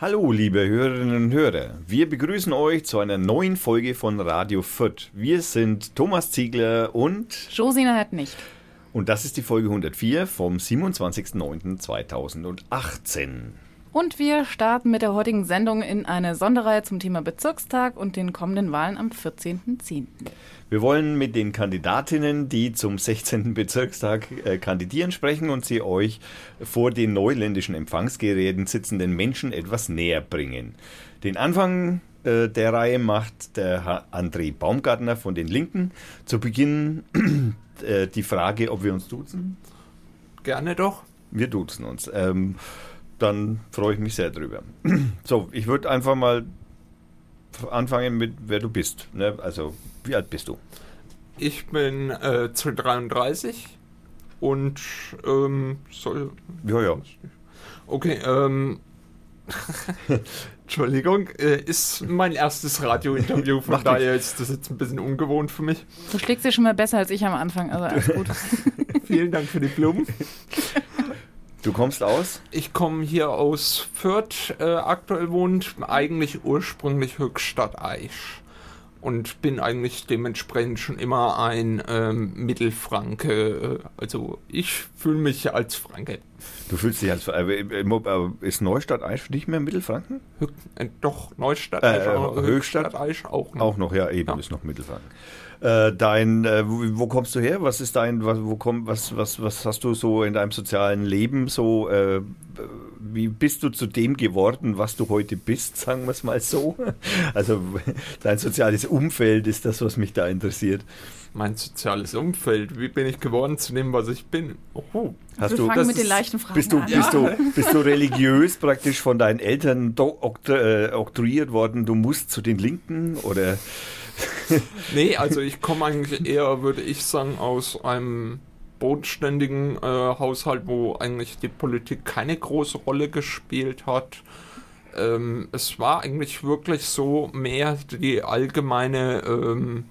Hallo, liebe Hörerinnen und Hörer. Wir begrüßen euch zu einer neuen Folge von Radio Fürth. Wir sind Thomas Ziegler und Josina hat nicht. Und das ist die Folge 104 vom 27.09.2018. Und wir starten mit der heutigen Sendung in eine Sonderreihe zum Thema Bezirkstag und den kommenden Wahlen am 14.10. Wir wollen mit den Kandidatinnen, die zum 16. Bezirkstag äh, kandidieren, sprechen und sie euch vor den neuländischen Empfangsgeräten sitzenden Menschen etwas näher bringen. Den Anfang äh, der Reihe macht der Herr André Baumgartner von den Linken. Zu Beginn äh, die Frage, ob wir uns duzen. Gerne doch. Wir duzen uns. Ähm, dann freue ich mich sehr drüber. So, ich würde einfach mal anfangen mit, wer du bist. Ne? Also, wie alt bist du? Ich bin äh, 33 und ähm, soll. Ja, ja. Okay, ähm. Entschuldigung, äh, ist mein erstes Radiointerview, von daher ist das jetzt ein bisschen ungewohnt für mich. Du schlägst dir schon mal besser als ich am Anfang, also alles gut. Vielen Dank für die Blumen. Du kommst aus? Ich komme hier aus Fürth, äh, aktuell wohnt eigentlich ursprünglich Höchstadt Aisch und bin eigentlich dementsprechend schon immer ein ähm, Mittelfranke. Also ich fühle mich als Franke. Du fühlst dich als Franke. Äh, äh, ist Neustadt Aisch für dich mehr Mittelfranken? Hö äh, doch, Neustadt Aisch, äh, Höchstadt, Aisch auch noch. Auch noch, ja, eben, ja. ist noch Mittelfranken. Äh, dein, äh, wo, wo, kommst du her? Was ist dein, was, wo komm, was, was, was hast du so in deinem sozialen Leben so, äh, wie bist du zu dem geworden, was du heute bist, sagen wir es mal so? Also dein soziales Umfeld ist das, was mich da interessiert. Mein soziales Umfeld, wie bin ich geworden zu dem, was ich bin? Oh. Hast du, fangen mit den leichten Fragen bist du, an. Bist, du, bist du religiös praktisch von deinen Eltern äh, oktroyiert worden, du musst zu den Linken oder nee, also ich komme eigentlich eher, würde ich sagen, aus einem bodenständigen äh, Haushalt, wo eigentlich die Politik keine große Rolle gespielt hat. Ähm, es war eigentlich wirklich so mehr die allgemeine ähm,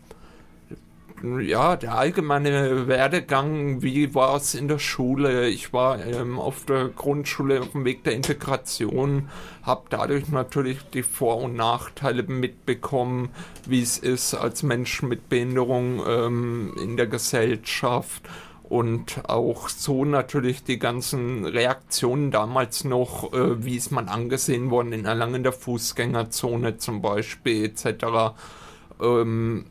ja, der allgemeine Werdegang, wie war es in der Schule? Ich war ähm, auf der Grundschule auf dem Weg der Integration, habe dadurch natürlich die Vor- und Nachteile mitbekommen, wie es ist als Mensch mit Behinderung ähm, in der Gesellschaft und auch so natürlich die ganzen Reaktionen damals noch, äh, wie ist man angesehen worden in Erlangen der Fußgängerzone zum Beispiel etc. Ähm,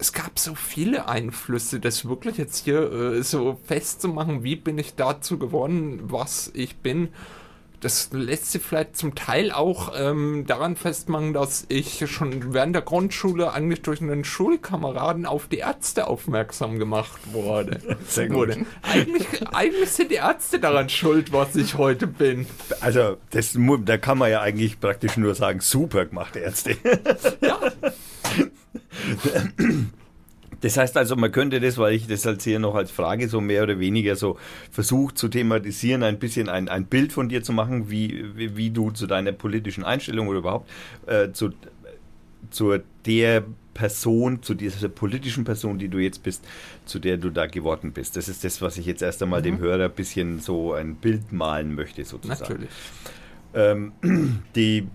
es gab so viele Einflüsse, das wirklich jetzt hier äh, so festzumachen, wie bin ich dazu geworden, was ich bin. Das lässt sich vielleicht zum Teil auch ähm, daran festmachen, dass ich schon während der Grundschule eigentlich durch einen Schulkameraden auf die Ärzte aufmerksam gemacht wurde. Sehr gut. Wurde. Eigentlich, eigentlich sind die Ärzte daran schuld, was ich heute bin. Also, das, da kann man ja eigentlich praktisch nur sagen, super gemacht, Ärzte. Ja. Das heißt also, man könnte das, weil ich das als hier noch als Frage so mehr oder weniger so versucht zu thematisieren, ein bisschen ein, ein Bild von dir zu machen, wie, wie, wie du zu deiner politischen Einstellung oder überhaupt äh, zu, zu der Person, zu dieser politischen Person, die du jetzt bist, zu der du da geworden bist. Das ist das, was ich jetzt erst einmal mhm. dem Hörer ein bisschen so ein Bild malen möchte, sozusagen. Natürlich. Ähm, die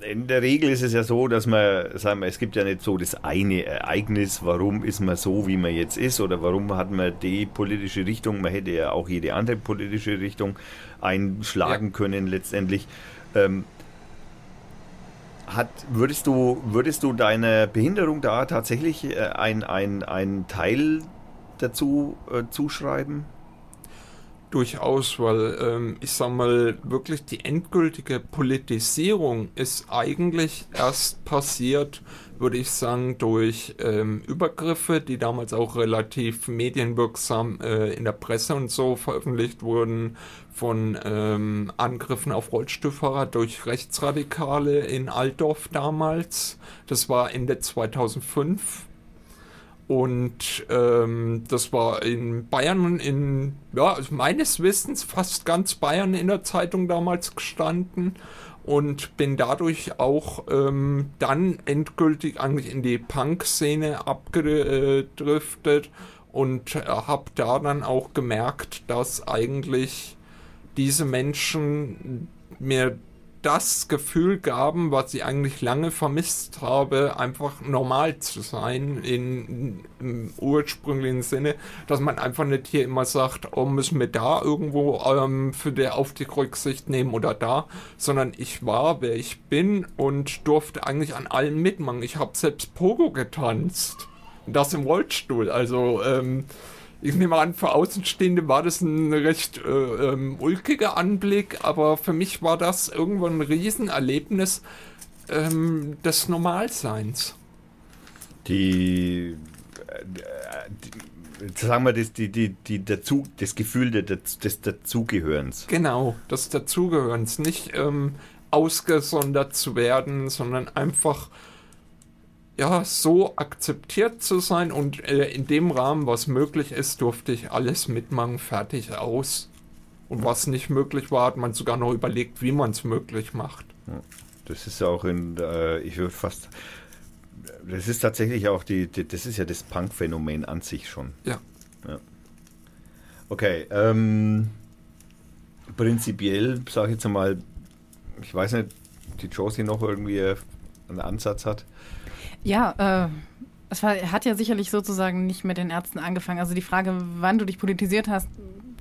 in der Regel ist es ja so, dass man, sagen wir, es gibt ja nicht so das eine Ereignis, warum ist man so, wie man jetzt ist, oder warum hat man die politische Richtung, man hätte ja auch jede andere politische Richtung einschlagen ja. können letztendlich. Ähm, hat, würdest du, würdest du deiner Behinderung da tatsächlich äh, ein, ein, ein Teil dazu äh, zuschreiben? Durchaus, weil ähm, ich sag mal, wirklich die endgültige Politisierung ist eigentlich erst passiert, würde ich sagen, durch ähm, Übergriffe, die damals auch relativ medienwirksam äh, in der Presse und so veröffentlicht wurden, von ähm, Angriffen auf Rollstuhlfahrer durch Rechtsradikale in Altdorf damals. Das war Ende 2005 und ähm, das war in Bayern, in, ja, also meines Wissens fast ganz Bayern in der Zeitung damals gestanden und bin dadurch auch ähm, dann endgültig eigentlich in die Punk-Szene abgedriftet und äh, habe da dann auch gemerkt, dass eigentlich diese Menschen mir das Gefühl gaben, was ich eigentlich lange vermisst habe, einfach normal zu sein in, im ursprünglichen Sinne, dass man einfach nicht hier immer sagt, oh, müssen wir da irgendwo ähm, für der auf die Rücksicht nehmen oder da, sondern ich war, wer ich bin und durfte eigentlich an allem mitmachen. Ich habe selbst Pogo getanzt. Das im Rollstuhl. Also, ähm, ich nehme an, für Außenstehende war das ein recht äh, ähm, ulkiger Anblick, aber für mich war das irgendwann ein Riesenerlebnis ähm, des Normalseins. Die, äh, die sagen wir, das, die, die, die dazu, das Gefühl des, des Dazugehörens. Genau, des Dazugehörens. Nicht ähm, ausgesondert zu werden, sondern einfach ja, so akzeptiert zu sein und äh, in dem Rahmen, was möglich ist, durfte ich alles mitmachen, fertig aus. Und was nicht möglich war, hat man sogar noch überlegt, wie man es möglich macht. Das ist ja auch in, äh, ich würde fast, das ist tatsächlich auch die, die das ist ja das Punk-Phänomen an sich schon. Ja. ja. Okay, ähm, prinzipiell sage ich jetzt mal, ich weiß nicht, die Josie noch irgendwie einen Ansatz hat. Ja, äh, es war, hat ja sicherlich sozusagen nicht mit den Ärzten angefangen. Also die Frage, wann du dich politisiert hast,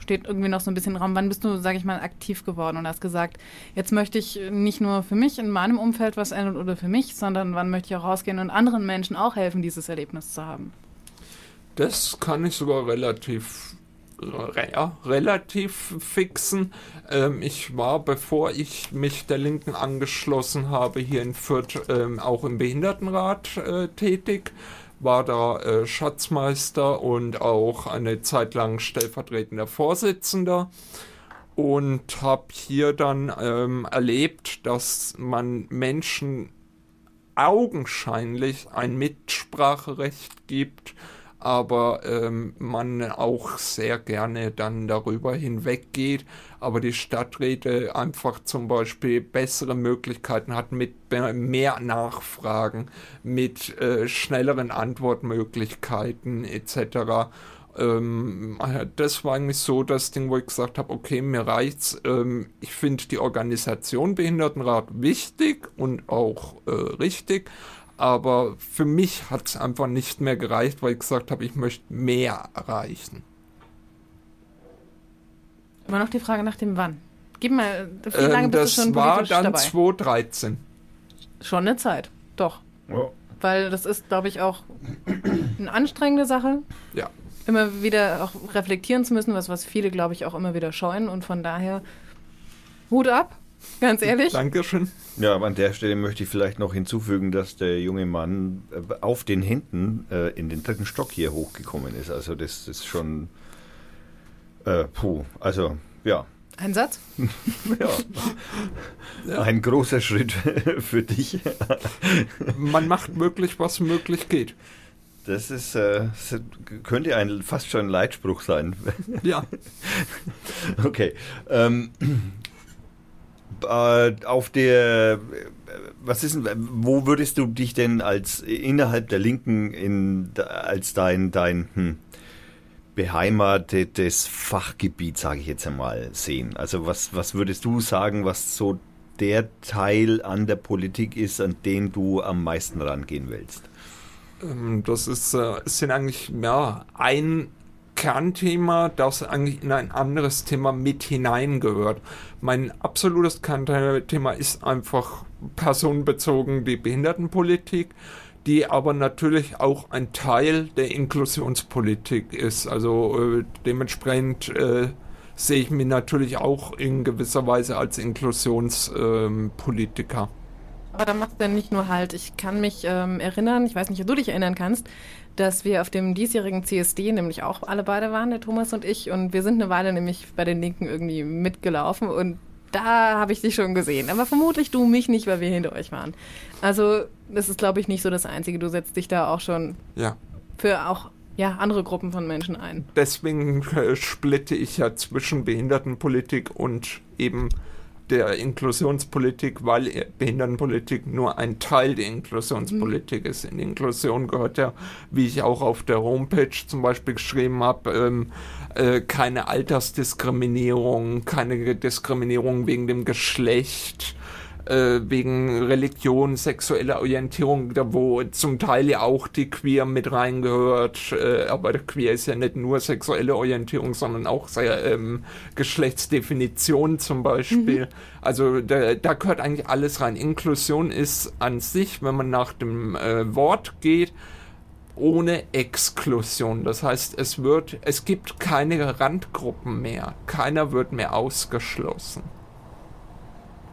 steht irgendwie noch so ein bisschen im Raum. Wann bist du, sage ich mal, aktiv geworden und hast gesagt, jetzt möchte ich nicht nur für mich in meinem Umfeld was ändern oder für mich, sondern wann möchte ich auch rausgehen und anderen Menschen auch helfen, dieses Erlebnis zu haben? Das kann ich sogar relativ ja, relativ fixen. Ähm, ich war, bevor ich mich der Linken angeschlossen habe, hier in Fürth ähm, auch im Behindertenrat äh, tätig, war da äh, Schatzmeister und auch eine Zeit lang stellvertretender Vorsitzender und habe hier dann ähm, erlebt, dass man Menschen augenscheinlich ein Mitspracherecht gibt, aber ähm, man auch sehr gerne dann darüber hinweggeht, aber die Stadträte einfach zum Beispiel bessere Möglichkeiten hat mit mehr Nachfragen, mit äh, schnelleren Antwortmöglichkeiten etc. Ähm, das war eigentlich so das Ding, wo ich gesagt habe, okay, mir reicht's. Ähm, ich finde die Organisation Behindertenrat wichtig und auch äh, richtig, aber für mich hat es einfach nicht mehr gereicht, weil ich gesagt habe, ich möchte mehr erreichen. Immer noch die Frage nach dem Wann. Gib mal, wie lange ähm, bist du schon war dann dabei? 2013. Schon eine Zeit, doch. Ja. Weil das ist, glaube ich, auch eine anstrengende Sache. Ja. Immer wieder auch reflektieren zu müssen, was, was viele, glaube ich, auch immer wieder scheuen. Und von daher Hut ab. Ganz ehrlich? Dankeschön. Ja, aber an der Stelle möchte ich vielleicht noch hinzufügen, dass der junge Mann äh, auf den Händen äh, in den dritten Stock hier hochgekommen ist. Also das ist schon äh, puh, also ja. Ein Satz? ja. ja. Ein großer Schritt für dich. Man macht möglich, was möglich geht. Das ist, äh, das könnte ein, fast schon ein Leitspruch sein. Ja. okay. Ähm, äh, auf der, was ist denn, wo würdest du dich denn als innerhalb der Linken in, als dein, dein hm, beheimatetes Fachgebiet, sage ich jetzt einmal, sehen? Also was, was würdest du sagen, was so der Teil an der Politik ist, an den du am meisten rangehen willst? Ähm, das ist, äh, sind eigentlich ja, ein Kernthema, das eigentlich in ein anderes Thema mit hineingehört. Mein absolutes Kernthema ist einfach personenbezogen die Behindertenpolitik, die aber natürlich auch ein Teil der Inklusionspolitik ist. Also äh, dementsprechend äh, sehe ich mich natürlich auch in gewisser Weise als Inklusionspolitiker. Ähm, aber da macht er nicht nur halt. Ich kann mich ähm, erinnern, ich weiß nicht, ob du dich erinnern kannst, dass wir auf dem diesjährigen CSD nämlich auch alle beide waren, der Thomas und ich. Und wir sind eine Weile nämlich bei den Linken irgendwie mitgelaufen und da habe ich dich schon gesehen. Aber vermutlich du mich nicht, weil wir hinter euch waren. Also, das ist, glaube ich, nicht so das Einzige. Du setzt dich da auch schon ja. für auch ja, andere Gruppen von Menschen ein. Deswegen äh, splitte ich ja zwischen Behindertenpolitik und eben der Inklusionspolitik, weil Behindertenpolitik nur ein Teil der Inklusionspolitik mhm. ist. In Inklusion gehört ja, wie ich auch auf der Homepage zum Beispiel geschrieben habe, ähm, äh, keine Altersdiskriminierung, keine Diskriminierung wegen dem Geschlecht, äh, wegen Religion, sexueller Orientierung, da wo zum Teil ja auch die Queer mit reingehört. Äh, aber der Queer ist ja nicht nur sexuelle Orientierung, sondern auch sehr, ähm, Geschlechtsdefinition zum Beispiel. Mhm. Also da, da gehört eigentlich alles rein. Inklusion ist an sich, wenn man nach dem äh, Wort geht, ohne Exklusion. Das heißt, es wird, es gibt keine Randgruppen mehr. Keiner wird mehr ausgeschlossen.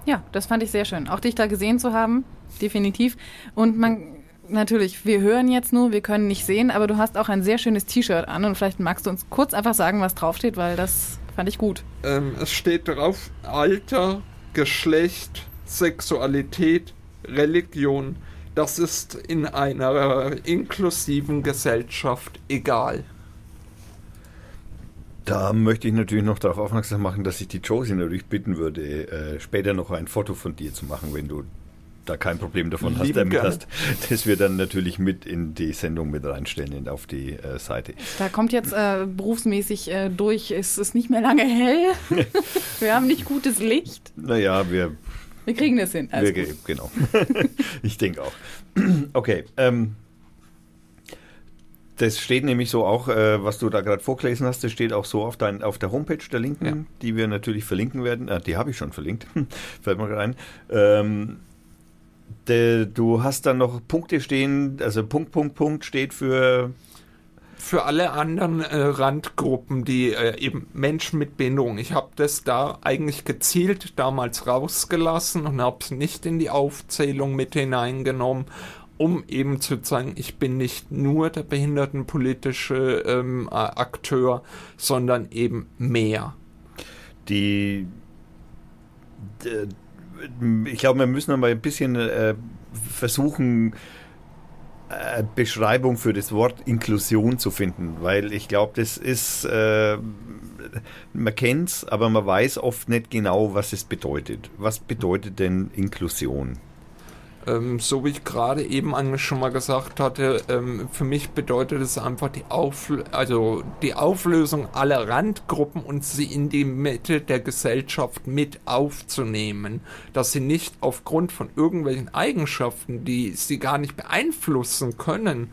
Ja, das fand ich sehr schön. Auch dich da gesehen zu haben, definitiv. Und man, natürlich, wir hören jetzt nur, wir können nicht sehen, aber du hast auch ein sehr schönes T-Shirt an und vielleicht magst du uns kurz einfach sagen, was draufsteht, weil das fand ich gut. Ähm, es steht drauf Alter, Geschlecht, Sexualität, Religion. Das ist in einer inklusiven Gesellschaft egal. Da möchte ich natürlich noch darauf aufmerksam machen, dass ich die Josie natürlich bitten würde, äh, später noch ein Foto von dir zu machen, wenn du da kein Problem davon hast, damit hast, das wir dann natürlich mit in die Sendung mit reinstellen auf die äh, Seite. Da kommt jetzt äh, berufsmäßig äh, durch, es ist nicht mehr lange hell. wir haben nicht gutes Licht. Naja, wir wir kriegen das hin. Wir, genau. ich denke auch. okay. Ähm, das steht nämlich so auch, äh, was du da gerade vorgelesen hast, das steht auch so auf, dein, auf der Homepage der Linken, ja. die wir natürlich verlinken werden. Äh, die habe ich schon verlinkt, fällt mir gerade ein. Ähm, de, du hast dann noch Punkte stehen, also Punkt, Punkt, Punkt steht für für alle anderen äh, Randgruppen, die äh, eben Menschen mit Behinderung. Ich habe das da eigentlich gezielt damals rausgelassen und habe es nicht in die Aufzählung mit hineingenommen, um eben zu zeigen, ich bin nicht nur der behindertenpolitische ähm, Akteur, sondern eben mehr. Die, ich glaube, wir müssen mal ein bisschen äh, versuchen, äh, Beschreibung für das Wort Inklusion zu finden, weil ich glaube, das ist, äh, man kennt es, aber man weiß oft nicht genau, was es bedeutet. Was bedeutet denn Inklusion? Ähm, so wie ich gerade eben schon mal gesagt hatte, ähm, für mich bedeutet es einfach die, Aufl also die Auflösung aller Randgruppen und sie in die Mitte der Gesellschaft mit aufzunehmen. Dass sie nicht aufgrund von irgendwelchen Eigenschaften, die sie gar nicht beeinflussen können,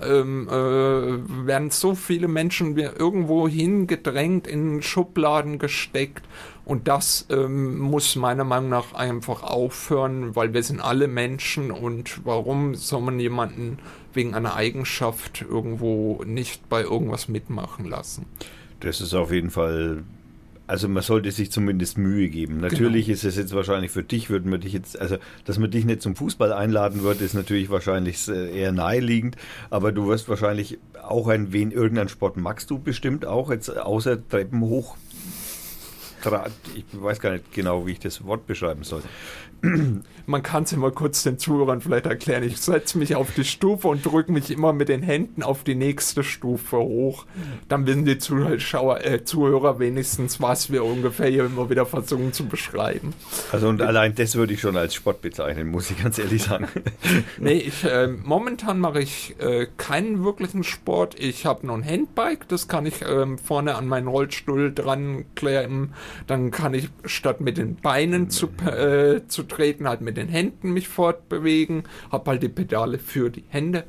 ähm, äh, werden so viele Menschen irgendwo hingedrängt, in Schubladen gesteckt und das ähm, muss meiner Meinung nach einfach aufhören, weil wir sind alle Menschen und warum soll man jemanden wegen einer Eigenschaft irgendwo nicht bei irgendwas mitmachen lassen? Das ist auf jeden Fall also man sollte sich zumindest Mühe geben. Natürlich genau. ist es jetzt wahrscheinlich für dich, würden wir dich jetzt, also dass man dich nicht zum Fußball einladen würde, ist natürlich wahrscheinlich äh, eher naheliegend, aber du wirst wahrscheinlich auch ein wen irgendeinen Sport magst du bestimmt auch, jetzt außer Treppen hoch ich weiß gar nicht genau, wie ich das Wort beschreiben soll. Man kann es immer kurz den Zuhörern vielleicht erklären. Ich setze mich auf die Stufe und drücke mich immer mit den Händen auf die nächste Stufe hoch. Dann wissen die Zuschauer, äh, Zuhörer wenigstens, was wir ungefähr hier immer wieder versuchen zu beschreiben. Also und allein das würde ich schon als Sport bezeichnen, muss ich ganz ehrlich sagen. nee, ich, äh, momentan mache ich äh, keinen wirklichen Sport. Ich habe noch ein Handbike, das kann ich ähm, vorne an meinen Rollstuhl dran klemmen. Dann kann ich statt mit den Beinen zu, äh, zu treten, halt mit den Händen mich fortbewegen, habe halt die Pedale für die Hände.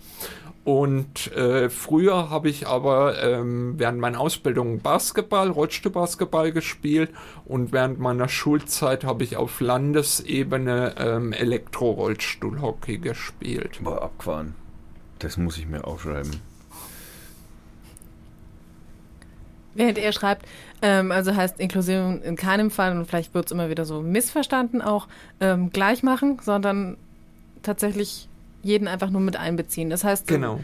Und äh, früher habe ich aber ähm, während meiner Ausbildung Basketball, Rollstuhlbasketball gespielt und während meiner Schulzeit habe ich auf Landesebene ähm, Elektro-Rollstuhlhockey gespielt. Boah, abgefahren. Das muss ich mir aufschreiben. Während er schreibt, ähm, also heißt Inklusion in keinem Fall, und vielleicht wird es immer wieder so missverstanden, auch ähm, gleich machen, sondern tatsächlich jeden einfach nur mit einbeziehen. Das heißt, genau.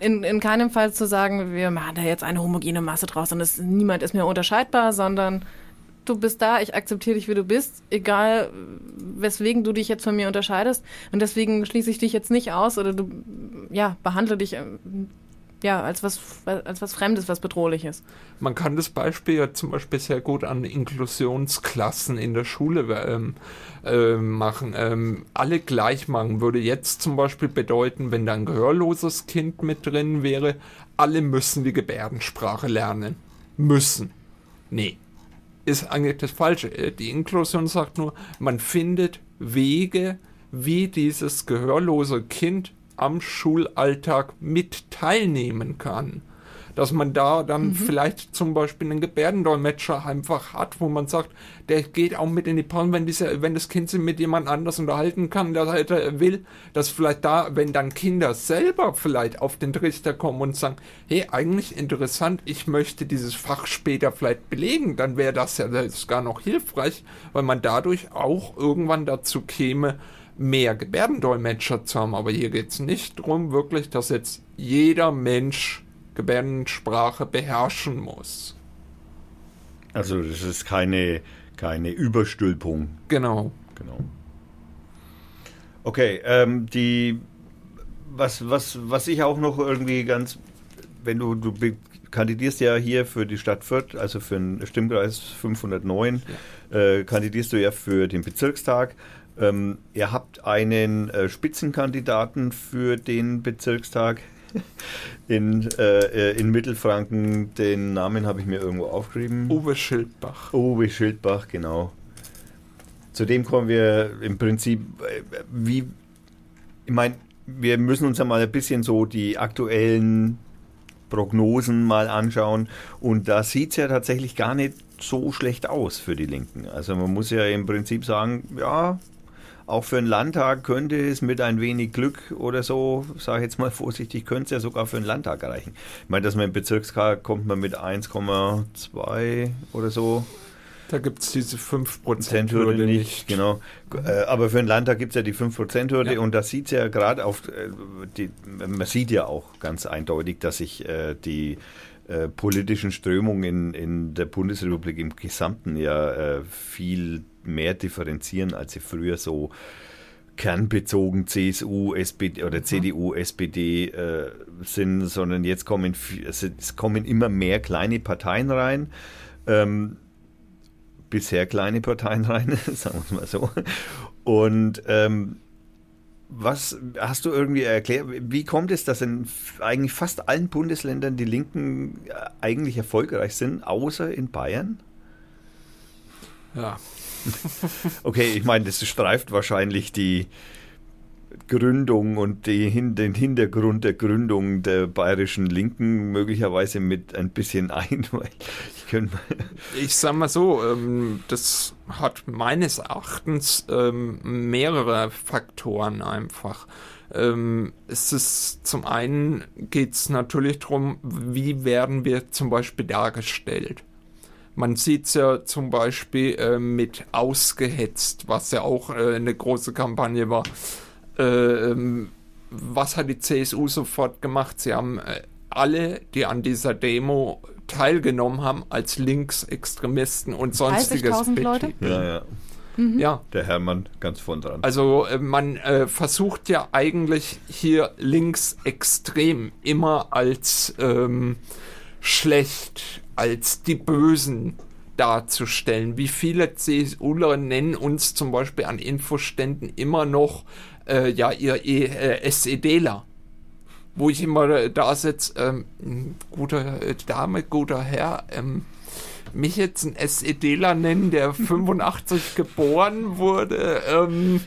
in, in keinem Fall zu sagen, wir machen da jetzt eine homogene Masse draus und es, niemand ist mehr unterscheidbar, sondern du bist da, ich akzeptiere dich, wie du bist, egal weswegen du dich jetzt von mir unterscheidest. Und deswegen schließe ich dich jetzt nicht aus oder du ja, behandle dich ähm, ja, als was, als was Fremdes, was Bedrohliches. Man kann das Beispiel ja zum Beispiel sehr gut an Inklusionsklassen in der Schule ähm, äh, machen. Ähm, alle gleich machen würde jetzt zum Beispiel bedeuten, wenn da ein gehörloses Kind mit drin wäre, alle müssen die Gebärdensprache lernen. Müssen. Nee. Ist eigentlich das Falsche. Die Inklusion sagt nur, man findet Wege, wie dieses gehörlose Kind am Schulalltag mit teilnehmen kann dass man da dann mhm. vielleicht zum Beispiel einen Gebärdendolmetscher einfach hat, wo man sagt, der geht auch mit in die Pause, wenn, diese, wenn das Kind sich mit jemand anders unterhalten kann, der halt will, dass vielleicht da, wenn dann Kinder selber vielleicht auf den Trichter kommen und sagen, hey, eigentlich interessant, ich möchte dieses Fach später vielleicht belegen, dann wäre das ja gar noch hilfreich, weil man dadurch auch irgendwann dazu käme, mehr Gebärdendolmetscher zu haben. Aber hier geht es nicht darum, wirklich, dass jetzt jeder Mensch Gebärdensprache beherrschen muss. Also das ist keine, keine Überstülpung. Genau. Genau. Okay, ähm, die was, was, was ich auch noch irgendwie ganz, wenn du, du kandidierst ja hier für die Stadt Fürth, also für den Stimmkreis 509, ja. äh, kandidierst du ja für den Bezirkstag. Ähm, ihr habt einen äh, Spitzenkandidaten für den Bezirkstag in, äh, in Mittelfranken. Den Namen habe ich mir irgendwo aufgeschrieben. Uwe Schildbach. Uwe Schildbach, genau. Zudem kommen wir im Prinzip, äh, wie, ich meine, wir müssen uns ja mal ein bisschen so die aktuellen Prognosen mal anschauen. Und da sieht es ja tatsächlich gar nicht so schlecht aus für die Linken. Also man muss ja im Prinzip sagen, ja, auch für einen Landtag könnte es mit ein wenig Glück oder so, sage ich jetzt mal vorsichtig, könnte es ja sogar für einen Landtag reichen. Ich meine, dass man im Bezirkstag kommt man mit 1,2 oder so. Da gibt es diese 5%-Hürde nicht, nicht. Genau. Äh, aber für einen Landtag gibt es ja die 5%-Hürde ja. und das sieht ja gerade auf, äh, die, man sieht ja auch ganz eindeutig, dass sich äh, die politischen Strömungen in, in der Bundesrepublik im Gesamten ja viel mehr differenzieren, als sie früher so kernbezogen CSU, SPD oder mhm. CDU, SPD äh, sind, sondern jetzt kommen, es kommen immer mehr kleine Parteien rein. Ähm, bisher kleine Parteien rein, sagen wir es mal so. Und ähm, was hast du irgendwie erklärt? Wie kommt es, dass in eigentlich fast allen Bundesländern die Linken äh, eigentlich erfolgreich sind, außer in Bayern? Ja, okay, ich meine, das streift wahrscheinlich die Gründung und die, den Hintergrund der Gründung der bayerischen Linken möglicherweise mit ein bisschen ein. ich, ich sag mal so, ähm, das hat meines Erachtens ähm, mehrere Faktoren einfach. Ähm, es ist zum einen geht es natürlich darum, wie werden wir zum Beispiel dargestellt. Man sieht es ja zum Beispiel äh, mit Ausgehetzt, was ja auch äh, eine große Kampagne war. Äh, ähm, was hat die CSU sofort gemacht? Sie haben äh, alle, die an dieser Demo teilgenommen haben, als Linksextremisten und sonstiges Leute? Ja, ja. Mhm. Ja. Der Hermann ganz von dran. Also äh, man äh, versucht ja eigentlich hier linksextrem immer als ähm, schlecht als die Bösen darzustellen. Wie viele CSUler nennen uns zum Beispiel an Infoständen immer noch äh, ja ihr äh, SEDler. Wo ich immer da sitze, ähm, guter äh, Dame, guter Herr, ähm, mich jetzt ein SEDler nennen, der 85 geboren wurde, ähm,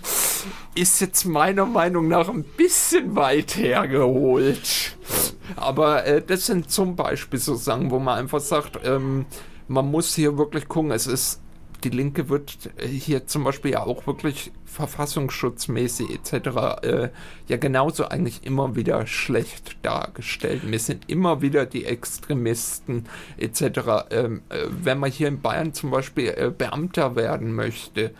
ist jetzt meiner Meinung nach ein bisschen weit hergeholt. Aber äh, das sind zum Beispiel so Sachen, wo man einfach sagt, ähm, man muss hier wirklich gucken, es ist die Linke wird äh, hier zum Beispiel ja auch wirklich verfassungsschutzmäßig etc. Äh, ja genauso eigentlich immer wieder schlecht dargestellt. Wir sind immer wieder die Extremisten etc. Ähm, äh, wenn man hier in Bayern zum Beispiel äh, Beamter werden möchte,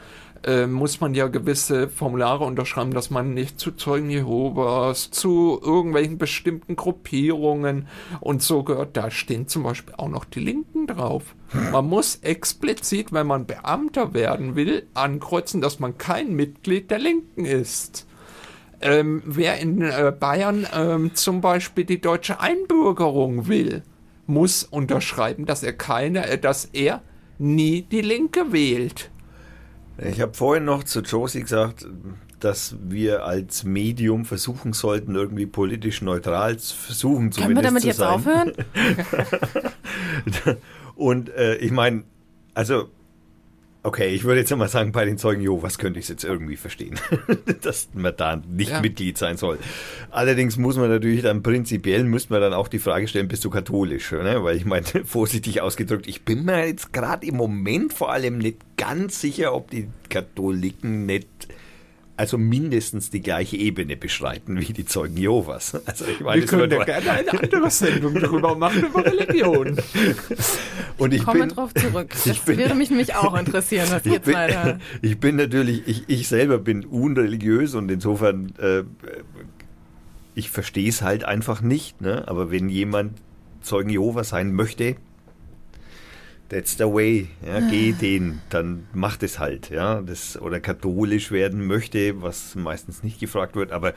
äh, muss man ja gewisse Formulare unterschreiben, dass man nicht zu Zeugen Jehovas, zu irgendwelchen bestimmten Gruppierungen und so gehört. Da stehen zum Beispiel auch noch die Linken drauf. Man muss explizit, wenn man Beamter werden will, ankreuzen, dass man kein Mitglied der Linken ist. Ähm, wer in äh, Bayern ähm, zum Beispiel die deutsche Einbürgerung will, muss unterschreiben, dass er keine, äh, dass er nie die Linke wählt. Ich habe vorhin noch zu Josie gesagt, dass wir als Medium versuchen sollten, irgendwie politisch neutral zu versuchen Können wir damit jetzt sein. aufhören? Und äh, ich meine, also Okay, ich würde jetzt mal sagen, bei den Zeugen Jehovas könnte ich es jetzt irgendwie verstehen, dass man da nicht ja. Mitglied sein soll. Allerdings muss man natürlich dann prinzipiell, müsste man dann auch die Frage stellen, bist du katholisch? Ne? Weil ich meine, vorsichtig ausgedrückt, ich bin mir jetzt gerade im Moment vor allem nicht ganz sicher, ob die Katholiken nicht also mindestens die gleiche Ebene beschreiten wie die Zeugen Jehovas. Also ich meine, wir können ja gerne eine andere Sendung darüber machen, über Religion. Und ich komme drauf zurück. Das bin, würde mich nämlich auch interessieren, was jetzt weiter. Ich bin natürlich, ich, ich selber bin unreligiös und insofern, äh, ich verstehe es halt einfach nicht. Ne? Aber wenn jemand Zeugen Jehovas sein möchte, That's the way. Ja, geh den, dann macht es halt. Ja, das, oder katholisch werden möchte, was meistens nicht gefragt wird, aber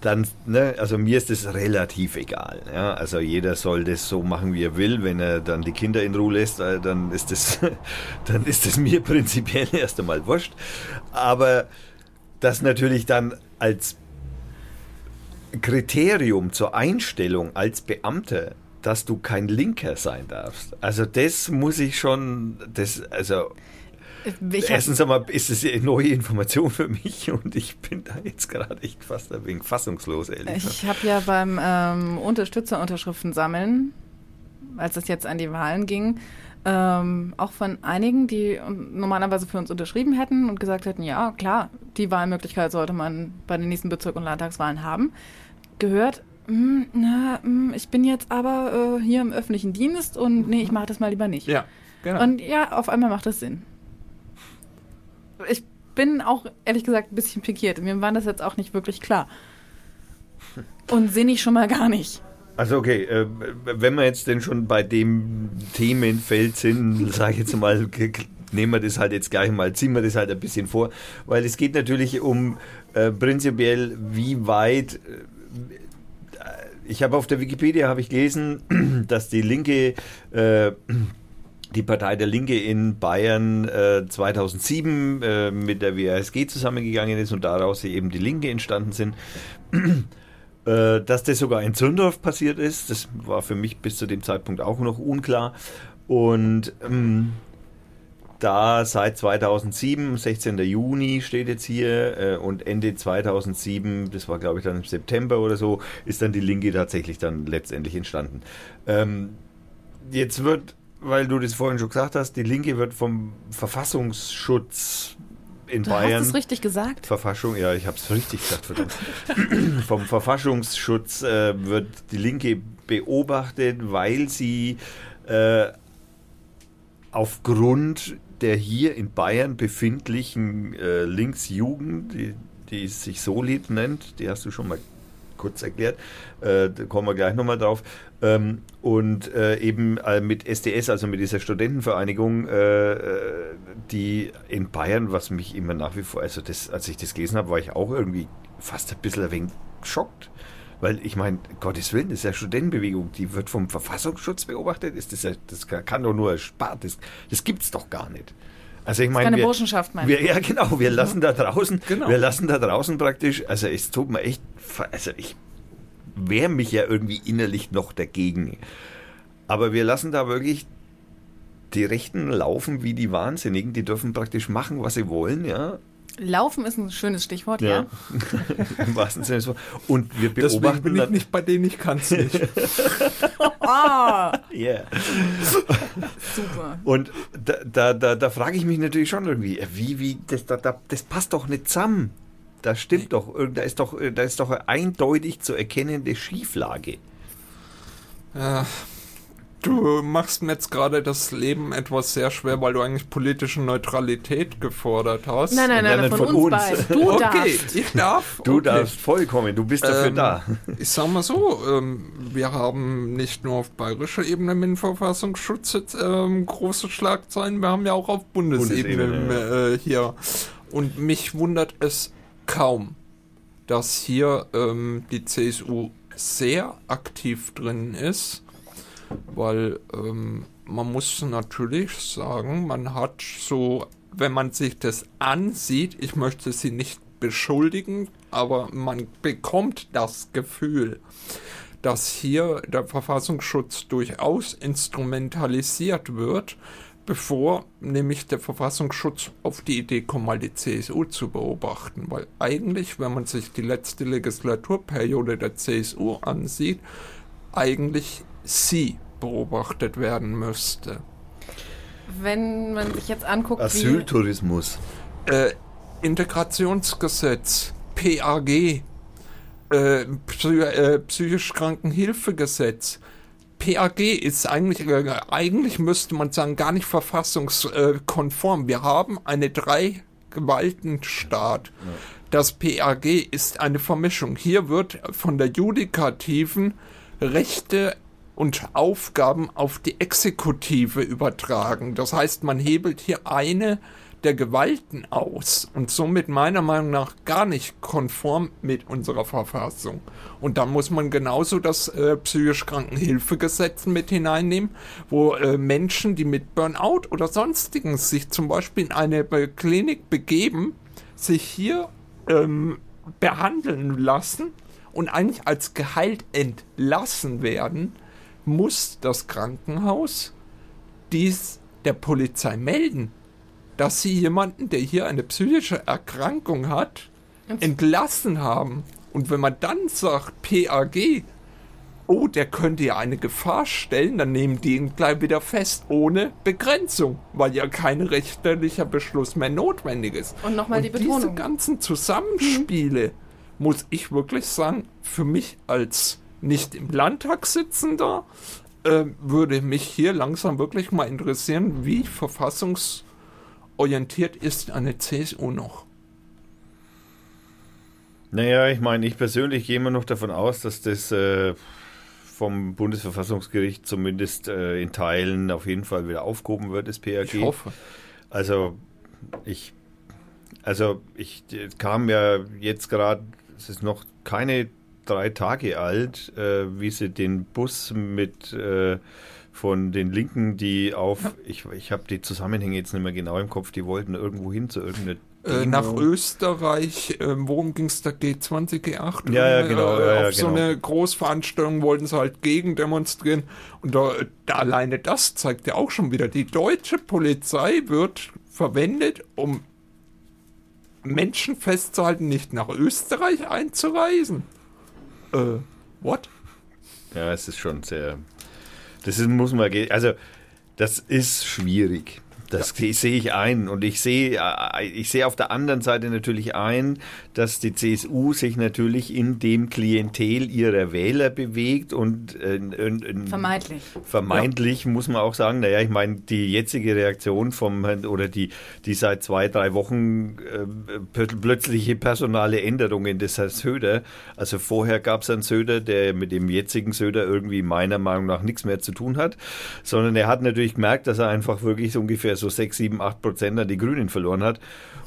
dann, ne, also mir ist es relativ egal. Ja? Also jeder soll das so machen, wie er will. Wenn er dann die Kinder in Ruhe lässt, äh, dann ist das, dann ist das mir prinzipiell erst einmal wurscht. Aber das natürlich dann als Kriterium zur Einstellung als Beamter dass du kein Linker sein darfst. Also das muss ich schon, das, also ich erstens einmal ist es eine neue Information für mich und ich bin da jetzt gerade echt fast ein wenig fassungslos, ehrlich. Ich habe ja beim ähm, Unterstützerunterschriften sammeln, als es jetzt an die Wahlen ging, ähm, auch von einigen, die normalerweise für uns unterschrieben hätten und gesagt hätten, ja, klar, die Wahlmöglichkeit sollte man bei den nächsten Bezirk- und Landtagswahlen haben, gehört, hm, na, hm, ich bin jetzt aber äh, hier im öffentlichen Dienst und nee, ich mache das mal lieber nicht. Ja, genau. Und ja, auf einmal macht das Sinn. Ich bin auch ehrlich gesagt ein bisschen pikiert. Mir war das jetzt auch nicht wirklich klar. Und sehe ich schon mal gar nicht. Also okay, äh, wenn wir jetzt denn schon bei dem Themenfeld sind, sage ich jetzt mal, nehmen wir das halt jetzt gleich mal, ziehen wir das halt ein bisschen vor, weil es geht natürlich um äh, prinzipiell, wie weit äh, ich habe auf der Wikipedia habe ich gelesen, dass die Linke äh, die Partei der Linke in Bayern äh, 2007 äh, mit der WASG zusammengegangen ist und daraus eben die Linke entstanden sind. äh, dass das sogar in Zündorf passiert ist, das war für mich bis zu dem Zeitpunkt auch noch unklar. Und ähm, da seit 2007, 16. Juni steht jetzt hier äh, und Ende 2007, das war glaube ich dann im September oder so, ist dann die Linke tatsächlich dann letztendlich entstanden. Ähm, jetzt wird, weil du das vorhin schon gesagt hast, die Linke wird vom Verfassungsschutz in du Bayern. Hast es richtig gesagt? Verfassung, ja, ich habe es richtig gesagt, verdammt. vom Verfassungsschutz äh, wird die Linke beobachtet, weil sie äh, aufgrund der hier in Bayern befindlichen äh, Linksjugend, die, die sich Solid nennt, die hast du schon mal kurz erklärt, äh, da kommen wir gleich nochmal drauf, ähm, und äh, eben äh, mit SDS, also mit dieser Studentenvereinigung, äh, äh, die in Bayern, was mich immer nach wie vor, also das, als ich das gelesen habe, war ich auch irgendwie fast ein bisschen ein wenig geschockt. Weil ich meine, Gottes Willen, das ist ja Studentenbewegung, die wird vom Verfassungsschutz beobachtet. Ist das, ja, das kann doch nur spart. Das, das gibt es doch gar nicht. Also ich meine, keine wir, Burschenschaft, meine wir, Ja, genau. Wir lassen da draußen, genau. wir lassen da draußen praktisch. Also es tut mir echt, also ich wehre mich ja irgendwie innerlich noch dagegen. Aber wir lassen da wirklich die Rechten laufen wie die Wahnsinnigen. Die dürfen praktisch machen, was sie wollen, ja. Laufen ist ein schönes Stichwort, ja. ja. Im wahrsten Sinne des Wortes. Und wir beobachten Deswegen bin ich nicht bei denen, ich kann es nicht. ah, yeah. Super. Und da, da, da, da frage ich mich natürlich schon irgendwie, wie, wie, das, da, das passt doch nicht zusammen. Das stimmt doch, da ist doch, da ist doch eine eindeutig zu erkennende Schieflage. Ja. Du machst mir jetzt gerade das Leben etwas sehr schwer, weil du eigentlich politische Neutralität gefordert hast. Nein, nein, nein, nein von, von, uns. uns. Du okay, darfst. ich darf. Du okay. darfst vollkommen, du bist dafür ähm, da. Ich sag mal so, ähm, wir haben nicht nur auf bayerischer Ebene mit dem Verfassungsschutz ähm, große Schlagzeilen, wir haben ja auch auf Bundesebene, Bundesebene äh, hier. Und mich wundert es kaum, dass hier ähm, die CSU sehr aktiv drin ist weil ähm, man muss natürlich sagen, man hat so, wenn man sich das ansieht, ich möchte sie nicht beschuldigen, aber man bekommt das Gefühl, dass hier der Verfassungsschutz durchaus instrumentalisiert wird, bevor nämlich der Verfassungsschutz auf die Idee kommt, mal die CSU zu beobachten. Weil eigentlich, wenn man sich die letzte Legislaturperiode der CSU ansieht, eigentlich sie beobachtet werden müsste. Wenn man sich jetzt anguckt, Asyltourismus. Äh, Integrationsgesetz, PAG, äh, Psy äh, psychisch Krankenhilfegesetz, PAG ist eigentlich, äh, eigentlich müsste man sagen, gar nicht verfassungskonform. Wir haben eine Drei-Gewaltenstaat. Ja. Das PAG ist eine Vermischung. Hier wird von der Judikativen Rechte und Aufgaben auf die Exekutive übertragen. Das heißt, man hebelt hier eine der Gewalten aus und somit meiner Meinung nach gar nicht konform mit unserer Verfassung. Und da muss man genauso das äh, psychisch Krankenhilfegesetz mit hineinnehmen, wo äh, Menschen, die mit Burnout oder sonstigen sich zum Beispiel in eine Klinik begeben, sich hier ähm, behandeln lassen und eigentlich als geheilt entlassen werden, muss das Krankenhaus dies der Polizei melden dass sie jemanden, der hier eine psychische Erkrankung hat, entlassen haben. Und wenn man dann sagt, PAG, oh, der könnte ja eine Gefahr stellen, dann nehmen die ihn gleich wieder fest, ohne Begrenzung, weil ja kein richterlicher Beschluss mehr notwendig ist. Und nochmal die Betonung. Diese ganzen Zusammenspiele, mhm. muss ich wirklich sagen, für mich als nicht im Landtag sitzender, äh, würde mich hier langsam wirklich mal interessieren, wie Verfassungs- orientiert ist eine CSU noch? Naja, ich meine, ich persönlich gehe immer noch davon aus, dass das äh, vom Bundesverfassungsgericht zumindest äh, in Teilen auf jeden Fall wieder aufgehoben wird, das PAG. Ich hoffe. Also, ich, also ich kam ja jetzt gerade, es ist noch keine drei Tage alt, äh, wie sie den Bus mit äh, von den Linken, die auf, ich, ich habe die Zusammenhänge jetzt nicht mehr genau im Kopf, die wollten irgendwo hin zu irgendeiner äh, nach Österreich, äh, worum ging es da? G20, G8? Ja, ja, genau. Äh, ja, ja, auf genau. so eine Großveranstaltung wollten sie halt gegen demonstrieren. Und da, da alleine das zeigt ja auch schon wieder, die deutsche Polizei wird verwendet, um Menschen festzuhalten, nicht nach Österreich einzureisen. Äh, what? Ja, es ist schon sehr das ist, muss man, also das ist schwierig. Das ja. sehe ich ein. Und ich sehe, äh, ich sehe auf der anderen Seite natürlich ein, dass die CSU sich natürlich in dem Klientel ihrer Wähler bewegt und äh, äh, vermeintlich. Vermeintlich ja. muss man auch sagen, naja, ich meine, die jetzige Reaktion vom oder die, die seit zwei, drei Wochen äh, plötzliche personale Änderungen des Herrn Söder. Also vorher gab es einen Söder, der mit dem jetzigen Söder irgendwie meiner Meinung nach nichts mehr zu tun hat, sondern er hat natürlich gemerkt, dass er einfach wirklich so ungefähr so 6, 7, 8 Prozent an die Grünen verloren hat.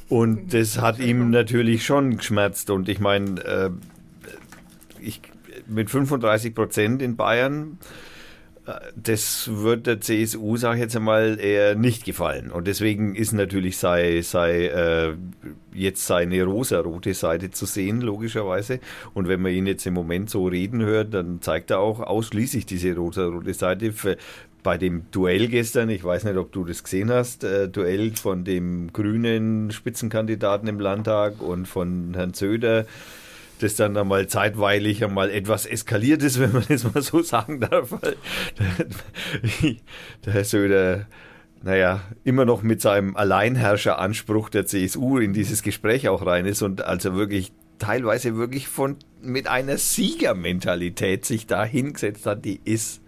Und das hat ihm natürlich schon geschmerzt. Und ich meine, äh, ich, mit 35 Prozent in Bayern, äh, das wird der CSU, sage ich jetzt einmal, eher nicht gefallen. Und deswegen ist natürlich sei, sei äh, jetzt seine rosa-rote Seite zu sehen, logischerweise. Und wenn man ihn jetzt im Moment so reden hört, dann zeigt er auch ausschließlich diese rosa-rote Seite. Bei dem Duell gestern, ich weiß nicht, ob du das gesehen hast, äh, Duell von dem grünen Spitzenkandidaten im Landtag und von Herrn Söder, das dann einmal zeitweilig einmal etwas eskaliert ist, wenn man das mal so sagen darf. Der Herr Söder, naja, immer noch mit seinem Alleinherrscheranspruch der CSU in dieses Gespräch auch rein ist und also wirklich teilweise wirklich von mit einer Siegermentalität sich da hingesetzt hat, die ist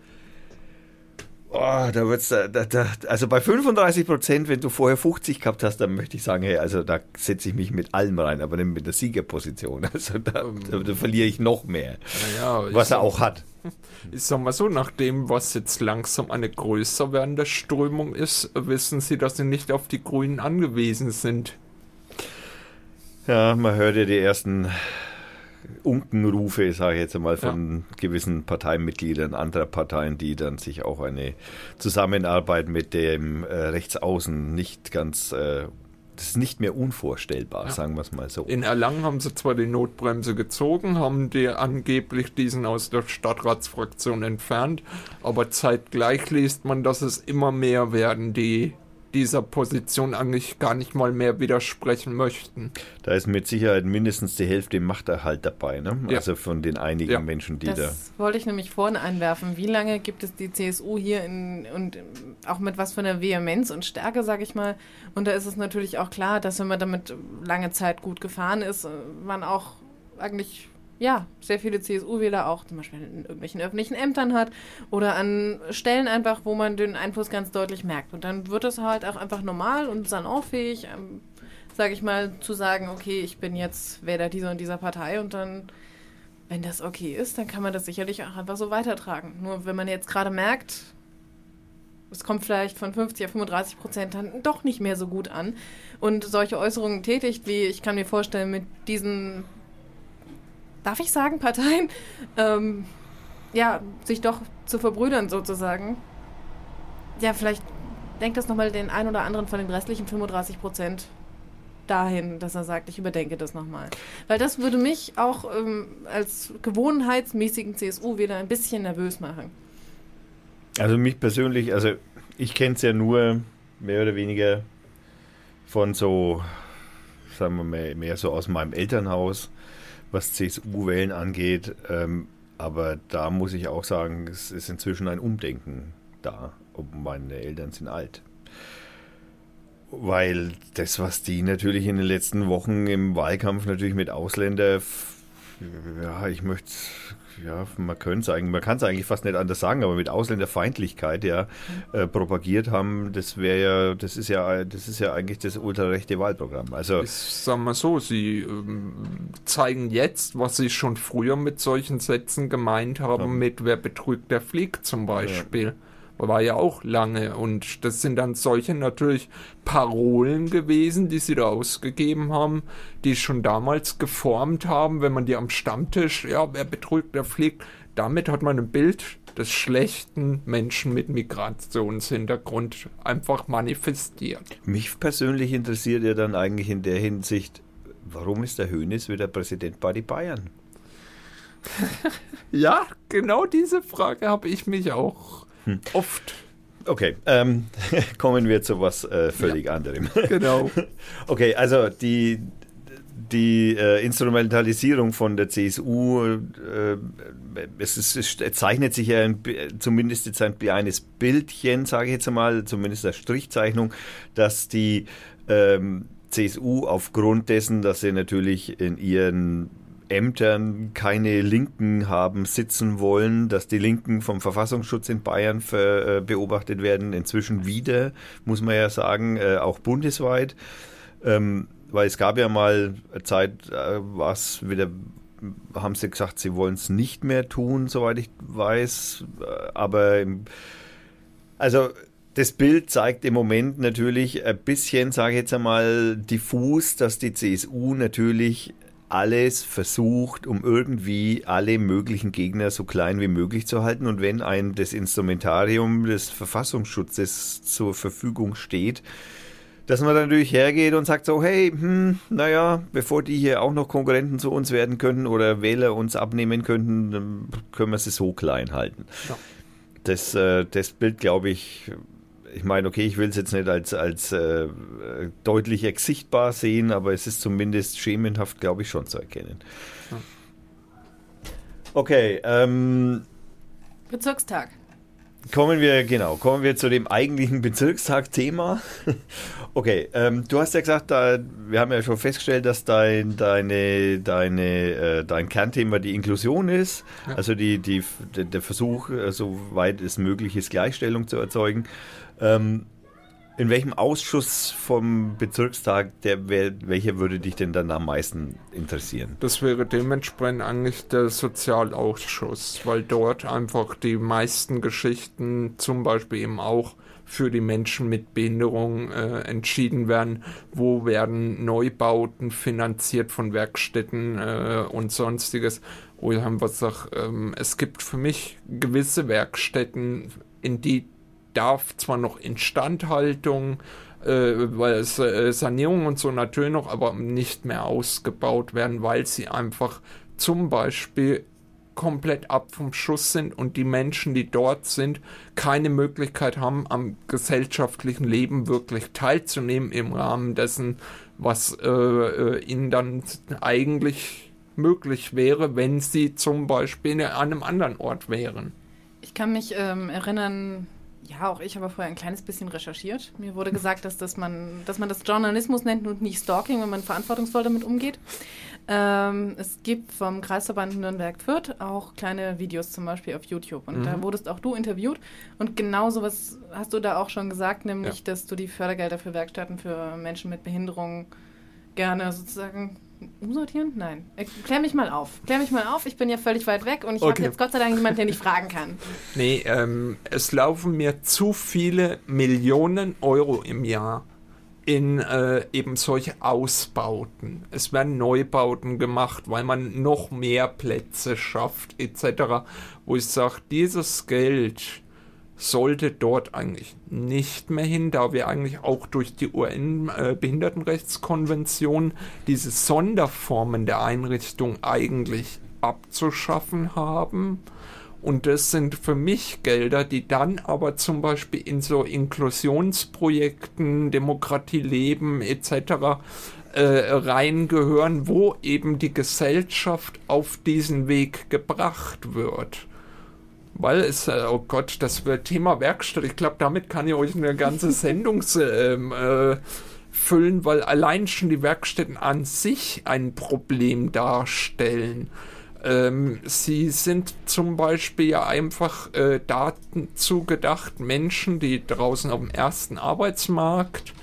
Oh, da wird's da, da, da, also bei 35 Prozent, wenn du vorher 50 gehabt hast, dann möchte ich sagen, hey, also da setze ich mich mit allem rein, aber nicht mit der Siegerposition. Also da, da, da verliere ich noch mehr, naja, was er auch hat. Ich sag mal so, nach dem, was jetzt langsam eine größer werdende Strömung ist, wissen sie, dass sie nicht auf die Grünen angewiesen sind. Ja, man hört ja die ersten Unkenrufe, sage ich jetzt einmal, von ja. gewissen Parteimitgliedern anderer Parteien, die dann sich auch eine Zusammenarbeit mit dem äh, Rechtsaußen nicht ganz äh, das ist nicht mehr unvorstellbar, ja. sagen wir es mal so. In Erlangen haben sie zwar die Notbremse gezogen, haben die angeblich diesen aus der Stadtratsfraktion entfernt, aber zeitgleich liest man, dass es immer mehr werden, die dieser Position eigentlich gar nicht mal mehr widersprechen möchten. Da ist mit Sicherheit mindestens die Hälfte Machterhalt dabei, ne? Ja. Also von den einigen ja. Menschen, die das da. Das wollte ich nämlich vorne einwerfen. Wie lange gibt es die CSU hier in, und auch mit was für einer Vehemenz und Stärke, sage ich mal. Und da ist es natürlich auch klar, dass wenn man damit lange Zeit gut gefahren ist, man auch eigentlich ja, sehr viele CSU-Wähler auch zum Beispiel in irgendwelchen öffentlichen Ämtern hat oder an Stellen einfach, wo man den Einfluss ganz deutlich merkt. Und dann wird es halt auch einfach normal und salonfähig, ähm, sage ich mal, zu sagen, okay, ich bin jetzt Wähler dieser und dieser Partei und dann, wenn das okay ist, dann kann man das sicherlich auch einfach so weitertragen. Nur wenn man jetzt gerade merkt, es kommt vielleicht von 50 auf 35 Prozent dann doch nicht mehr so gut an und solche Äußerungen tätigt, wie ich kann mir vorstellen, mit diesen darf ich sagen, Parteien, ähm, ja, sich doch zu verbrüdern sozusagen. Ja, vielleicht denkt das nochmal den einen oder anderen von den restlichen 35 Prozent dahin, dass er sagt, ich überdenke das nochmal. Weil das würde mich auch ähm, als gewohnheitsmäßigen CSU-Wähler ein bisschen nervös machen. Also mich persönlich, also ich kenne es ja nur mehr oder weniger von so, sagen wir mal, mehr so aus meinem Elternhaus was CSU-Wählen angeht. Ähm, aber da muss ich auch sagen, es ist inzwischen ein Umdenken da. Meine Eltern sind alt. Weil das, was die natürlich in den letzten Wochen im Wahlkampf natürlich mit Ausländer, ja, ich möchte ja, man könnte es eigentlich, man kann es eigentlich fast nicht anders sagen, aber mit Ausländerfeindlichkeit ja äh, propagiert haben, das wäre ja, das ist ja, das ist ja eigentlich das ultrarechte Wahlprogramm. Also ich sag mal so, sie ähm, zeigen jetzt, was sie schon früher mit solchen Sätzen gemeint haben, ja. mit wer betrügt, der fliegt zum Beispiel. Ja war ja auch lange und das sind dann solche natürlich Parolen gewesen, die sie da ausgegeben haben, die schon damals geformt haben, wenn man die am Stammtisch, ja, wer betrügt, der fliegt, damit hat man ein Bild des schlechten Menschen mit Migrationshintergrund einfach manifestiert. Mich persönlich interessiert ja dann eigentlich in der Hinsicht, warum ist der Hönes wieder Präsident bei den Bayern? ja, genau diese Frage habe ich mich auch hm. Oft. Okay, ähm, kommen wir zu was äh, völlig ja. anderem. Genau. Okay, also die, die äh, Instrumentalisierung von der CSU, äh, es, ist, es, zeichnet sich ja ein, zumindest jetzt ein kleines Bildchen, sage ich jetzt einmal, zumindest eine Strichzeichnung, dass die ähm, CSU aufgrund dessen, dass sie natürlich in ihren Ämtern keine Linken haben sitzen wollen, dass die Linken vom Verfassungsschutz in Bayern für, äh, beobachtet werden, inzwischen wieder, muss man ja sagen, äh, auch bundesweit. Ähm, weil es gab ja mal eine Zeit, äh, was wieder haben sie gesagt, sie wollen es nicht mehr tun, soweit ich weiß. Äh, aber also das Bild zeigt im Moment natürlich ein bisschen, sage ich jetzt einmal, diffus, dass die CSU natürlich alles versucht, um irgendwie alle möglichen Gegner so klein wie möglich zu halten. Und wenn ein das Instrumentarium des Verfassungsschutzes zur Verfügung steht, dass man dann natürlich hergeht und sagt so, hey, hm, naja, bevor die hier auch noch Konkurrenten zu uns werden könnten oder Wähler uns abnehmen könnten, dann können wir sie so klein halten. Ja. Das, äh, das Bild, glaube ich, ich meine, okay, ich will es jetzt nicht als, als äh, deutlich sichtbar sehen, aber es ist zumindest schemenhaft, glaube ich, schon zu erkennen. Okay. Ähm, Bezirkstag. Kommen wir, genau, kommen wir zu dem eigentlichen Bezirkstag-Thema. okay, ähm, du hast ja gesagt, da, wir haben ja schon festgestellt, dass dein, deine, deine, äh, dein Kernthema die Inklusion ist, ja. also die, die, der Versuch, äh, soweit es möglich ist, Gleichstellung zu erzeugen. Ähm, in welchem Ausschuss vom Bezirkstag, der, welcher würde dich denn dann am meisten interessieren? Das wäre dementsprechend eigentlich der Sozialausschuss, weil dort einfach die meisten Geschichten, zum Beispiel eben auch für die Menschen mit Behinderung äh, entschieden werden. Wo werden Neubauten finanziert von Werkstätten äh, und sonstiges? Wo ich einfach sage, ähm, es gibt für mich gewisse Werkstätten, in die darf zwar noch Instandhaltung, äh, weil es, äh, Sanierung und so natürlich noch, aber nicht mehr ausgebaut werden, weil sie einfach zum Beispiel komplett ab vom Schuss sind und die Menschen, die dort sind, keine Möglichkeit haben, am gesellschaftlichen Leben wirklich teilzunehmen im Rahmen dessen, was äh, äh ihnen dann eigentlich möglich wäre, wenn sie zum Beispiel an einem anderen Ort wären. Ich kann mich ähm, erinnern, ja, auch ich habe vorher ein kleines bisschen recherchiert. Mir wurde gesagt, dass, das man, dass man das Journalismus nennt und nicht Stalking, wenn man verantwortungsvoll damit umgeht. Ähm, es gibt vom Kreisverband Nürnberg-Fürth auch kleine Videos zum Beispiel auf YouTube. Und mhm. da wurdest auch du interviewt. Und genau sowas hast du da auch schon gesagt, nämlich, ja. dass du die Fördergelder für Werkstätten für Menschen mit Behinderungen gerne sozusagen umsortieren? Nein. Klär mich mal auf. Klär mich mal auf. Ich bin ja völlig weit weg und ich okay. habe jetzt Gott sei Dank jemanden, der nicht fragen kann. Nee, ähm, es laufen mir zu viele Millionen Euro im Jahr in äh, eben solche Ausbauten. Es werden Neubauten gemacht, weil man noch mehr Plätze schafft, etc. Wo ich sage, dieses Geld sollte dort eigentlich nicht mehr hin, da wir eigentlich auch durch die UN-Behindertenrechtskonvention äh, diese Sonderformen der Einrichtung eigentlich abzuschaffen haben. Und das sind für mich Gelder, die dann aber zum Beispiel in so Inklusionsprojekten, Demokratie leben etc. Äh, reingehören, wo eben die Gesellschaft auf diesen Weg gebracht wird. Weil es, äh, oh Gott, das Thema Werkstatt. Ich glaube, damit kann ich euch eine ganze Sendung ähm, äh, füllen, weil allein schon die Werkstätten an sich ein Problem darstellen. Ähm, sie sind zum Beispiel ja einfach äh, dazu gedacht, Menschen, die draußen auf dem ersten Arbeitsmarkt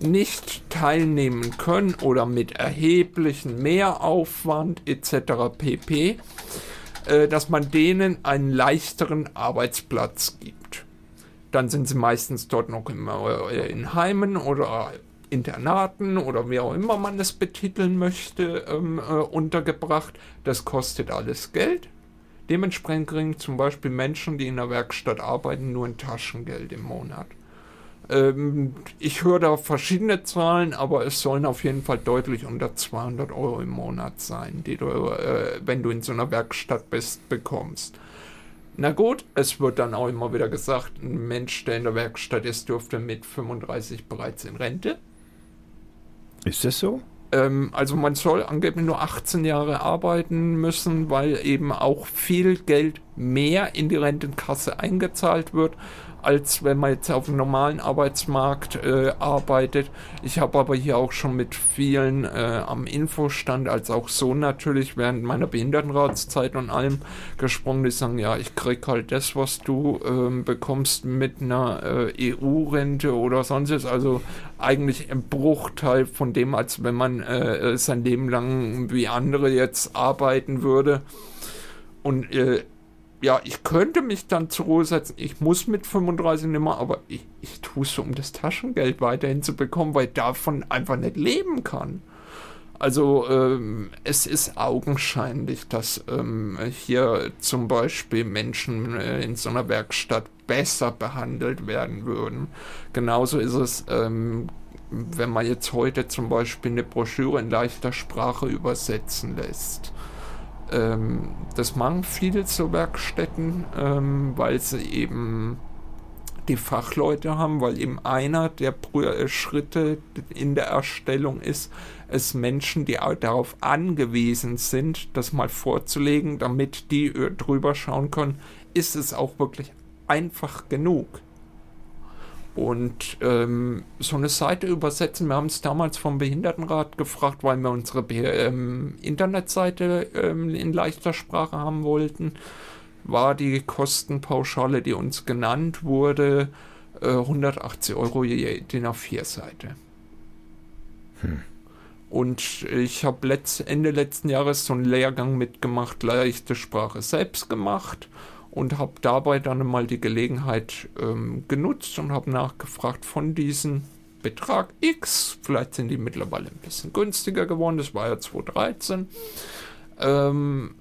nicht teilnehmen können oder mit erheblichen Mehraufwand etc. pp äh, dass man denen einen leichteren Arbeitsplatz gibt. Dann sind sie meistens dort noch in, äh, in Heimen oder Internaten oder wie auch immer man es betiteln möchte, ähm, äh, untergebracht. Das kostet alles Geld. Dementsprechend kriegen zum Beispiel Menschen, die in der Werkstatt arbeiten, nur ein Taschengeld im Monat. Ähm, ich höre da verschiedene Zahlen, aber es sollen auf jeden Fall deutlich unter 200 Euro im Monat sein, die du, äh, wenn du in so einer Werkstatt bist, bekommst. Na gut, es wird dann auch immer wieder gesagt, ein Mensch, der in der Werkstatt ist, dürfte mit 35 bereits in Rente. Ist das so? Ähm, also man soll angeblich nur 18 Jahre arbeiten müssen, weil eben auch viel Geld mehr in die Rentenkasse eingezahlt wird als wenn man jetzt auf dem normalen Arbeitsmarkt äh, arbeitet. Ich habe aber hier auch schon mit vielen äh, am Infostand, als auch so natürlich während meiner Behindertenratszeit und allem gesprochen, die sagen, ja, ich krieg halt das, was du äh, bekommst mit einer äh, EU-Rente oder sonstiges. Also eigentlich ein Bruchteil von dem, als wenn man äh, sein Leben lang wie andere jetzt arbeiten würde. Und äh, ja, ich könnte mich dann zur Ruhe setzen. Ich muss mit 35 nicht mehr, aber ich, ich tue es um das Taschengeld weiterhin zu bekommen, weil ich davon einfach nicht leben kann. Also ähm, es ist augenscheinlich, dass ähm, hier zum Beispiel Menschen äh, in so einer Werkstatt besser behandelt werden würden. Genauso ist es, ähm, wenn man jetzt heute zum Beispiel eine Broschüre in leichter Sprache übersetzen lässt. Ähm, das machen viele zu Werkstätten, ähm, weil sie eben die Fachleute haben, weil eben einer der Schritte in der Erstellung ist, es Menschen, die darauf angewiesen sind, das mal vorzulegen, damit die äh, drüber schauen können, ist es auch wirklich einfach genug und ähm, so eine Seite übersetzen. Wir haben es damals vom Behindertenrat gefragt, weil wir unsere ähm, Internetseite ähm, in leichter Sprache haben wollten. War die Kostenpauschale, die uns genannt wurde, äh, 180 Euro je DIN A4-Seite. Hm. Und ich habe letzt, Ende letzten Jahres so einen Lehrgang mitgemacht, leichte Sprache selbst gemacht und habe dabei dann mal die Gelegenheit ähm, genutzt und habe nachgefragt von diesem Betrag X, vielleicht sind die mittlerweile ein bisschen günstiger geworden, das war ja 2013, ähm,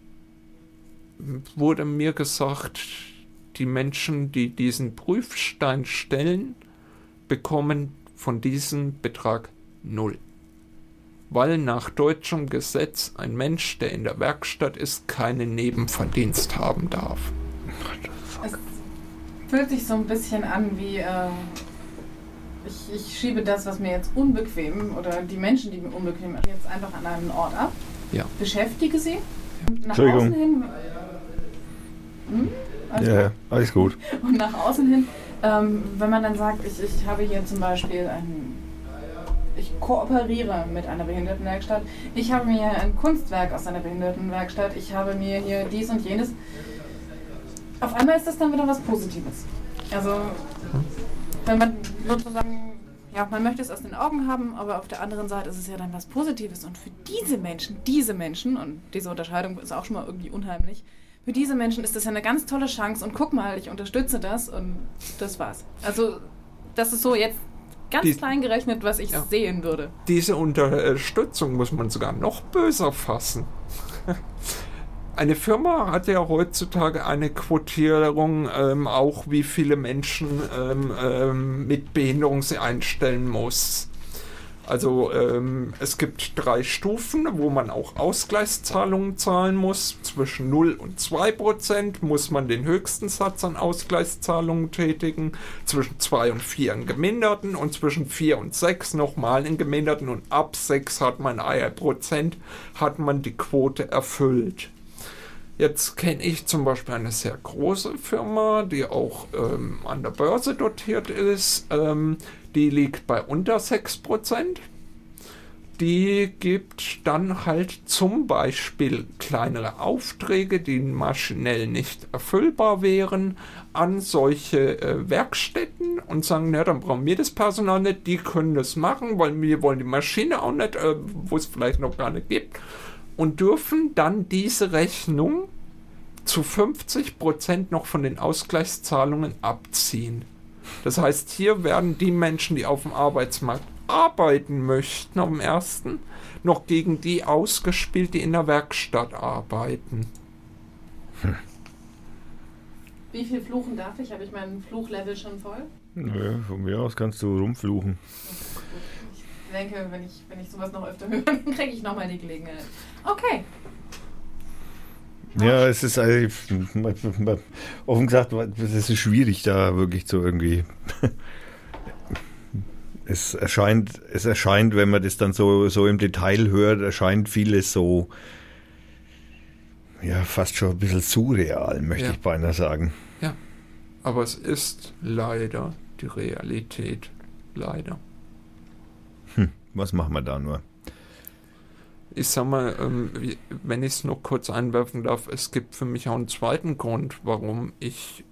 wurde mir gesagt, die Menschen, die diesen Prüfstein stellen, bekommen von diesem Betrag null. weil nach deutschem Gesetz ein Mensch, der in der Werkstatt ist, keinen Nebenverdienst haben darf. Es fühlt sich so ein bisschen an wie, äh, ich, ich schiebe das, was mir jetzt unbequem oder die Menschen, die mir unbequem sind, jetzt einfach an einen Ort ab, Ja. beschäftige sie. Nach Entschuldigung. außen hin. Hm? Alles Ja, alles gut. Und nach außen hin, ähm, wenn man dann sagt, ich, ich habe hier zum Beispiel ein. Ich kooperiere mit einer Behindertenwerkstatt. Ich habe mir ein Kunstwerk aus einer Behindertenwerkstatt. Ich habe mir hier dies und jenes. Auf einmal ist das dann wieder was Positives. Also, wenn man sozusagen, ja, man möchte es aus den Augen haben, aber auf der anderen Seite ist es ja dann was Positives. Und für diese Menschen, diese Menschen, und diese Unterscheidung ist auch schon mal irgendwie unheimlich, für diese Menschen ist das ja eine ganz tolle Chance. Und guck mal, ich unterstütze das und das war's. Also, das ist so jetzt ganz Die- klein gerechnet, was ich Ja. sehen würde. Diese Unterstützung muss man sogar noch böser fassen. Eine Firma hat ja heutzutage eine Quotierung, ähm, auch wie viele Menschen ähm, ähm, mit Behinderung sie einstellen muss. Also ähm, es gibt drei Stufen, wo man auch Ausgleichszahlungen zahlen muss. Zwischen 0 und 2 Prozent muss man den höchsten Satz an Ausgleichszahlungen tätigen. Zwischen 2 und 4 einen geminderten und zwischen 4 und 6 nochmal einen geminderten. Und ab 6 hat man 1 Prozent, hat man die Quote erfüllt. Jetzt kenne ich zum Beispiel eine sehr große Firma, die auch ähm, an der Börse dotiert ist. Ähm, die liegt bei unter 6%. Die gibt dann halt zum Beispiel kleinere Aufträge, die maschinell nicht erfüllbar wären, an solche äh, Werkstätten und sagen, na, dann brauchen wir das Personal nicht, die können das machen, weil wir wollen die Maschine auch nicht, äh, wo es vielleicht noch gar nicht gibt und dürfen dann diese Rechnung zu 50% noch von den Ausgleichszahlungen abziehen. Das heißt, hier werden die Menschen, die auf dem Arbeitsmarkt arbeiten möchten, am ersten, noch gegen die ausgespielt, die in der Werkstatt arbeiten. Wie viel fluchen darf ich? Habe ich mein Fluchlevel schon voll? Ja, von mir aus kannst du rumfluchen. Ich denke, wenn ich, wenn ich sowas noch öfter höre, dann kriege ich nochmal die Gelegenheit. Okay. Ja, es ist eigentlich, offen gesagt, es ist schwierig da wirklich zu irgendwie. Es erscheint, es erscheint, wenn man das dann so, so im Detail hört, erscheint vieles so, ja, fast schon ein bisschen surreal, möchte Ja. ich beinahe sagen. Aber es ist leider die Realität. Leider. Was machen wir da nur? Ich sag mal, ähm, wenn ich es nur kurz einwerfen darf, es gibt für mich auch einen zweiten Grund, warum ich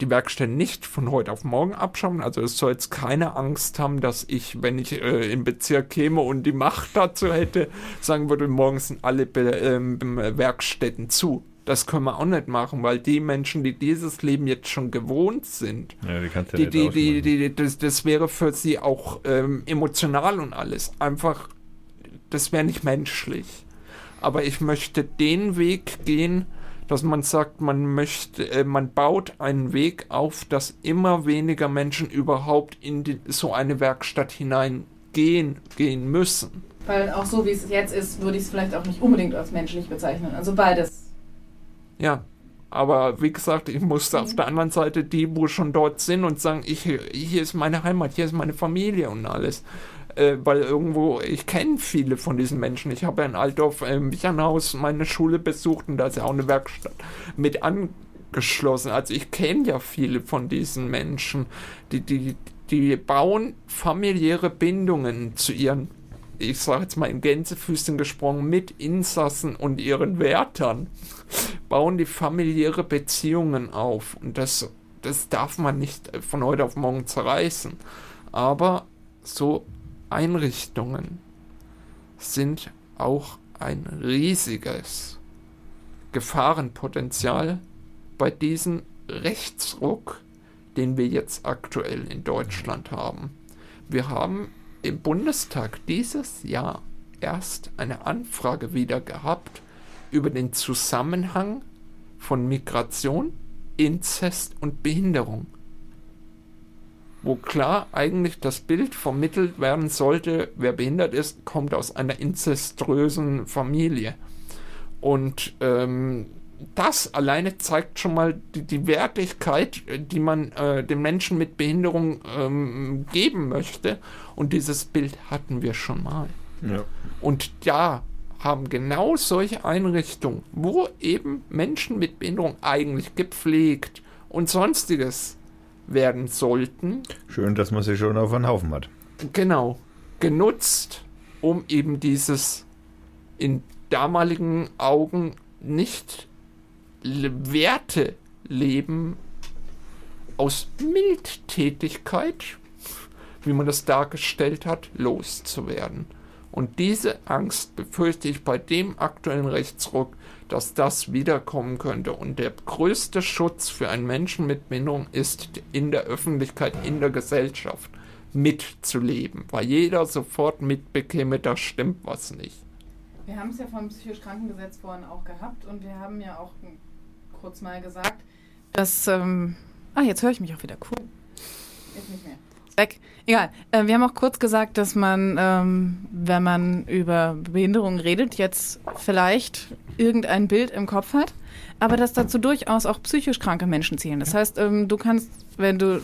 die Werkstätten nicht von heute auf morgen abschaffen. Also es soll jetzt keine Angst haben, dass ich, wenn ich äh, im Bezirk käme und die Macht dazu hätte, sagen würde, morgen sind alle Be ähm, Werkstätten zu. Das können wir auch nicht machen, weil die Menschen, die dieses Leben jetzt schon gewohnt sind, Ja, die kannst du die, nicht die, die, die, das, das wäre für sie auch ähm, emotional und alles. Einfach, das wäre nicht menschlich. Aber ich möchte den Weg gehen, dass man sagt, man möchte, äh, man baut einen Weg auf, dass immer weniger Menschen überhaupt in die, so eine Werkstatt hineingehen gehen müssen. Weil auch so wie es jetzt ist, würde ich es vielleicht auch nicht unbedingt als menschlich bezeichnen. Also beides. Ja, aber wie gesagt, ich musste auf der anderen Seite die, wo schon dort sind und sagen, ich, hier ist meine Heimat, hier ist meine Familie und alles. Äh, weil irgendwo, ich kenne viele von diesen Menschen. Ich habe ja in Altdorf im Wichernhaus meine Schule besucht und da ist ja auch eine Werkstatt mit angeschlossen. Also ich kenne ja viele von diesen Menschen, die, die, die bauen familiäre Bindungen zu ihren ich sage jetzt mal in Gänsefüßchen gesprochen, mit Insassen und ihren Wärtern bauen die familiäre Beziehungen auf. Und das, das darf man nicht von heute auf morgen zerreißen. Aber so Einrichtungen sind auch ein riesiges Gefahrenpotenzial bei diesem Rechtsruck, den wir jetzt aktuell in Deutschland haben. Wir haben im Bundestag dieses Jahr erst eine Anfrage wieder gehabt über den Zusammenhang von Migration, Inzest und Behinderung. wo klar eigentlich das Bild vermittelt werden sollte, wer behindert ist, kommt aus einer inzeströsen Familie. Und ähm, das alleine zeigt schon mal die, die Wertigkeit, die man äh, den Menschen mit Behinderung ähm, geben möchte. Und dieses Bild hatten wir schon mal. Ja. Und da haben genau solche Einrichtungen, wo eben Menschen mit Behinderung eigentlich gepflegt und sonstiges werden sollten. Schön, dass man sie schon auf einen Haufen hat. Genau, genutzt, um eben dieses in damaligen Augen nicht Werte leben aus Mildtätigkeit, wie man das dargestellt hat, loszuwerden. Und diese Angst befürchte ich bei dem aktuellen Rechtsruck, dass das wiederkommen könnte. Und der größte Schutz für einen Menschen mit Behinderung ist in der Öffentlichkeit, in der Gesellschaft mitzuleben, weil jeder sofort mitbekäme, da stimmt was nicht. Wir haben es ja vom psychisch Krankengesetz vorhin auch gehabt und wir haben ja auch kurz mal gesagt, dass. Ähm, ah, jetzt höre ich mich auch wieder. Cool. Jetzt nicht mehr. Weg. Egal. Äh, wir haben auch kurz gesagt, dass man, ähm, wenn man über Behinderungen redet, jetzt vielleicht irgendein Bild im Kopf hat, aber dass dazu durchaus auch psychisch kranke Menschen zählen. Das heißt, ähm, du kannst, wenn du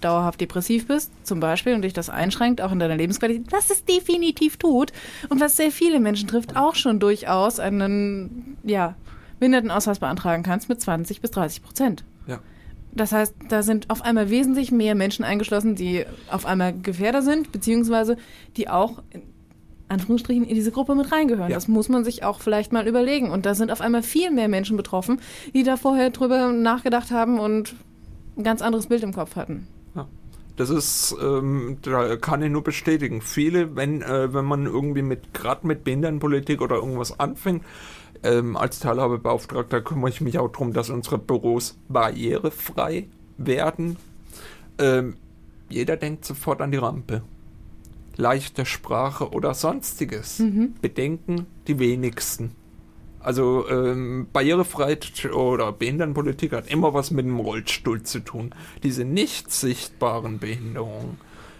dauerhaft depressiv bist, zum Beispiel, und dich das einschränkt, auch in deiner Lebensqualität, was es definitiv tut und was sehr viele Menschen trifft, auch schon durchaus einen, ja, Behindertenausweis beantragen kannst mit 20 bis 30 Prozent. Ja. Das heißt, da sind auf einmal wesentlich mehr Menschen eingeschlossen, die auf einmal Gefährder sind, beziehungsweise die auch in Anführungsstrichen in diese Gruppe mit reingehören. Ja. Das muss man sich auch vielleicht mal überlegen. Und da sind auf einmal viel mehr Menschen betroffen, die da vorher drüber nachgedacht haben und ein ganz anderes Bild im Kopf hatten. Ja. Das ist, ähm, da kann ich nur bestätigen. Viele, wenn, äh, wenn man irgendwie mit, gerade mit Behindertenpolitik oder irgendwas anfängt, ähm, als Teilhabebeauftragter kümmere ich mich auch darum, dass unsere Büros barrierefrei werden. Ähm, jeder denkt sofort an die Rampe. Leichte Sprache oder sonstiges. Mhm. Bedenken die wenigsten. Also ähm, Barrierefreiheit oder Behindertenpolitik hat immer was mit dem Rollstuhl zu tun. Diese nicht sichtbaren Behinderungen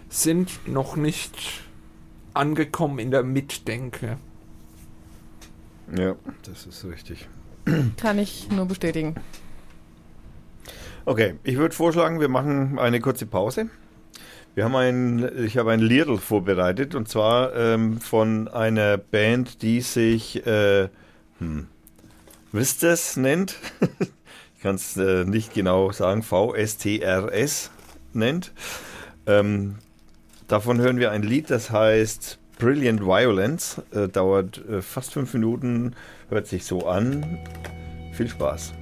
sind noch nicht angekommen in der Mitdenke. Ja, das ist richtig. Kann ich nur bestätigen. Okay, ich würde vorschlagen, wir machen eine kurze Pause. Wir haben ein, ich habe ein Liedl vorbereitet und zwar ähm, von einer Band, die sich äh, hm, Vistas nennt. ich kann es äh, nicht genau sagen, VSTRS nennt. Ähm, davon hören wir ein Lied, das heißt Brilliant Violence. Äh, dauert äh, fast fünf Minuten, hört sich so an. Viel Spaß.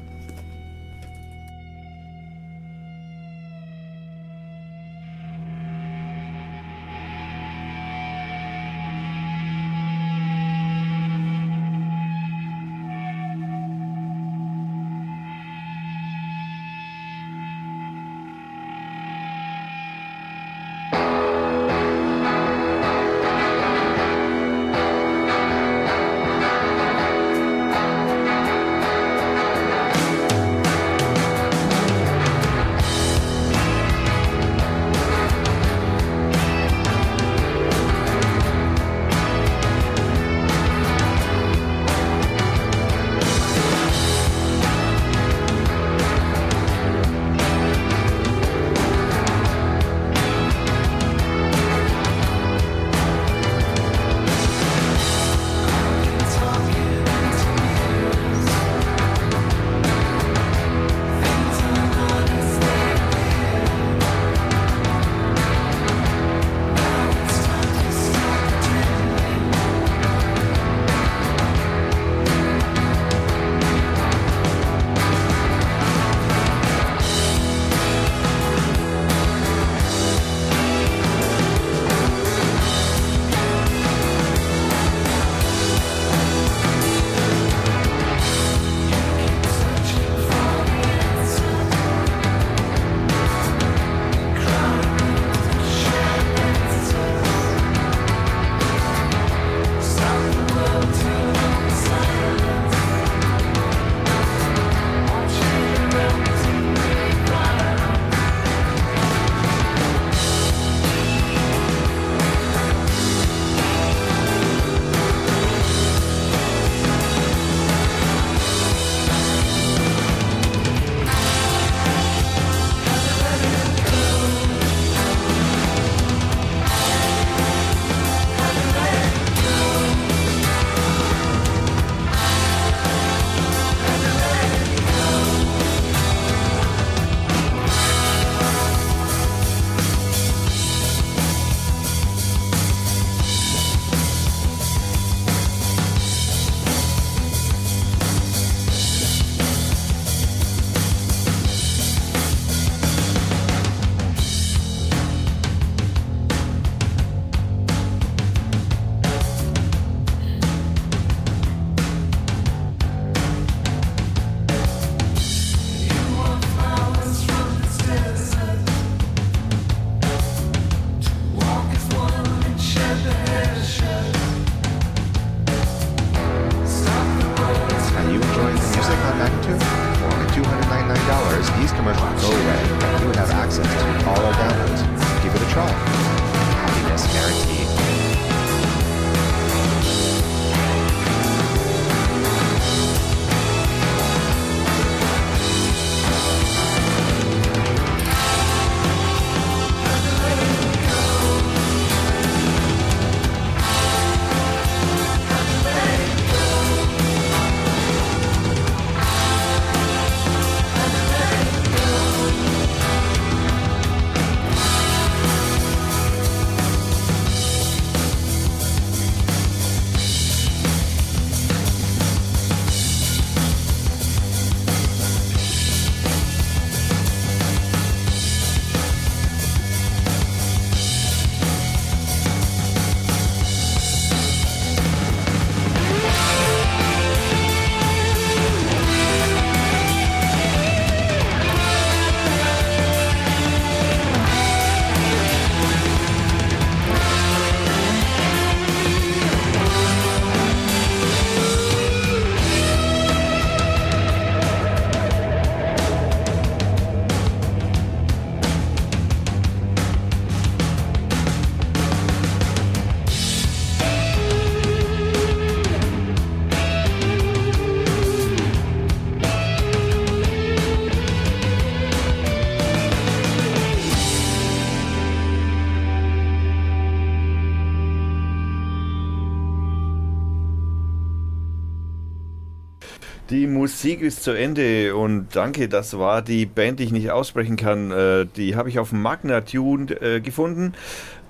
Musik ist zu Ende und danke, das war die Band, die ich nicht aussprechen kann. Äh, die habe ich auf Magna Tune äh, gefunden.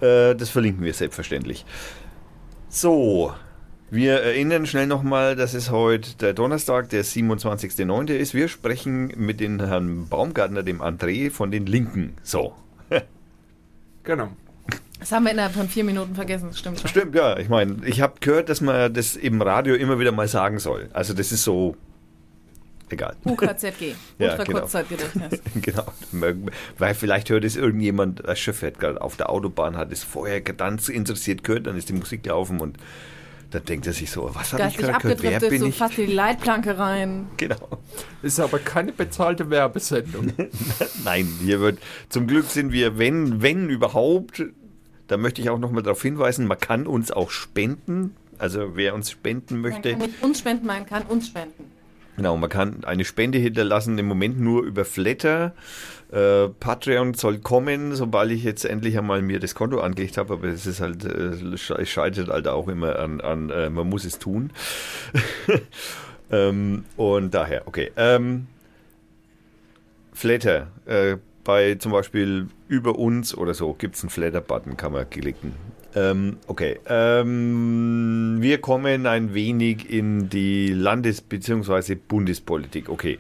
Äh, das verlinken wir selbstverständlich. So, wir erinnern schnell nochmal, dass es heute der Donnerstag, der 27.09. ist. Wir sprechen mit dem Herrn Baumgartner, dem André von den Linken. So. Genau. Das haben wir innerhalb von vier Minuten vergessen, das stimmt schon. Stimmt, ja. Ich meine, ich habe gehört, dass man das im Radio immer wieder mal sagen soll. Also das ist so egal. UKZG, Ja, genau. Kurzzeitgedächtnis. genau. Weil vielleicht hört es irgendjemand, der Chef fährt gerade auf der Autobahn, hat es vorher ganz interessiert gehört, dann ist die Musik laufen und dann denkt er sich so, was habe ich gerade gehört? Wer abgedriftet, bin so ich? fast in die Leitplanke rein. Genau. Ist aber keine bezahlte Werbesendung. Nein, hier wird, zum Glück sind wir, wenn, wenn überhaupt, da möchte ich auch nochmal darauf hinweisen, man kann uns auch spenden. Also wer uns spenden Man möchte, kann nicht uns spenden, man kann uns spenden. Genau, man kann eine Spende hinterlassen, im Moment nur über Flatter. Äh, Patreon soll kommen, sobald ich jetzt endlich einmal mir das Konto angelegt habe, aber es ist halt, äh, es scheitert halt auch immer an, an äh, man muss es tun. ähm, und daher, okay. Ähm, Flatter, äh, bei zum Beispiel über uns oder so gibt es einen Flatter-Button, kann man klicken. Ähm, okay, ähm, wir kommen ein wenig in die Landes- bzw. Bundespolitik. Okay,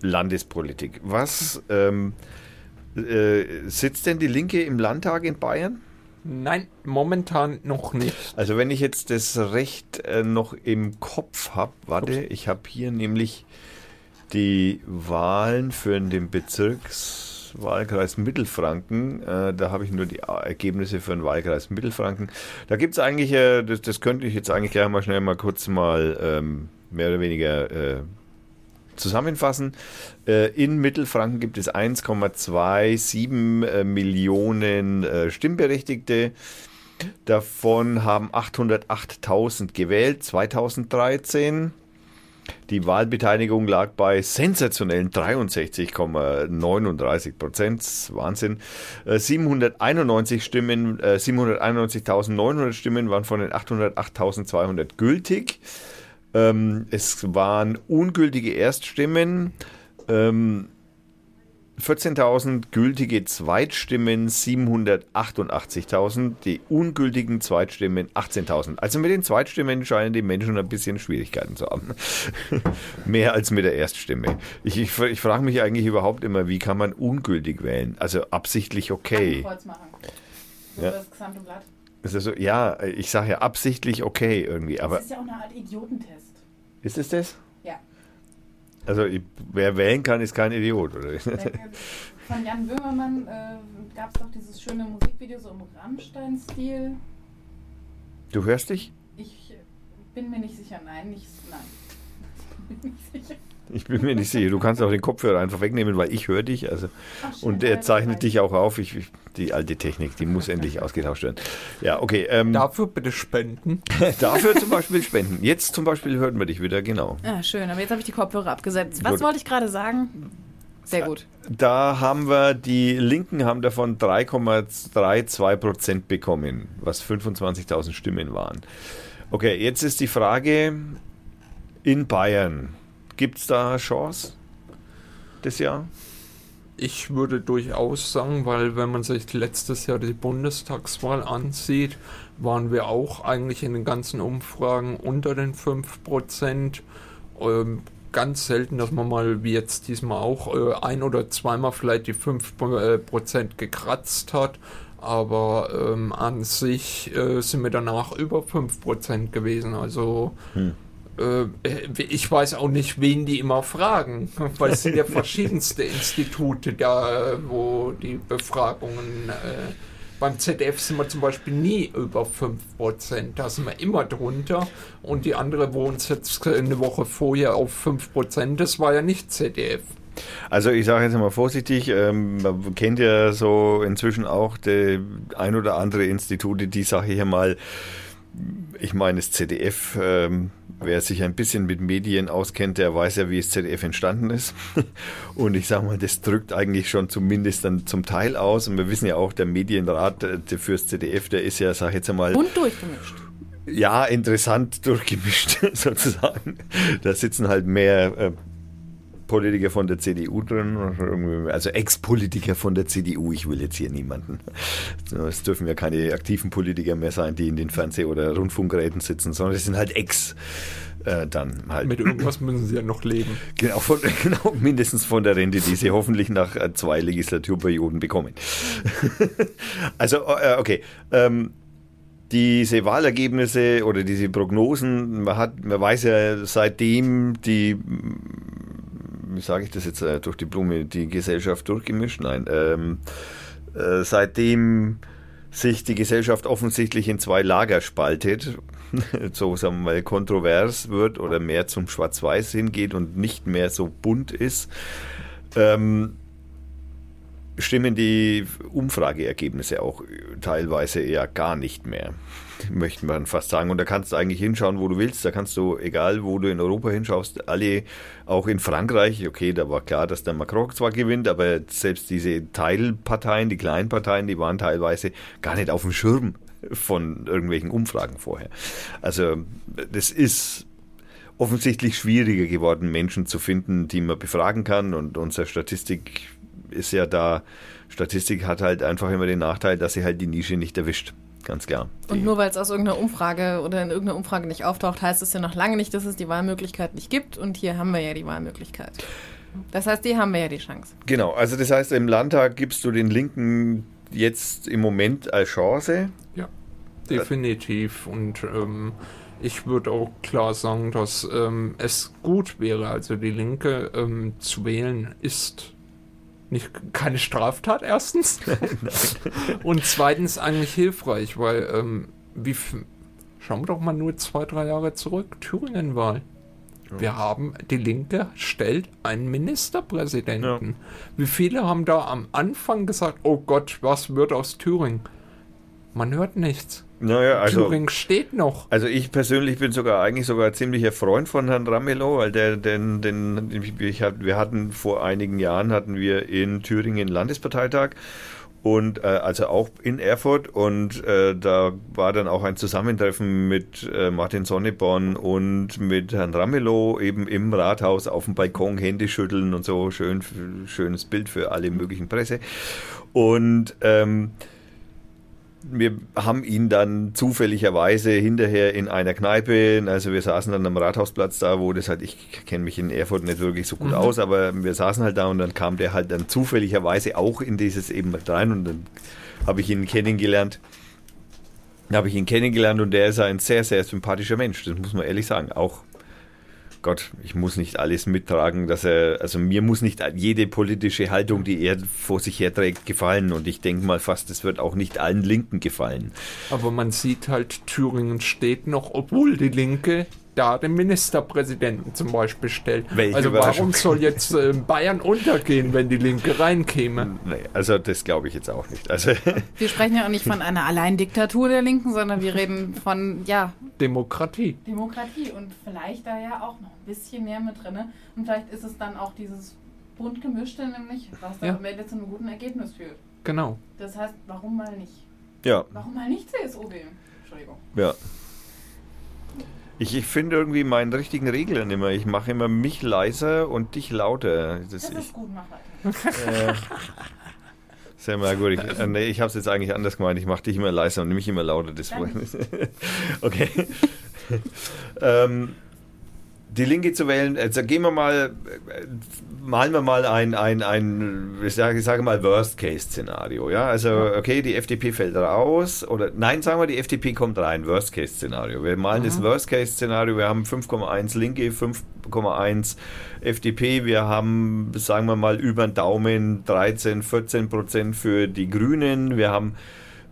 Landespolitik. Was ähm, äh, sitzt denn die Linke im Landtag in Bayern? Nein, momentan noch nicht. Also wenn ich jetzt das Recht äh, noch im Kopf habe, warte, ich habe hier nämlich die Wahlen für den Bezirkswahlkreis Mittelfranken. Äh, da habe ich nur die Ergebnisse für den Wahlkreis Mittelfranken. Da gibt es eigentlich, äh, das, das könnte ich jetzt eigentlich gerne mal schnell mal kurz mal ähm, mehr oder weniger äh, zusammenfassen. Äh, in Mittelfranken gibt es 1,27 äh, Millionen äh, Stimmberechtigte. Davon haben 808.000 gewählt 2013. Die Wahlbeteiligung lag bei sensationellen 63,39 Prozent. Wahnsinn. Äh, 791 Stimmen, äh, 791.900 Stimmen waren von den 808.200 gültig. Ähm, es waren ungültige Erststimmen. Ähm, 14.000 gültige Zweitstimmen, 788.000, die ungültigen Zweitstimmen 18.000. Also mit den Zweitstimmen scheinen die Menschen ein bisschen Schwierigkeiten zu haben. Mehr als mit der Erststimme. Ich, ich, ich frage mich eigentlich überhaupt immer, wie kann man ungültig wählen? Also absichtlich okay. Kreuz machen. Ja. das gesamte Blatt. Ist das so? Ja, ich sage ja absichtlich okay irgendwie, aber das ist ja auch eine Art Idiotentest. ist es das? Also ich, wer wählen kann, ist kein Idiot, oder? Von Jan Böhmermann äh, gab es doch dieses schöne Musikvideo so im Rammstein-Stil. Du hörst dich? Ich bin mir nicht sicher. Nein, nicht. Nein. bin nicht sicher. Ich bin mir nicht sicher. Du kannst auch den Kopfhörer einfach wegnehmen, weil ich höre dich. Also, und er zeichnet dich auch auf. Ich, ich, die alte Technik, die muss endlich ausgetauscht werden. Ja, okay. Ähm, Dafür bitte spenden. dafür zum Beispiel spenden. Jetzt zum Beispiel hört man dich wieder, genau. Ah, schön, aber jetzt habe ich die Kopfhörer abgesetzt. Was Gut. wollte ich gerade sagen? Sehr gut. Da haben wir, die Linken haben davon 3,32 Prozent bekommen, was 25.000 Stimmen waren. Okay, jetzt ist die Frage, in Bayern, gibt es da Chance das Jahr? Ich würde durchaus sagen, weil wenn man sich letztes Jahr die Bundestagswahl ansieht, waren wir auch eigentlich in den ganzen Umfragen unter den 5%. Ähm, ganz selten, dass man mal wie jetzt diesmal auch äh, ein oder zweimal vielleicht die 5% gekratzt hat. Aber ähm, an sich äh, sind wir danach über 5% gewesen. Also äh, ich weiß auch nicht, wen die immer fragen, weil es sind ja verschiedenste Institute da, äh, wo die Befragungen. Äh, beim ZDF sind wir zum Beispiel nie über 5%, da sind wir immer drunter. Und die andere, wo uns jetzt eine Woche vorher auf 5%, das war ja nicht ZDF. Also ich sage jetzt mal vorsichtig, ähm, man kennt ja so inzwischen auch die ein oder andere Institute, die Sache hier mal, ich meine das ZDF, ähm, wer sich ein bisschen mit Medien auskennt, der weiß ja, wie das ZDF entstanden ist. Und ich sage mal, das drückt eigentlich schon zumindest dann zum Teil aus. Und wir wissen ja auch, der Medienrat äh, fürs ZDF, der ist ja, sag ich jetzt einmal, Und durchgemischt. ja, interessant durchgemischt sozusagen. Da sitzen halt mehr äh, Politiker von der CDU drin, also Ex-Politiker von der CDU. Ich will jetzt hier niemanden. Es dürfen ja keine aktiven Politiker mehr sein, die in den Fernseh- oder Rundfunkgeräten sitzen, sondern es sind halt Ex. Äh, dann halt. Mit irgendwas müssen sie ja noch leben. Genau, von, genau, mindestens von der Rente, die sie hoffentlich nach äh, zwei Legislaturperioden bekommen. also, äh, okay. Ähm, diese Wahlergebnisse oder diese Prognosen, man, hat, man weiß ja seitdem die, wie sage ich das jetzt äh, durch die Blume, die Gesellschaft durchgemischt? Nein. Ähm, äh, seitdem sich die Gesellschaft offensichtlich in zwei Lager spaltet, so sagen wir mal kontrovers wird oder mehr zum Schwarz-Weiß hingeht und nicht mehr so bunt ist, ähm, stimmen die Umfrageergebnisse auch teilweise eher gar nicht mehr, möchte man fast sagen. Und da kannst du eigentlich hinschauen, wo du willst. Da kannst du, egal wo du in Europa hinschaust, alle, auch in Frankreich, okay, da war klar, dass der Macron zwar gewinnt, aber selbst diese Teilparteien, die kleinen Parteien, die waren teilweise gar nicht auf dem Schirm von irgendwelchen Umfragen vorher. Also das ist offensichtlich schwieriger geworden, Menschen zu finden, die man befragen kann. Und unsere Statistik ist ja da, Statistik hat halt einfach immer den Nachteil, dass sie halt die Nische nicht erwischt. Ganz klar. Die- Und nur weil es aus irgendeiner Umfrage oder in irgendeiner Umfrage nicht auftaucht, heißt es ja noch lange nicht, dass es die Wahlmöglichkeit nicht gibt. Und hier haben wir ja die Wahlmöglichkeit. Das heißt, hier haben wir ja die Chance. Genau, also das heißt, im Landtag gibst du den Linken jetzt im Moment als Chance. Ja, definitiv. Und ähm, ich würde auch klar sagen, dass ähm, es gut wäre, also die Linke ähm, zu wählen ist nicht keine Straftat erstens und zweitens eigentlich hilfreich, weil ähm, wie schauen wir doch mal nur zwei drei Jahre zurück Thüringen-Wahl. Wir haben, die Linke stellt einen Ministerpräsidenten. Wie viele haben da am Anfang gesagt, oh Gott, was wird aus Thüringen? Man hört nichts. Naja, also. Thüringen steht noch. Also ich persönlich bin sogar eigentlich sogar ziemlicher Freund von Herrn Ramelow, weil der, den, den, wir hatten vor einigen Jahren hatten wir in Thüringen Landesparteitag und äh, also auch in Erfurt und äh, da war dann auch ein Zusammentreffen mit äh, Martin Sonneborn und mit Herrn Ramelow eben im Rathaus auf dem Balkon Hände schütteln und so schön schönes Bild für alle möglichen Presse und ähm, wir haben ihn dann zufälligerweise hinterher in einer Kneipe, also wir saßen dann am Rathausplatz da, wo das halt, ich kenne mich in Erfurt nicht wirklich so gut aus, aber wir saßen halt da und dann kam der halt dann zufälligerweise auch in dieses eben rein und dann habe ich ihn kennengelernt. Dann habe ich ihn kennengelernt und der ist ein sehr, sehr sympathischer Mensch, das muss man ehrlich sagen. Auch Gott, ich muss nicht alles mittragen, dass er, also mir muss nicht jede politische Haltung, die er vor sich herträgt, gefallen. Und ich denke mal fast, es wird auch nicht allen Linken gefallen. Aber man sieht halt, Thüringen steht noch, obwohl die Linke da den Ministerpräsidenten zum Beispiel stellt. Welche also warum soll jetzt äh, Bayern untergehen, wenn die Linke reinkäme? Nee, also das glaube ich jetzt auch nicht. Also Wir sprechen ja auch nicht von einer Alleindiktatur der Linken, sondern wir reden von, ja, Demokratie. Demokratie und vielleicht da ja auch noch ein bisschen mehr mit drin. Und vielleicht ist es dann auch dieses bunt gemischte, nämlich, was dann Ja. am Ende zu einem guten Ergebnis führt. Genau. Das heißt, warum mal nicht? ja, Warum mal nicht CSU wählen? Entschuldigung. ja. Ich, ich finde irgendwie meinen richtigen Regler nicht mehr. Ich mache immer mich leiser und dich lauter. Das, Das ich, ist gut, mach weiter. äh, sehr merkwürdig. Äh, nee, ich habe es jetzt eigentlich anders gemeint. Ich mache dich immer leiser und mich immer lauter. Das okay. ähm, die Linke zu wählen, also gehen wir mal, äh, malen wir mal ein, ein, ein ich sage, ich sage mal Worst-Case-Szenario. Ja? Also, okay, die FDP fällt raus, oder nein, sagen wir, die FDP kommt rein, Worst-Case-Szenario. Wir malen das Worst-Case-Szenario, wir haben 5,1 Linke, 5,1 FDP, wir haben, sagen wir mal, über den Daumen 13, 14 Prozent für die Grünen, wir haben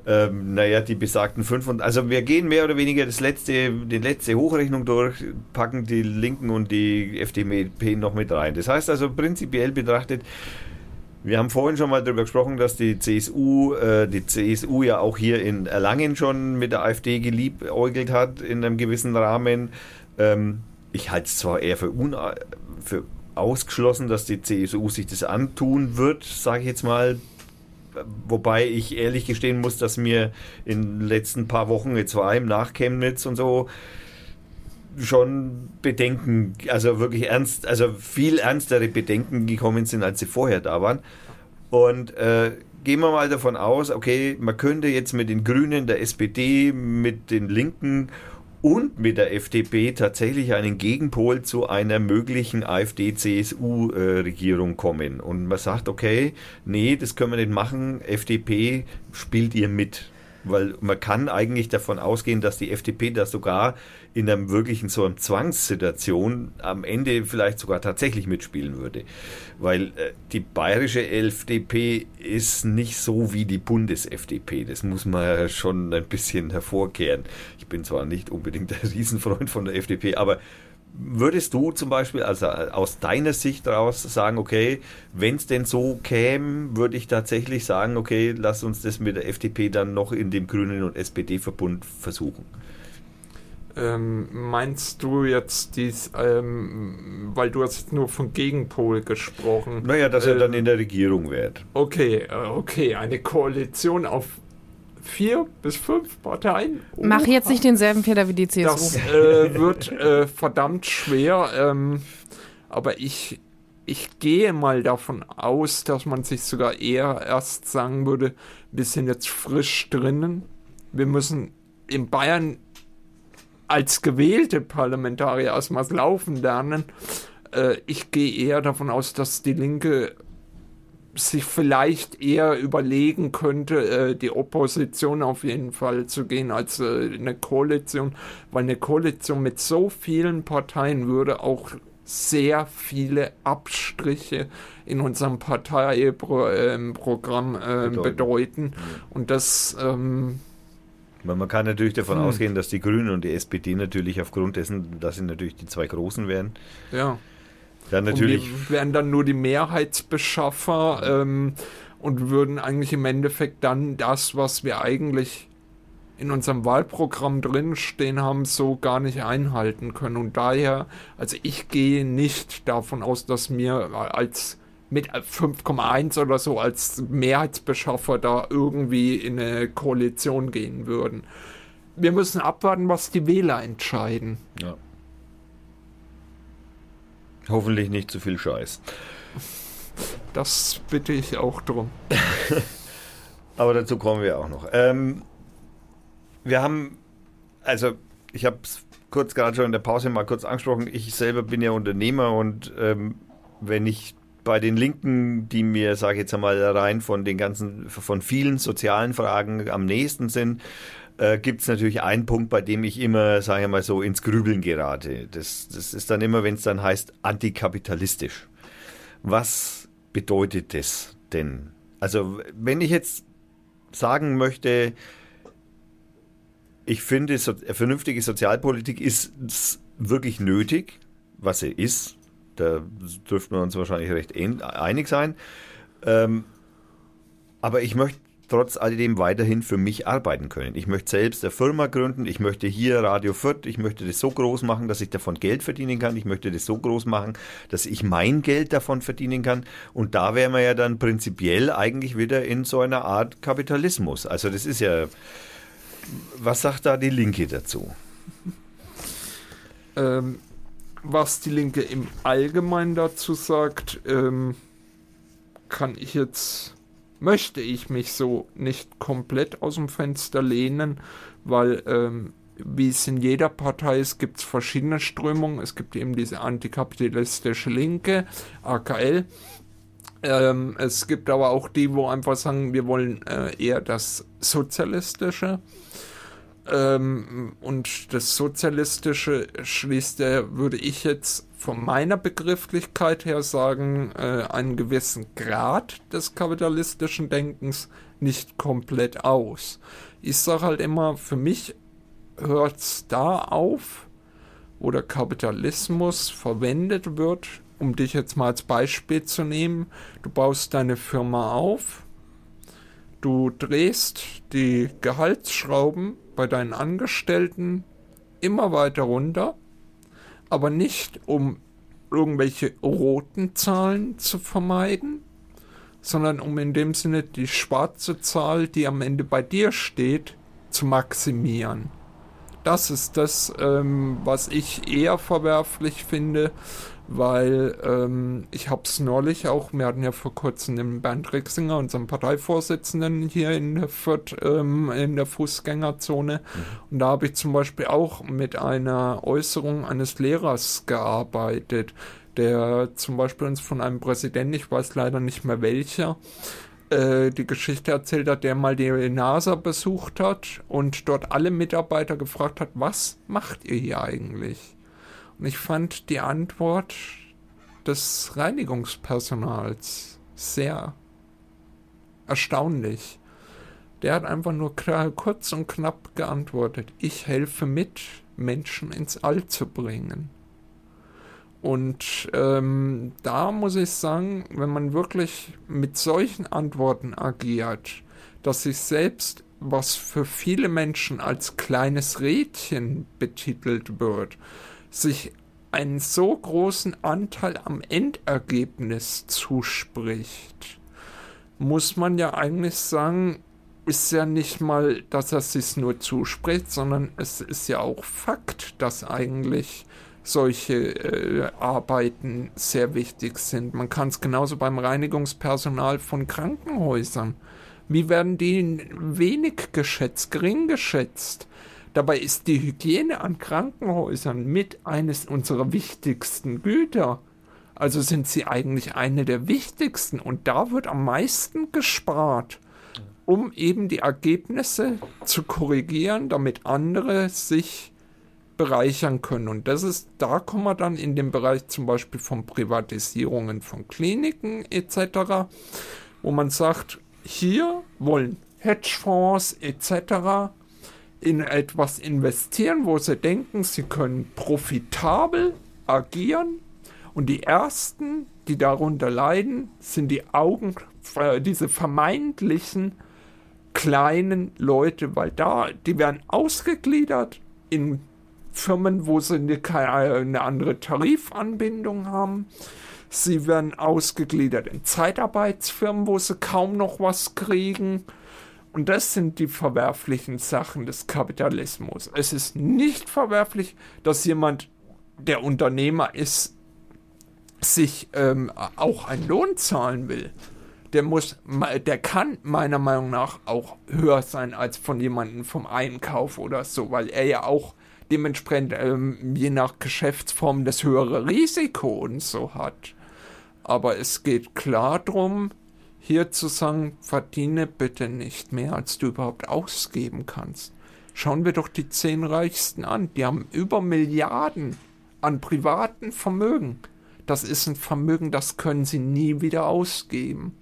ähm, naja, die besagten 5 und also wir gehen mehr oder weniger das letzte, die letzte Hochrechnung durch, packen die Linken und die FDP noch mit rein. Das heißt also prinzipiell betrachtet, wir haben vorhin schon mal darüber gesprochen, dass die CSU, äh, die CSU ja auch hier in Erlangen schon mit der AfD geliebäugelt hat in einem gewissen Rahmen. Ähm, ich halte es zwar eher für, für ausgeschlossen, dass die CSU sich das antun wird, sage ich jetzt mal. Wobei ich ehrlich gestehen muss, dass mir in den letzten paar Wochen, jetzt vor allem nach Chemnitz und so, schon Bedenken, also wirklich ernst, also viel ernstere Bedenken gekommen sind, als sie vorher da waren. Und äh, gehen wir mal davon aus, okay, man könnte jetzt mit den Grünen, der SPD, mit den Linken und mit der FDP tatsächlich einen Gegenpol zu einer möglichen AfD-CSU-Regierung kommen. Und man sagt, okay, nee, das können wir nicht machen, FDP spielt ihr mit. Weil man kann eigentlich davon ausgehen, dass die FDP da sogar in einem wirklichen so einer Zwangssituation am Ende vielleicht sogar tatsächlich mitspielen würde. Weil äh, die bayerische FDP ist nicht so wie die Bundes-FDP. Das muss man ja schon ein bisschen hervorkehren. Ich bin zwar nicht unbedingt ein Riesenfreund von der FDP, aber Würdest du zum Beispiel, also aus deiner Sicht daraus sagen, okay, wenn es denn so käme, würde ich tatsächlich sagen, okay, lass uns das mit der FDP dann noch in dem Grünen und SPD-Verbund versuchen. Ähm, meinst du jetzt dies, ähm, weil du hast nur von Gegenpol gesprochen? Naja, dass er Ähm, dann in der Regierung wird. Okay, äh, okay, eine Koalition auf vier bis fünf Parteien. Mach jetzt nicht denselben Fehler wie die CSU. Das äh, wird äh, verdammt schwer, ähm, aber ich, ich gehe mal davon aus, dass man sich sogar eher erst sagen würde, wir sind jetzt frisch drinnen. Wir müssen in Bayern als gewählte Parlamentarier erstmal laufen lernen. Äh, ich gehe eher davon aus, dass die Linke sich vielleicht eher überlegen könnte, äh, die Opposition auf jeden Fall zu gehen, als äh, eine Koalition, weil eine Koalition mit so vielen Parteien würde auch sehr viele Abstriche in unserem Parteiprogramm äh, Bedeuten. bedeuten. Und das, ähm, man kann natürlich davon Hm. ausgehen, dass die Grünen und die SPD natürlich aufgrund dessen, dass sie natürlich die zwei Großen wären, ja. dann natürlich Und wir wären dann nur die Mehrheitsbeschaffer ähm, und würden eigentlich im Endeffekt dann das, was wir eigentlich in unserem Wahlprogramm drinstehen haben, so gar nicht einhalten können. Und daher, also ich gehe nicht davon aus, dass mir als mit 5,1 oder so als Mehrheitsbeschaffer da irgendwie in eine Koalition gehen würden. Wir müssen abwarten, was die Wähler entscheiden. ja. hoffentlich nicht zu viel Scheiß. Das bitte ich auch drum. Aber dazu kommen wir auch noch. Ähm, wir haben, also ich habe es kurz gerade schon in der Pause mal kurz angesprochen, ich selber bin ja Unternehmer und ähm, wenn ich bei den Linken, die mir, sage ich jetzt einmal, rein von den ganzen, von vielen sozialen Fragen am nächsten sind, äh, gibt es natürlich einen Punkt, bei dem ich immer, sage ich mal so, ins Grübeln gerate. Das, das ist dann immer, wenn es dann heißt, antikapitalistisch. Was bedeutet das denn? Also, wenn ich jetzt sagen möchte, ich finde, so, vernünftige Sozialpolitik ist wirklich nötig, was sie ist. Da dürften wir uns wahrscheinlich recht einig sein. Ähm, aber ich möchte trotz alledem weiterhin für mich arbeiten können. Ich möchte selbst eine Firma gründen, ich möchte hier Radio Fürth, ich möchte das so groß machen, dass ich davon Geld verdienen kann, ich möchte das so groß machen, dass ich mein Geld davon verdienen kann und da wären wir ja dann prinzipiell eigentlich wieder in so einer Art Kapitalismus. Also das ist ja, was sagt da die Linke dazu? Ähm, was die Linke im Allgemeinen dazu sagt, ähm, kann ich jetzt möchte ich mich so nicht komplett aus dem Fenster lehnen, weil ähm, wie es in jeder Partei ist, gibt es verschiedene Strömungen. Es gibt eben diese antikapitalistische Linke, AKL. Ähm, es gibt aber auch die, wo einfach sagen, wir wollen äh, eher das Sozialistische. Ähm, und das Sozialistische schließt, äh, würde ich jetzt von meiner Begrifflichkeit her sagen, äh, einen gewissen Grad des kapitalistischen Denkens nicht komplett aus. Ich sage halt immer, für mich hört es da auf, wo der Kapitalismus verwendet wird, um dich jetzt mal als Beispiel zu nehmen. Du baust deine Firma auf, du drehst die Gehaltsschrauben bei deinen Angestellten immer weiter runter, aber nicht um irgendwelche roten Zahlen zu vermeiden, sondern um in dem Sinne die schwarze Zahl, die am Ende bei dir steht, zu maximieren. Das ist das, ähm, was ich eher verwerflich finde, weil ähm, ich habe es neulich auch, wir hatten ja vor kurzem den Bernd Rixinger, unseren Parteivorsitzenden hier in der Fürth, ähm, in der Fußgängerzone mhm. und da habe ich zum Beispiel auch mit einer Äußerung eines Lehrers gearbeitet, der zum Beispiel uns von einem Präsidenten, ich weiß leider nicht mehr welcher, äh, die Geschichte erzählt hat, der mal die NASA besucht hat und dort alle Mitarbeiter gefragt hat, was macht ihr hier eigentlich? Ich fand die Antwort des Reinigungspersonals sehr erstaunlich. Der hat einfach nur kurz und knapp geantwortet, ich helfe mit, Menschen ins All zu bringen. Und ähm, da muss ich sagen, wenn man wirklich mit solchen Antworten agiert, dass sich selbst, was für viele Menschen als kleines Rädchen betitelt wird, sich einen so großen Anteil am Endergebnis zuspricht, muss man ja eigentlich sagen, ist ja nicht mal, dass er sich nur zuspricht, sondern es ist ja auch Fakt, dass eigentlich solche äh, Arbeiten sehr wichtig sind. Man kann es genauso beim Reinigungspersonal von Krankenhäusern. Wie werden die wenig geschätzt, gering geschätzt? Dabei ist die Hygiene an Krankenhäusern mit eines unserer wichtigsten Güter. Also sind sie eigentlich eine der wichtigsten und da wird am meisten gespart, um eben die Ergebnisse zu korrigieren, damit andere sich bereichern können. Und das ist, da kommen wir dann in den Bereich zum Beispiel von Privatisierungen von Kliniken etc., wo man sagt, hier wollen Hedgefonds etc in etwas investieren, wo sie denken, sie können profitabel agieren. Und die ersten, die darunter leiden, sind die Augen, äh, diese vermeintlichen kleinen Leute, weil da, die werden ausgegliedert in Firmen, wo sie eine, eine andere Tarifanbindung haben. Sie werden ausgegliedert in Zeitarbeitsfirmen, wo sie kaum noch was kriegen. Und das sind die verwerflichen Sachen des Kapitalismus. Es ist nicht verwerflich, dass jemand, der Unternehmer ist, sich ähm, auch einen Lohn zahlen will. Der muss, der kann meiner Meinung nach auch höher sein als von jemandem vom Einkauf oder so, weil er ja auch dementsprechend ähm, je nach Geschäftsform das höhere Risiko und so hat. Aber es geht klar darum, hier zu sagen, verdiene bitte nicht mehr, als du überhaupt ausgeben kannst. Schauen wir doch die zehn Reichsten an. Die haben über Milliarden an privaten Vermögen. Das ist ein Vermögen, das können sie nie wieder ausgeben.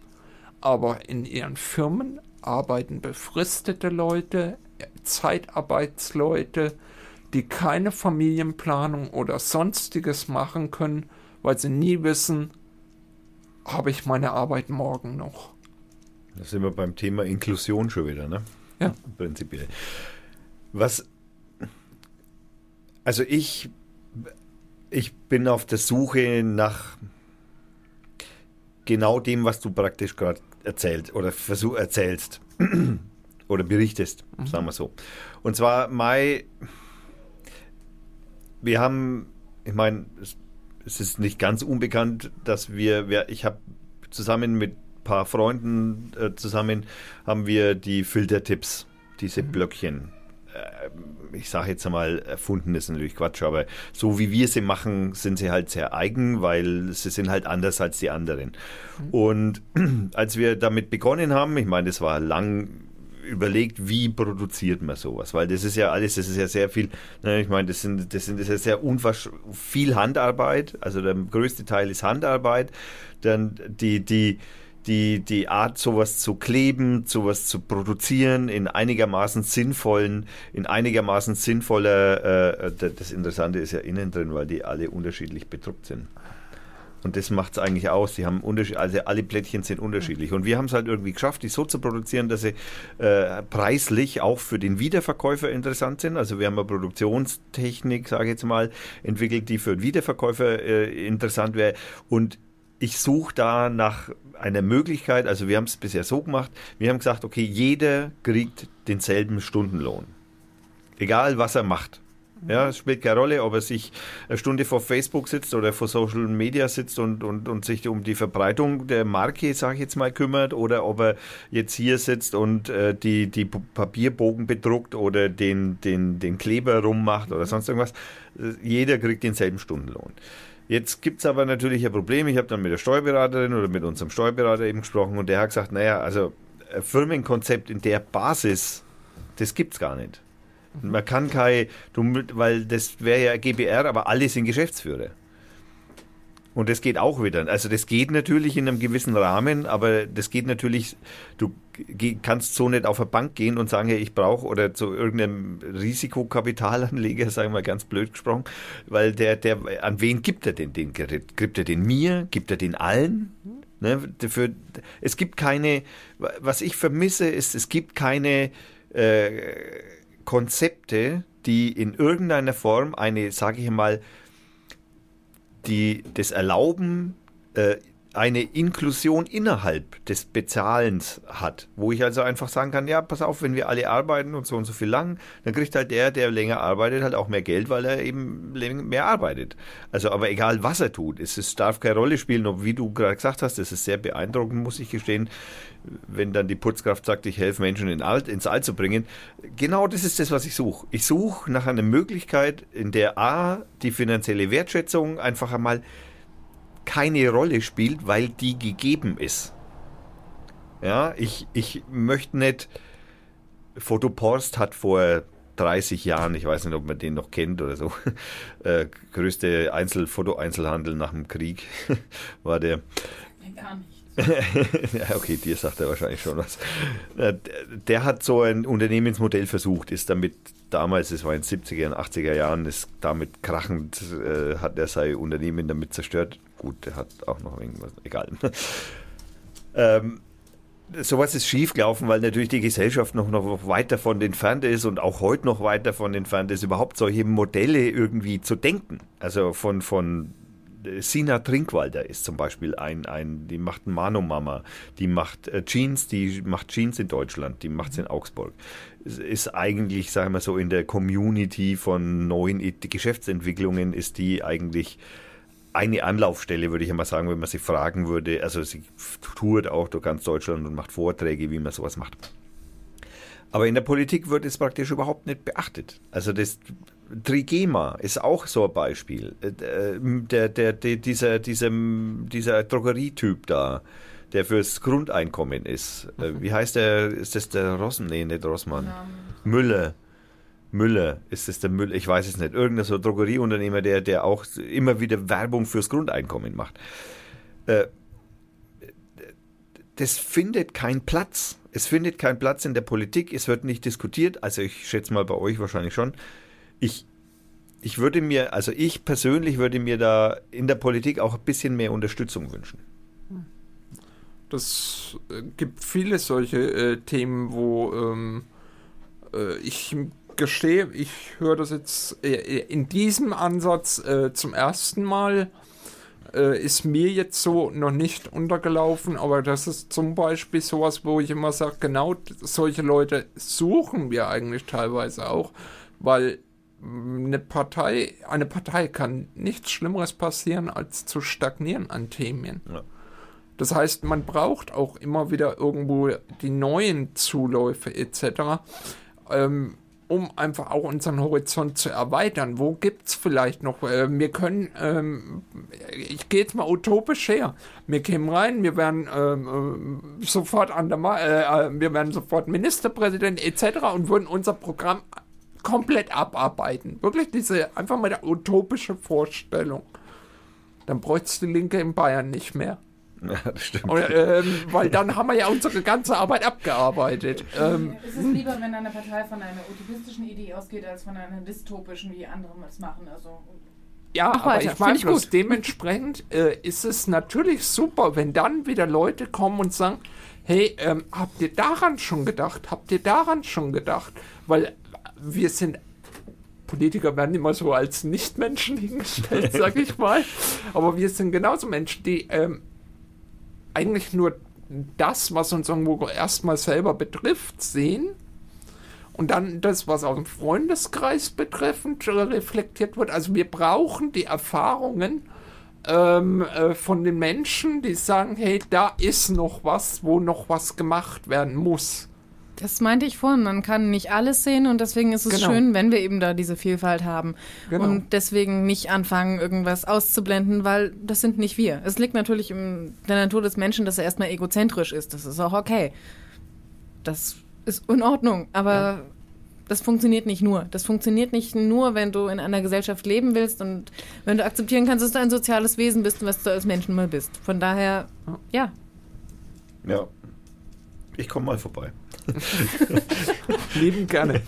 Aber in ihren Firmen arbeiten befristete Leute, Zeitarbeitsleute, die keine Familienplanung oder sonstiges machen können, weil sie nie wissen, habe ich meine Arbeit morgen noch. Da sind wir beim Thema Inklusion schon wieder, ne? Ja. Prinzipiell. Was, also ich, ich bin auf der Suche nach genau dem, was du praktisch gerade erzählt oder versuch, erzählst oder berichtest, sagen wir so. Und zwar Mai, wir haben, ich meine, es, ist nicht ganz unbekannt, dass wir, wir ich habe zusammen mit ein paar Freunden äh, zusammen haben wir die Filtertipps, diese Blöckchen. Äh, ich sage jetzt einmal, erfunden ist natürlich Quatsch, aber so wie wir sie machen, sind sie halt sehr eigen, weil sie sind halt anders als die anderen. Und als wir damit begonnen haben, ich meine, das war lang überlegt, wie produziert man sowas, weil das ist ja alles, das ist ja sehr viel, ne, ich meine, das sind, das sind, das ist ja sehr unwasch, viel Handarbeit, also der größte Teil ist Handarbeit, dann die, die, die, die Art, sowas zu kleben, sowas zu produzieren in einigermaßen sinnvollen, in einigermaßen sinnvoller, äh, d- das Interessante ist ja innen drin, weil die alle unterschiedlich bedruckt sind. Und das macht es eigentlich aus. Die haben also alle Plättchen sind unterschiedlich. Und wir haben es halt irgendwie geschafft, die so zu produzieren, dass sie äh, preislich auch für den Wiederverkäufer interessant sind. Also wir haben eine Produktionstechnik, sage ich jetzt mal, entwickelt, die für den Wiederverkäufer äh, interessant wäre. Und ich suche da nach einer Möglichkeit, also wir haben es bisher so gemacht, wir haben gesagt, okay, jeder kriegt denselben Stundenlohn. Egal, was er macht. Ja, es spielt keine Rolle, ob er sich eine Stunde vor Facebook sitzt oder vor Social Media sitzt und, und, und sich um die Verbreitung der Marke, sage ich jetzt mal, kümmert oder ob er jetzt hier sitzt und äh, die, die Papierbogen bedruckt oder den, den, den Kleber rummacht oder sonst irgendwas. Jeder kriegt denselben Stundenlohn. Jetzt gibt es aber natürlich ein Problem. Ich habe dann mit der Steuerberaterin oder mit unserem Steuerberater eben gesprochen und der hat gesagt, naja, also ein Firmenkonzept in der Basis, das gibt es gar nicht. Man kann kein, weil das wäre ja GBR, aber alle sind Geschäftsführer. Und das geht auch wieder. Also das geht natürlich in einem gewissen Rahmen, aber das geht natürlich, du kannst so nicht auf eine Bank gehen und sagen, ich brauche oder zu irgendeinem Risikokapitalanleger, sagen wir ganz blöd gesprochen, weil der, der, an wen gibt er denn den Kredit? Gibt er den mir? Gibt er den allen? Ne, dafür, es gibt keine, was ich vermisse, ist, es gibt keine äh, Konzepte, die in irgendeiner Form eine, sage ich mal, die das erlauben, äh, eine Inklusion innerhalb des Bezahlens hat, wo ich also einfach sagen kann, ja, pass auf, wenn wir alle arbeiten und so und so viel lang, dann kriegt halt der, der länger arbeitet, halt auch mehr Geld, weil er eben mehr arbeitet. Also, aber egal, was er tut, es, es darf keine Rolle spielen, ob, wie du gerade gesagt hast, das ist sehr beeindruckend, muss ich gestehen, wenn dann die Putzkraft sagt, ich helfe Menschen in Alt, ins All zu bringen. Genau das ist das, was ich suche. Ich suche nach einer Möglichkeit, in der A, die finanzielle Wertschätzung einfach einmal keine Rolle spielt, weil die gegeben ist. Ja, ich, ich möchte nicht. Fotoporst hat vor 30 Jahren, ich weiß nicht, ob man den noch kennt oder so, äh, größte Einzel Fotoeinzelhandel nach dem Krieg war der. Gar nicht. ja, okay, dir sagt er wahrscheinlich schon was. Äh, der- Der hat so ein Unternehmensmodell versucht, ist damit damals, es war in den 70er und 80er Jahren, ist damit krachend, äh, hat er sein Unternehmen damit zerstört. Gut, der hat auch noch irgendwas, egal. ähm, sowas ist schiefgelaufen, weil natürlich die Gesellschaft noch, noch weit davon entfernt ist und auch heute noch weit davon entfernt ist, überhaupt solche Modelle irgendwie zu denken. Also von, von Sina Trinkwalder ist zum Beispiel ein, ein die macht ein Mano-Mama, die macht äh, Jeans, die macht Jeans in Deutschland, die macht es in Augsburg. Ist eigentlich, sagen wir so, in der Community von neuen Geschäftsentwicklungen ist die eigentlich eine Anlaufstelle, würde ich einmal sagen, wenn man sie fragen würde. Also sie tourt auch durch ganz Deutschland und macht Vorträge, wie man sowas macht. Aber in der Politik wird es praktisch überhaupt nicht beachtet. Also das Trigema ist auch so ein Beispiel. Äh, Der, der, der, dieser, dieser, dieser Drogerietyp da, der fürs Grundeinkommen ist. Äh, Wie heißt der? Ist das der Rossen? Nee, nicht Rossmann. Müller. Müller, ist das der Müller? Ich weiß es nicht. Irgendein so Drogerieunternehmer, der, der auch immer wieder Werbung fürs Grundeinkommen macht. Äh, das findet keinen Platz. Es findet keinen Platz in der Politik, es wird nicht diskutiert. Also ich schätze mal bei euch wahrscheinlich schon. Ich ich würde mir, also ich persönlich würde mir da in der Politik auch ein bisschen mehr Unterstützung wünschen. Das äh, gibt viele solche äh, Themen, wo ähm, äh, ich gestehe, ich höre das jetzt äh, in diesem Ansatz äh, zum ersten Mal. Äh, ist mir jetzt so noch nicht untergelaufen, aber das ist zum Beispiel sowas, wo ich immer sage, genau solche Leute suchen wir eigentlich teilweise auch, weil eine Partei, eine Partei kann nichts Schlimmeres passieren, als zu stagnieren an Themen. Ja. Das heißt, man braucht auch immer wieder irgendwo die neuen Zuläufe etc., ähm, um einfach auch unseren Horizont zu erweitern. Wo gibt es vielleicht noch? Äh, wir können, ähm, ich gehe jetzt mal utopisch her. Wir kämen rein, wir werden ähm, äh, sofort an der, Ma äh, äh, wir werden sofort Ministerpräsident etc. und würden unser Programm komplett abarbeiten. Wirklich diese einfach mal der utopische Vorstellung. Dann bräuchte es die Linke in Bayern nicht mehr. Ja, das stimmt. Und, ähm, weil dann haben wir ja unsere ganze Arbeit abgearbeitet. Ähm, ist es lieber, wenn eine Partei von einer utopistischen Idee ausgeht, als von einer dystopischen, wie andere es machen? Also, ja, Ach, aber weiter. ich meine, ich dementsprechend äh, ist es natürlich super, wenn dann wieder Leute kommen und sagen, hey, ähm, habt ihr daran schon gedacht? Habt ihr daran schon gedacht? Weil wir sind Politiker werden immer so als Nichtmenschen hingestellt, sag ich mal. Aber wir sind genauso Menschen, die ähm, eigentlich nur das, was uns irgendwo erstmal selber betrifft, sehen und dann das, was auch im Freundeskreis betreffend reflektiert wird. Also wir brauchen die Erfahrungen ähm, äh, von den Menschen, die sagen, hey, da ist noch was, wo noch was gemacht werden muss. Das meinte ich vorhin, man kann nicht alles sehen und deswegen ist es genau. schön, wenn wir eben da diese Vielfalt haben. Genau. Und deswegen nicht anfangen, irgendwas auszublenden, weil das sind nicht wir. Es liegt natürlich in der Natur des Menschen, dass er erstmal egozentrisch ist. Das ist auch okay. Das ist in Ordnung, aber ja. das funktioniert nicht nur. Das funktioniert nicht nur, wenn du in einer Gesellschaft leben willst und wenn du akzeptieren kannst, dass du ein soziales Wesen bist und was du als Menschen mal bist. Von daher, ja. Ja. Ich komme mal vorbei. Lieben gerne.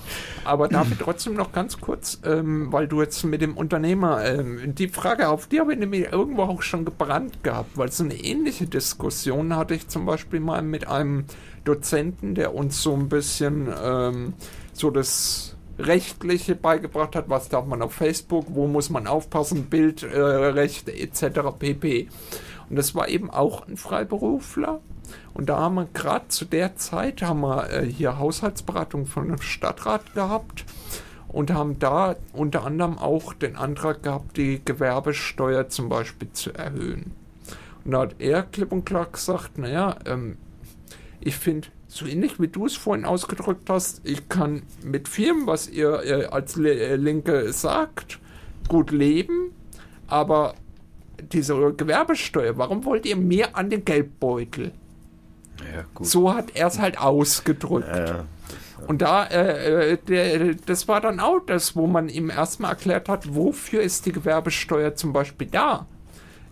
Aber ich trotzdem noch ganz kurz, ähm, weil du jetzt mit dem Unternehmer, ähm, die Frage, auf die habe ich nämlich irgendwo auch schon gebrannt gehabt, weil so eine ähnliche Diskussion hatte ich zum Beispiel mal mit einem Dozenten, der uns so ein bisschen ähm, so das Rechtliche beigebracht hat, was darf man auf Facebook, wo muss man aufpassen, Bildrechte äh, etc. pp. Und das war eben auch ein Freiberufler, und da haben wir gerade zu der Zeit haben wir äh, hier Haushaltsberatung von einem Stadtrat gehabt und haben da unter anderem auch den Antrag gehabt, die Gewerbesteuer zum Beispiel zu erhöhen. Und da hat er klipp und klar gesagt, naja, ähm, ich finde, so ähnlich wie du es vorhin ausgedrückt hast, ich kann mit Firmen, was ihr äh, als Le äh, Linke sagt, gut leben, aber diese Gewerbesteuer, warum wollt ihr mehr an den Geldbeutel? Ja, so hat er es halt ausgedrückt. Ja, und da, äh, äh, der, das war dann auch das, wo man ihm erstmal erklärt hat, wofür ist die Gewerbesteuer zum Beispiel da?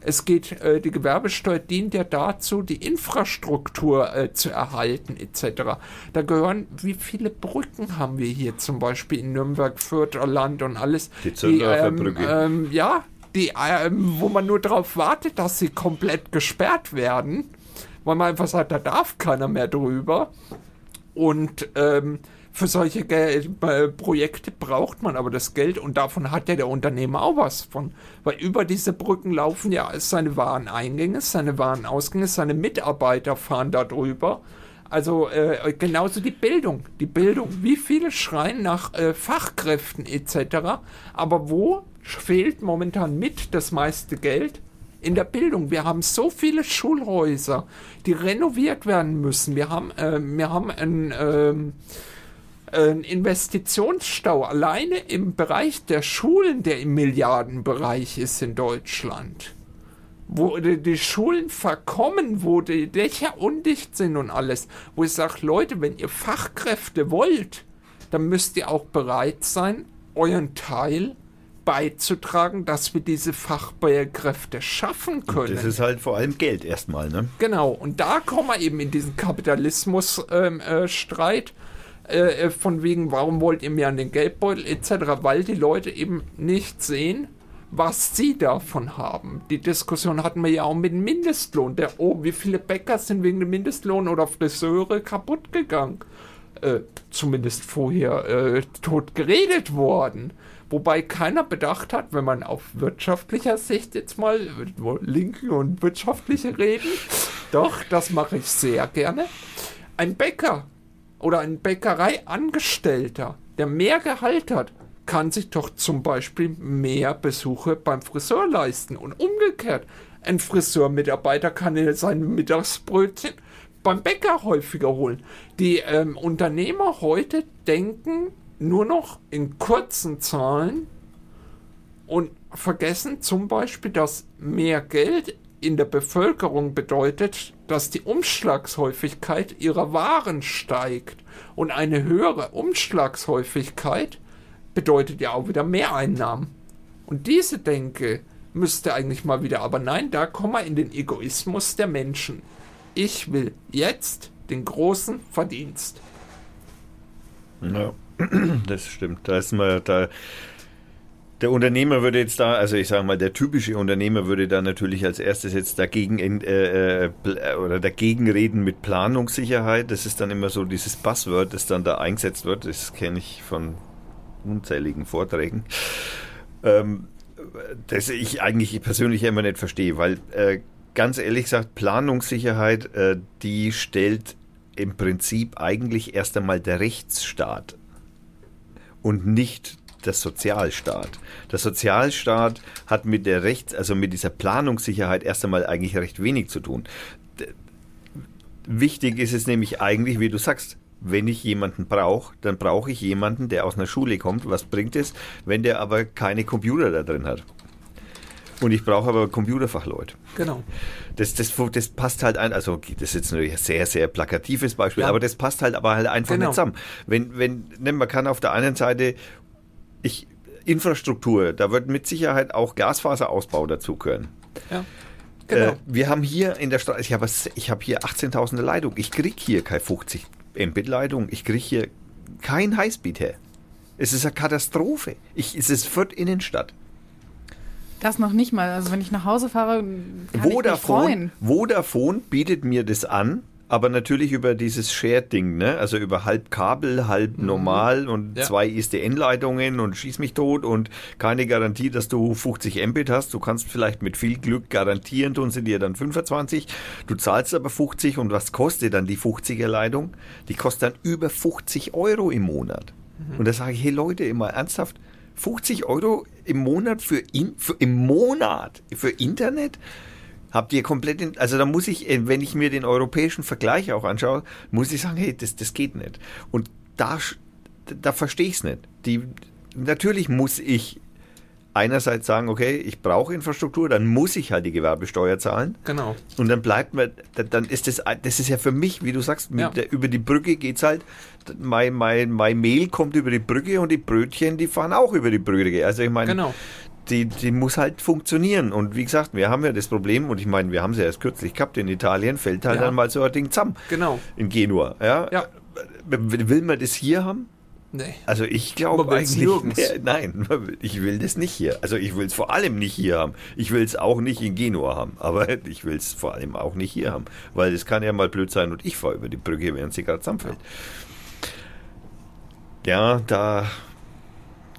Es geht, äh, die Gewerbesteuer dient ja dazu, die Infrastruktur äh, zu erhalten, etc. Da gehören, wie viele Brücken haben wir hier zum Beispiel in Nürnberg, Fürther Land und alles? Die, die ähm, ähm, Ja, die, ähm, wo man nur darauf wartet, dass sie komplett gesperrt werden weil man einfach sagt, da darf keiner mehr drüber. Und ähm, für solche Geld, äh, Projekte braucht man aber das Geld und davon hat ja der Unternehmer auch was von. Weil über diese Brücken laufen ja seine Wareneingänge, seine Warenausgänge, seine Mitarbeiter fahren da drüber. Also äh, genauso die Bildung. Die Bildung. Wie viele schreien nach äh, Fachkräften etc. Aber wo fehlt momentan mit das meiste Geld? In der Bildung. Wir haben so viele Schulhäuser, die renoviert werden müssen. Wir haben, äh, wir haben ein, äh, ein Investitionsstau alleine im Bereich der Schulen, der im Milliardenbereich ist in Deutschland. Wo die, die Schulen verkommen, wo die Dächer undicht sind und alles. Wo ich sage, Leute, wenn ihr Fachkräfte wollt, dann müsst ihr auch bereit sein, euren Teil beizutragen, dass wir diese Fachkräfte schaffen können. Das ist halt vor allem Geld erstmal, ne? Genau, und da kommen wir eben in diesen Kapitalismus-Streit. Ähm, äh, äh, von wegen, warum wollt ihr mir an den Geldbeutel etc., weil die Leute eben nicht sehen, was sie davon haben. Die Diskussion hatten wir ja auch mit dem Mindestlohn. Der, oh, wie viele Bäcker sind wegen dem Mindestlohn oder Friseure kaputt gegangen? Äh, zumindest vorher äh, tot geredet worden. Wobei keiner bedacht hat, wenn man auf wirtschaftlicher Sicht jetzt mal linke und wirtschaftliche reden, doch, das mache ich sehr gerne. Ein Bäcker oder ein Bäckereiangestellter, der mehr Gehalt hat, kann sich doch zum Beispiel mehr Besuche beim Friseur leisten. Und umgekehrt, ein Friseurmitarbeiter kann sein Mittagsbrötchen beim Bäcker häufiger holen. Die ähm, Unternehmer heute denken nur noch in kurzen Zahlen und vergessen zum Beispiel, dass mehr Geld in der Bevölkerung bedeutet, dass die Umschlagshäufigkeit ihrer Waren steigt. Und eine höhere Umschlagshäufigkeit bedeutet ja auch wieder Mehreinnahmen. Und diese Denke müsste eigentlich mal wieder, aber nein, da kommen wir in den Egoismus der Menschen. Ich will jetzt den großen Verdienst. Ja, das stimmt. Da ist man, da, der Unternehmer würde jetzt da, also ich sage mal, der typische Unternehmer würde da natürlich als erstes jetzt dagegen äh, äh, oder dagegen reden mit Planungssicherheit. Das ist dann immer so dieses Buzzword, das dann da eingesetzt wird. Das kenne ich von unzähligen Vorträgen. Ähm, das ich eigentlich persönlich immer nicht verstehe, weil äh, ganz ehrlich gesagt, Planungssicherheit, äh, die stellt im Prinzip eigentlich erst einmal der Rechtsstaat und nicht der Sozialstaat. Der Sozialstaat hat mit der Rechts-, also mit dieser Planungssicherheit erst einmal eigentlich recht wenig zu tun. Wichtig ist es nämlich eigentlich, wie du sagst, wenn ich jemanden brauche, dann brauche ich jemanden, der aus einer Schule kommt. Was bringt es, wenn der aber keine Computer da drin hat? Und ich brauche aber Computerfachleute. Genau. Das, das, das passt halt ein, also das ist jetzt ein sehr, sehr plakatives Beispiel, ja. aber das passt halt aber halt einfach genau. nicht zusammen. Wenn, wenn, ne, man kann auf der einen Seite, ich, Infrastruktur, da wird mit Sicherheit auch Glasfaserausbau dazugehören. Ja. Genau. Äh, wir haben hier in der Straße, ich habe hab hier 18.000 Leitung, ich kriege hier keine 50 Mbit-Leitung. Ich kriege hier kein Highspeed her. Es ist eine Katastrophe. Ich, es ist Fürth Innenstadt. Das noch nicht mal. Also wenn ich nach Hause fahre, kann Vodafone, ich mich freuen. Vodafone bietet mir das an, aber natürlich über dieses Shared-Ding, ne? Also über halb Kabel, halb mhm. normal und ja. zwei ISDN-Leitungen und schieß mich tot und keine Garantie, dass du 50 Mbit hast. Du kannst vielleicht mit viel Glück garantieren, tun sie dir dann 25. Du zahlst aber 50 und was kostet dann die 50er-Leitung? Die kostet dann über 50 Euro im Monat. Mhm. Und da sage ich, hey Leute, immer ernsthaft, 50 Euro im Monat für, in, für im Monat für Internet? Habt ihr komplett, in, also da muss ich, äh, wenn ich mir den europäischen Vergleich auch anschaue, muss ich sagen, hey, das, das geht nicht. Und da, da verstehe ich es nicht. Die, natürlich muss ich einerseits sagen, okay, ich brauche Infrastruktur, dann muss ich halt die Gewerbesteuer zahlen. Genau. Und dann bleibt mir, dann ist das, das ist ja für mich, wie du sagst, ja. der, über die Brücke geht es halt, mein, mein, mein Mehl kommt über die Brücke und die Brötchen, die fahren auch über die Brücke. Also ich meine, genau die, die muss halt funktionieren. Und wie gesagt, wir haben ja das Problem, und ich meine, wir haben es ja erst kürzlich gehabt in Italien, fällt halt ja. dann mal so ein Ding zusammen. Genau. In Genua. Ja? ja. Will man das hier haben? Nee. Also ich glaube eigentlich, nee, nein, ich will das nicht hier. Also ich will es vor allem nicht hier haben. Ich will es auch nicht in Genua haben, aber ich will es vor allem auch nicht hier haben, weil es kann ja mal blöd sein und ich fahre über die Brücke, während sie gerade zusammenfällt. Ja. ja, da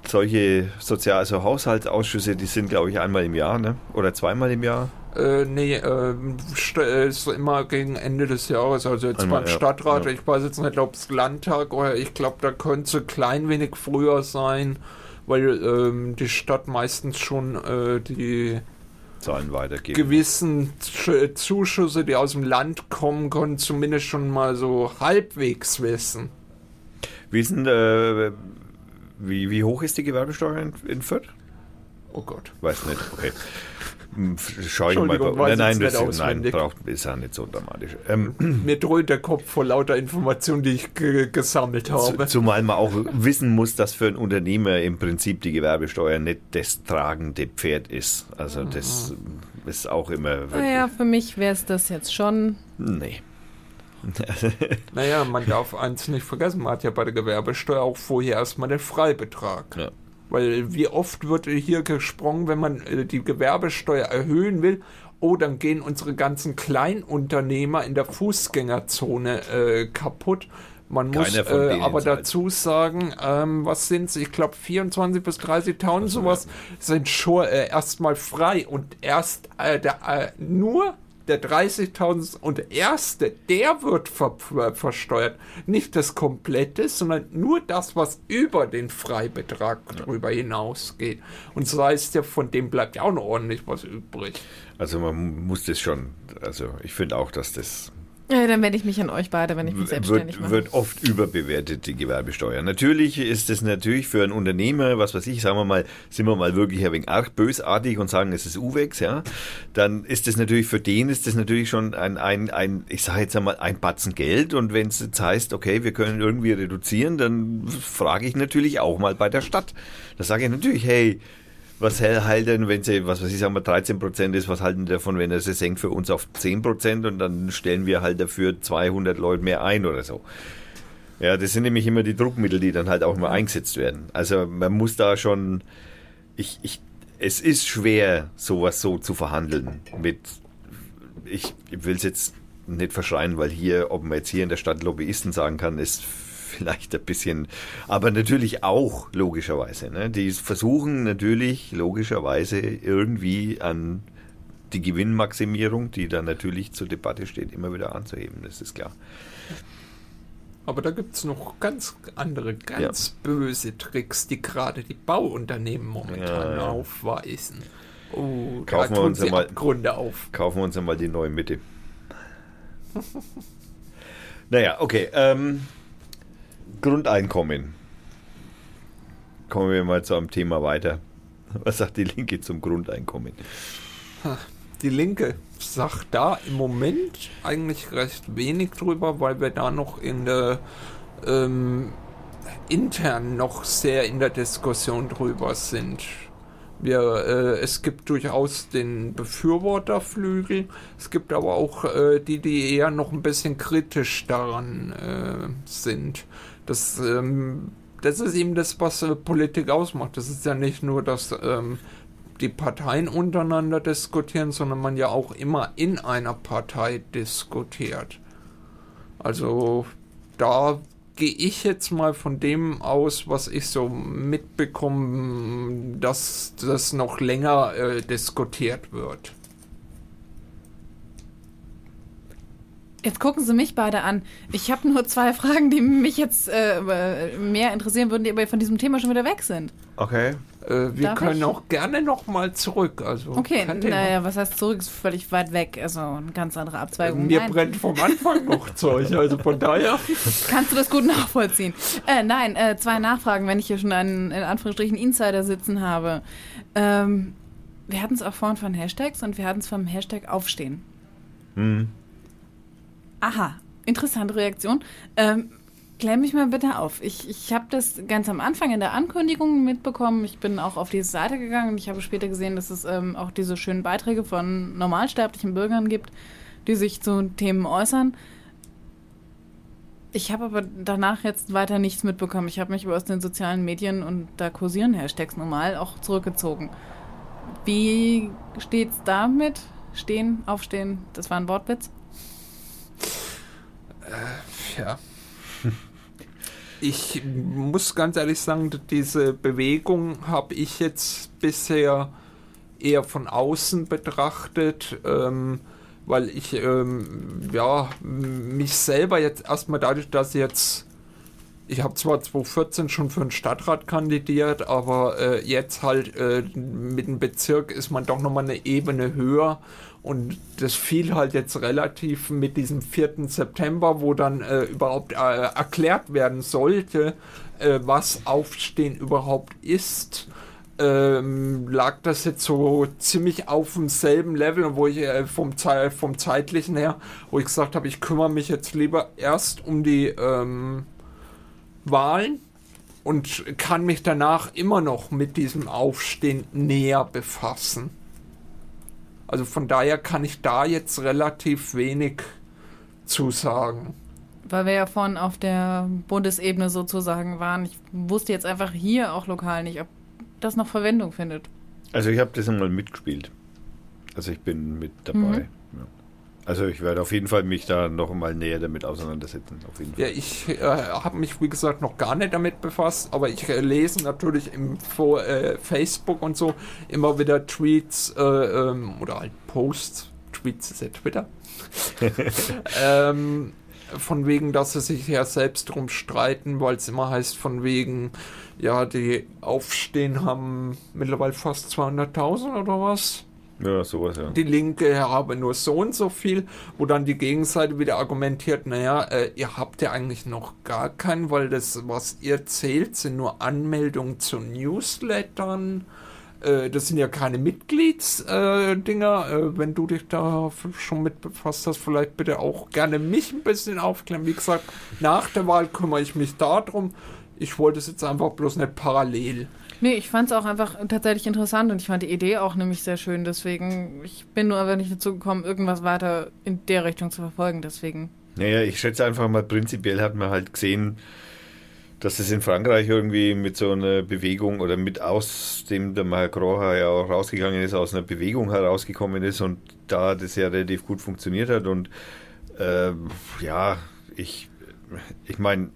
solche Sozial-, also Haushaltsausschüsse, die sind, glaube ich, einmal im Jahr, ne? Oder zweimal im Jahr? Äh, nee, ähm, äh, ist immer gegen Ende des Jahres, also jetzt einmal, beim ja, Stadtrat, ja. ich weiß jetzt nicht, ob es Landtag oder ich glaube, da könnte es klein wenig früher sein, weil ähm, die Stadt meistens schon äh, die Zahlen weitergeben. Gewissen Zuschüsse, die aus dem Land kommen, können zumindest schon mal so halbwegs wissen. Wie sind, äh, wie, wie hoch ist die Gewerbesteuer in, in Fürth? Oh Gott. Weiß nicht, okay. Schau ich mal. Nein, nein, das, nein braucht, ist ja nicht so dramatisch. Ähm, Mir dröhnt der Kopf vor lauter Informationen, die ich gesammelt habe. Zumal man auch wissen muss, dass für einen Unternehmer im Prinzip die Gewerbesteuer nicht das tragende Pferd ist. Also das ist auch immer. Naja, für mich wäre es das jetzt schon. Nee. naja, man darf eins nicht vergessen, man hat ja bei der Gewerbesteuer auch vorher erstmal den Freibetrag. Ja. Weil wie oft wird hier gesprungen, wenn man äh, die Gewerbesteuer erhöhen will, oh, dann gehen unsere ganzen Kleinunternehmer in der Fußgängerzone äh, kaputt. Man muss äh, aber dazu sagen, ähm, was sind es? Ich glaube 24 bis 30.000 sowas sind schon äh, erstmal frei und erst äh, der, äh, nur der 30.000 und der erste, der wird ver ver versteuert. Nicht das komplette, sondern nur das, was über den Freibetrag drüber hinausgeht. Und so heißt ja, von dem bleibt ja auch noch ordentlich was übrig. Also man muss das schon, also ich finde auch, dass das Ja, dann wende ich mich an euch beide, wenn ich mich selbstständig wird, mache. wird oft überbewertet, die Gewerbesteuer. Natürlich ist es natürlich für einen Unternehmer, was weiß ich, sagen wir mal, sind wir mal wirklich ein wenig arg bösartig und sagen, es ist UWEX, ja, dann ist es natürlich, für den ist das natürlich schon ein, ein, ein ich sage jetzt einmal, ein Batzen Geld und wenn es jetzt heißt, okay, wir können irgendwie reduzieren, dann frage ich natürlich auch mal bei der Stadt. Da sage ich natürlich, hey, was hält denn, wenn sie, was weiß ich, sagen wir 13 Prozent ist, was halten davon, wenn er sie senkt für uns auf 10 Prozent und dann stellen wir halt dafür 200 Leute mehr ein oder so. Ja, das sind nämlich immer die Druckmittel, die dann halt auch mal eingesetzt werden. Also man muss da schon, ich, ich, es ist schwer, sowas so zu verhandeln mit, ich will es jetzt nicht verschreien, weil hier, ob man jetzt hier in der Stadt Lobbyisten sagen kann, ist vielleicht ein bisschen, aber natürlich auch logischerweise. Ne? Die versuchen natürlich logischerweise irgendwie an die Gewinnmaximierung, die dann natürlich zur Debatte steht, immer wieder anzuheben. Das ist klar. Aber da gibt es noch ganz andere, ganz böse Tricks, die gerade die Bauunternehmen momentan Ja, ja. aufweisen. Oh, Kaufen wir uns einmal- Abgründe auf. Kaufen wir uns einmal die neue Mitte. naja, okay. Ähm, Grundeinkommen. Kommen wir mal zu einem Thema weiter. Was sagt die Linke zum Grundeinkommen? Die Linke sagt da im Moment eigentlich recht wenig drüber, weil wir da noch in der ähm, intern noch sehr in der Diskussion drüber sind. Wir, äh, es gibt durchaus den Befürworterflügel, es gibt aber auch äh, die, die eher noch ein bisschen kritisch daran äh, sind. Das, ähm, das ist eben das, was äh, Politik ausmacht. Das ist ja nicht nur, dass ähm, die Parteien untereinander diskutieren, sondern man ja auch immer in einer Partei diskutiert. Also da gehe ich jetzt mal von dem aus, was ich so mitbekomme, dass das noch länger äh, diskutiert wird. Jetzt gucken Sie mich beide an. Ich habe nur zwei Fragen, die mich jetzt äh, mehr interessieren würden, die aber von diesem Thema schon wieder weg sind. Okay. Äh, wir Darf können ich? auch gerne noch mal zurück. Also Okay, naja, was heißt zurück? Ist völlig weit weg. Also eine ganz andere Abzweigung. Mir Nein. brennt vom Anfang noch Zeug, also von daher. Kannst du das gut nachvollziehen? Äh, nein, äh, zwei Nachfragen, wenn ich hier schon einen in Anführungsstrichen Insider sitzen habe. Ähm, wir hatten es auch vorhin von Hashtags und wir hatten es vom Hashtag Aufstehen. Hm. Aha, interessante Reaktion. Ähm, klär mich mal bitte auf. Ich, ich habe das ganz am Anfang in der Ankündigung mitbekommen. Ich bin auch auf diese Seite gegangen und ich habe später gesehen, dass es ähm, auch diese schönen Beiträge von normalsterblichen Bürgern gibt, die sich zu Themen äußern. Ich habe aber danach jetzt weiter nichts mitbekommen. Ich habe mich aber aus den sozialen Medien und da kursieren Hashtags normal auch zurückgezogen. Wie steht's damit? Stehen, aufstehen, das war ein Wortwitz. Ja. Ich muss ganz ehrlich sagen, diese Bewegung habe ich jetzt bisher eher von außen betrachtet, ähm, weil ich ähm, ja mich selber jetzt erstmal dadurch, dass jetzt ich habe zwar 2014 schon für den Stadtrat kandidiert, aber äh, jetzt halt äh, mit dem Bezirk ist man doch nochmal eine Ebene höher und das fiel halt jetzt relativ mit diesem 4. September, wo dann äh, überhaupt äh, erklärt werden sollte, äh, was Aufstehen überhaupt ist. Ähm, lag das jetzt so ziemlich auf demselben Level, wo ich äh, vom, vom zeitlichen her, wo ich gesagt habe, ich kümmere mich jetzt lieber erst um die ähm, Wahlen und kann mich danach immer noch mit diesem Aufstehen näher befassen. Also von daher kann ich da jetzt relativ wenig zu sagen. Weil wir ja vorhin auf der Bundesebene sozusagen waren. Ich wusste jetzt einfach hier auch lokal nicht, ob das noch Verwendung findet. Also ich habe das einmal mitgespielt. Also ich bin mit dabei. Mhm. Also ich werde auf jeden Fall mich da noch mal näher damit auseinandersetzen. Auf jeden Fall. Ja, ich äh, habe mich, wie gesagt, noch gar nicht damit befasst, aber ich äh, lese natürlich im Vor äh, Facebook und so immer wieder Tweets äh, ähm, oder halt Posts. Tweets ist ja Twitter. ähm, von wegen, dass sie sich ja selbst drum streiten, weil es immer heißt, von wegen, ja, die Aufstehen haben mittlerweile fast 200.000 oder was. Ja, sowas, ja. Die Linke habe nur so und so viel, wo dann die Gegenseite wieder argumentiert, naja, äh, ihr habt ja eigentlich noch gar keinen, weil das, was ihr zählt, sind nur Anmeldungen zu Newslettern. Äh, das sind ja keine Mitgliedsdinger. Äh, äh, wenn du dich da schon mit befasst hast, vielleicht bitte auch gerne mich ein bisschen aufklären. Wie gesagt, nach der Wahl kümmere ich mich darum. Ich wollte es jetzt einfach bloß nicht parallel. Nee, ich fand es auch einfach tatsächlich interessant und ich fand die Idee auch nämlich sehr schön. Deswegen, ich bin nur aber nicht dazu gekommen, irgendwas weiter in der Richtung zu verfolgen. Deswegen. Naja, ich schätze einfach mal, prinzipiell hat man halt gesehen, dass es in Frankreich irgendwie mit so einer Bewegung oder mit aus dem der Macron ja auch rausgegangen ist, aus einer Bewegung herausgekommen ist und da das ja relativ gut funktioniert hat und ähm, ja, ich, ich meine,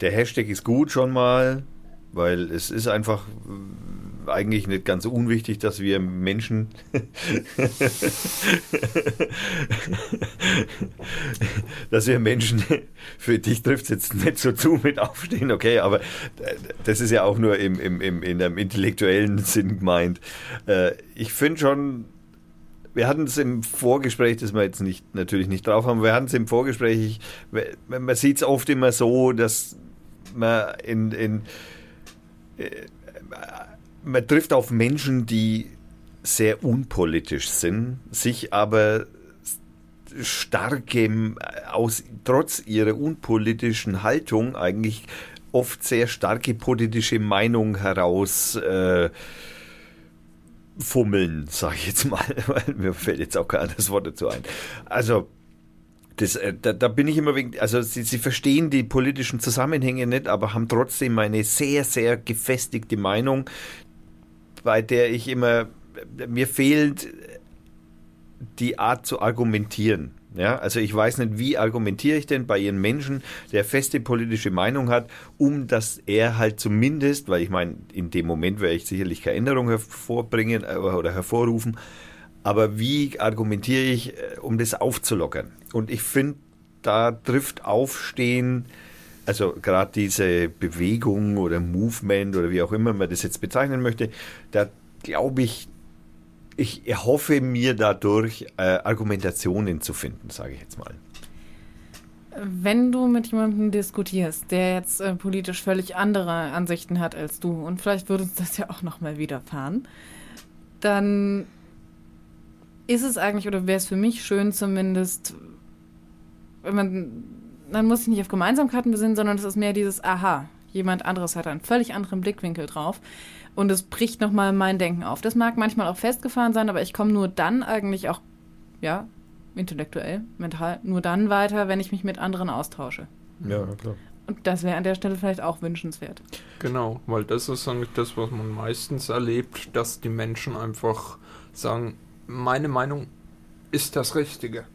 der Hashtag ist gut schon mal, weil es ist einfach äh, eigentlich nicht ganz unwichtig, dass wir Menschen dass wir Menschen, für dich trifft es jetzt nicht so zu mit Aufstehen, okay, aber äh, das ist ja auch nur im, im, im, in einem intellektuellen Sinn gemeint. Äh, Ich finde schon, wir hatten es im Vorgespräch, das wir jetzt nicht, natürlich nicht drauf haben, wir hatten es im Vorgespräch, ich, man sieht es oft immer so, dass man in, in man trifft auf Menschen, die sehr unpolitisch sind, sich aber starke, aus, trotz ihrer unpolitischen Haltung eigentlich oft sehr starke politische Meinung heraus äh, fummeln, sage ich jetzt mal, mir fällt jetzt auch kein anderes Wort dazu ein. Also das, äh, da, da bin ich immer wegen, also sie, sie verstehen die politischen Zusammenhänge nicht, aber haben trotzdem eine sehr, sehr gefestigte Meinung, bei der ich immer, mir fehlt die Art zu argumentieren. Ja, also ich weiß nicht, wie argumentiere ich denn bei ihren Menschen, der feste politische Meinung hat, um dass er halt zumindest, weil ich meine, in dem Moment werde ich sicherlich keine Änderung hervorbringen äh, oder hervorrufen, aber wie argumentiere ich, äh, um das aufzulockern? Und ich finde, da trifft Aufstehen, also gerade diese Bewegung oder Movement oder wie auch immer man das jetzt bezeichnen möchte, da glaube ich, ich erhoffe mir dadurch äh, Argumentationen zu finden, sage ich jetzt mal. Wenn du mit jemandem diskutierst, der jetzt äh, politisch völlig andere Ansichten hat als du, und vielleicht würde uns das ja auch nochmal widerfahren, dann ist es eigentlich, oder wäre es für mich schön zumindest, wenn man, man muss sich nicht auf Gemeinsamkeiten besinnen, sondern es ist mehr dieses Aha, jemand anderes hat einen völlig anderen Blickwinkel drauf und es bricht nochmal mein Denken auf. Das mag manchmal auch festgefahren sein, aber ich komme nur dann eigentlich auch, ja, intellektuell, mental, nur dann weiter, wenn ich mich mit anderen austausche. Ja, klar. Und das wäre an der Stelle vielleicht auch wünschenswert. Genau, weil das ist eigentlich das, was man meistens erlebt, dass die Menschen einfach sagen, meine Meinung ist das Richtige.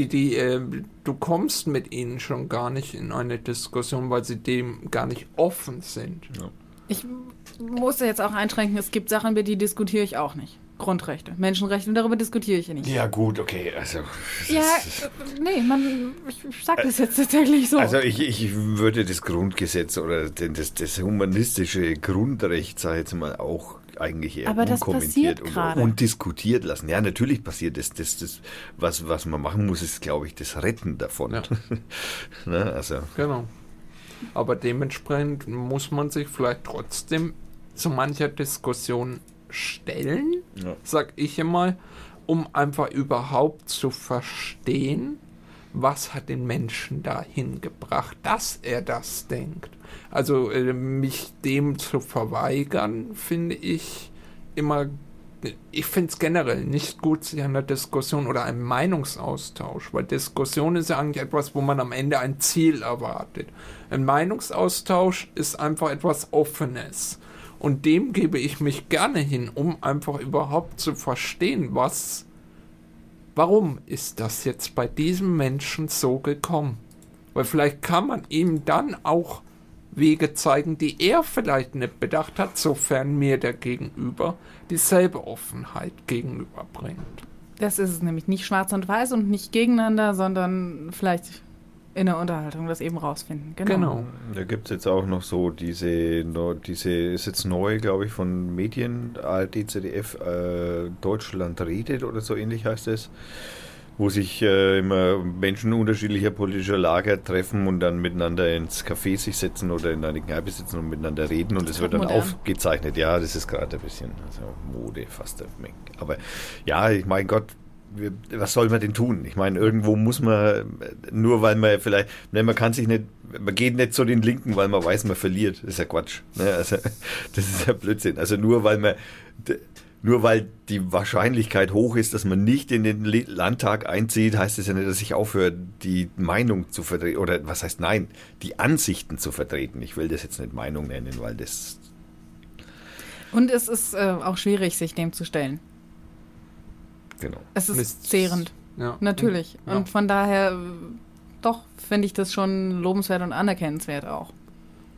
Die, die, äh, du kommst mit ihnen schon gar nicht in eine Diskussion, weil sie dem gar nicht offen sind. Ich musste jetzt auch einschränken, es gibt Sachen, über die diskutiere ich auch nicht. Grundrechte, Menschenrechte, darüber diskutiere ich ja nicht. Ja, gut, okay. Also, Ja, nee, man, ich, ich sag das jetzt tatsächlich so. Also ich, ich würde das Grundgesetz oder den- das, das humanistische Grundrecht, sage ich jetzt mal, auch eigentlich eher Aber das unkommentiert und gerade. undiskutiert lassen. Ja, natürlich passiert das. das, das was, was man machen muss, ist, glaube ich, das Retten davon. Ja. ne? Also, Genau. Aber dementsprechend muss man sich vielleicht trotzdem zu mancher Diskussion stellen, Ja. sag ich immer, um einfach überhaupt zu verstehen, was hat den Menschen dahin gebracht, dass er das denkt. Also äh, mich dem zu verweigern, finde ich immer ich finde es generell nicht gut, sich an der Diskussion oder einem Meinungsaustausch, weil Diskussion ist ja eigentlich etwas, wo man am Ende ein Ziel erwartet. Ein Meinungsaustausch ist einfach etwas Offenes. Und dem gebe ich mich gerne hin, um einfach überhaupt zu verstehen, was, warum ist das jetzt bei diesem Menschen so gekommen? Weil vielleicht kann man ihm dann auch Wege zeigen, die er vielleicht nicht bedacht hat, sofern mir der Gegenüber dieselbe Offenheit gegenüberbringt. Das ist es nämlich nicht schwarz und weiß und nicht gegeneinander, sondern vielleicht in der Unterhaltung das eben rausfinden. Genau. Genau. Da gibt es jetzt auch noch so diese, diese ist jetzt neu, glaube ich, von Medien, ARD, ZDF, äh, Deutschland redet oder so ähnlich heißt es, wo sich äh, immer Menschen unterschiedlicher politischer Lager treffen und dann miteinander ins Café sich setzen oder in eine Kneipe sitzen und miteinander reden und es wird dann Modern. aufgezeichnet. Ja, das ist gerade ein bisschen also Mode fast. Aber ja, ich mein Gott, was soll man denn tun? Ich meine, irgendwo muss man, nur weil man vielleicht, ne, man kann sich nicht, man geht nicht zu den Linken, weil man weiß, man verliert. Das ist ja Quatsch. Ne? Also, das ist ja Blödsinn. Also nur weil man, nur weil die Wahrscheinlichkeit hoch ist, dass man nicht in den Landtag einzieht, heißt es ja nicht, dass ich aufhöre, die Meinung zu vertreten, oder was heißt nein, die Ansichten zu vertreten. Ich will das jetzt nicht Meinung nennen, weil das, Und es ist äh, auch schwierig, sich dem zu stellen. genau. Es ist Mist. zehrend, Ja. natürlich. Ja. Und von daher, äh, doch, finde ich das schon lobenswert und anerkennenswert auch.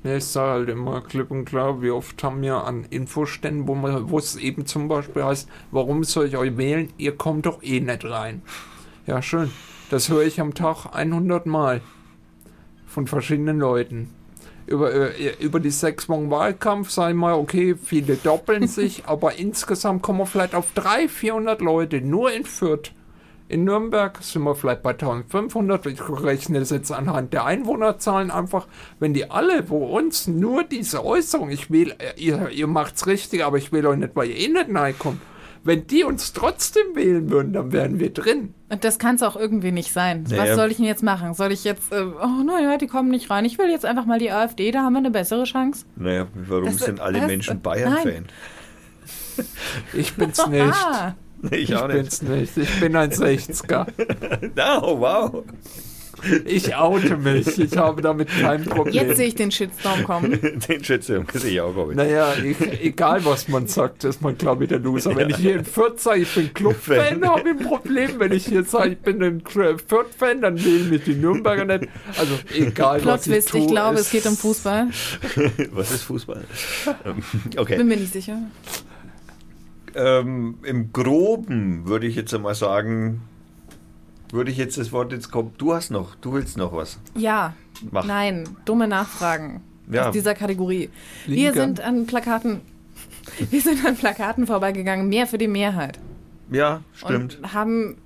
Ja, ich sage halt immer klipp und klar, wie oft haben wir an Infoständen, wo es eben zum Beispiel heißt, warum soll ich euch wählen? Ihr kommt doch eh nicht rein. Ja, schön. Das höre ich am Tag 100 Mal von verschiedenen Leuten. Über, äh, über die sechs Wochen Wahlkampf sage ich mal, okay, viele doppeln sich, aber insgesamt kommen wir vielleicht auf 300, 400 Leute, nur in Fürth. In Nürnberg sind wir vielleicht bei 1500. Ich rechne das jetzt anhand der Einwohnerzahlen einfach. Wenn die alle, wo uns nur diese Äußerung, ich will, äh, ihr, ihr macht's richtig, aber ich will euch nicht, weil ihr eh nicht reinkommt. Wenn die uns trotzdem wählen würden, dann wären wir drin. Und das kann es auch irgendwie nicht sein. Naja. Was soll ich denn jetzt machen? Soll ich jetzt, äh, oh naja, die kommen nicht rein. Ich will jetzt einfach mal die AfD, da haben wir eine bessere Chance. Naja, warum Das- sind alle das- Menschen. Bayern-Fan? Ich bin's nicht. Ich Ich auch nicht. bin's nicht. Ich bin ein 60er. Oh, wow. Ich oute mich. Ich habe damit kein Problem. jetzt sehe ich den Shitstorm kommen. Den Schätzung sehe ich auch, glaube ich. Naja, ich, egal was man sagt, ist man, glaube ich, der Loser. Wenn ich hier in Fürth sage, ich bin Club-Fan, habe ich ein Problem. Wenn ich hier sage, ich bin ein Fürth-Fan, dann wählen mich die Nürnberger nicht. Also egal, Plot was ich Twist, tue. ich glaube, es geht um Fußball. Was ist Fußball? Okay. Bin mir nicht sicher. Ähm, Im Groben würde ich jetzt einmal sagen, würde ich jetzt das Wort jetzt kommen. Du hast noch, du willst noch was. Ja, Mach. nein, dumme Nachfragen Ja. aus dieser Kategorie. Wir Liegen. sind an Plakaten, wir sind an Plakaten vorbeigegangen, mehr für die Mehrheit. Ja, stimmt. Und haben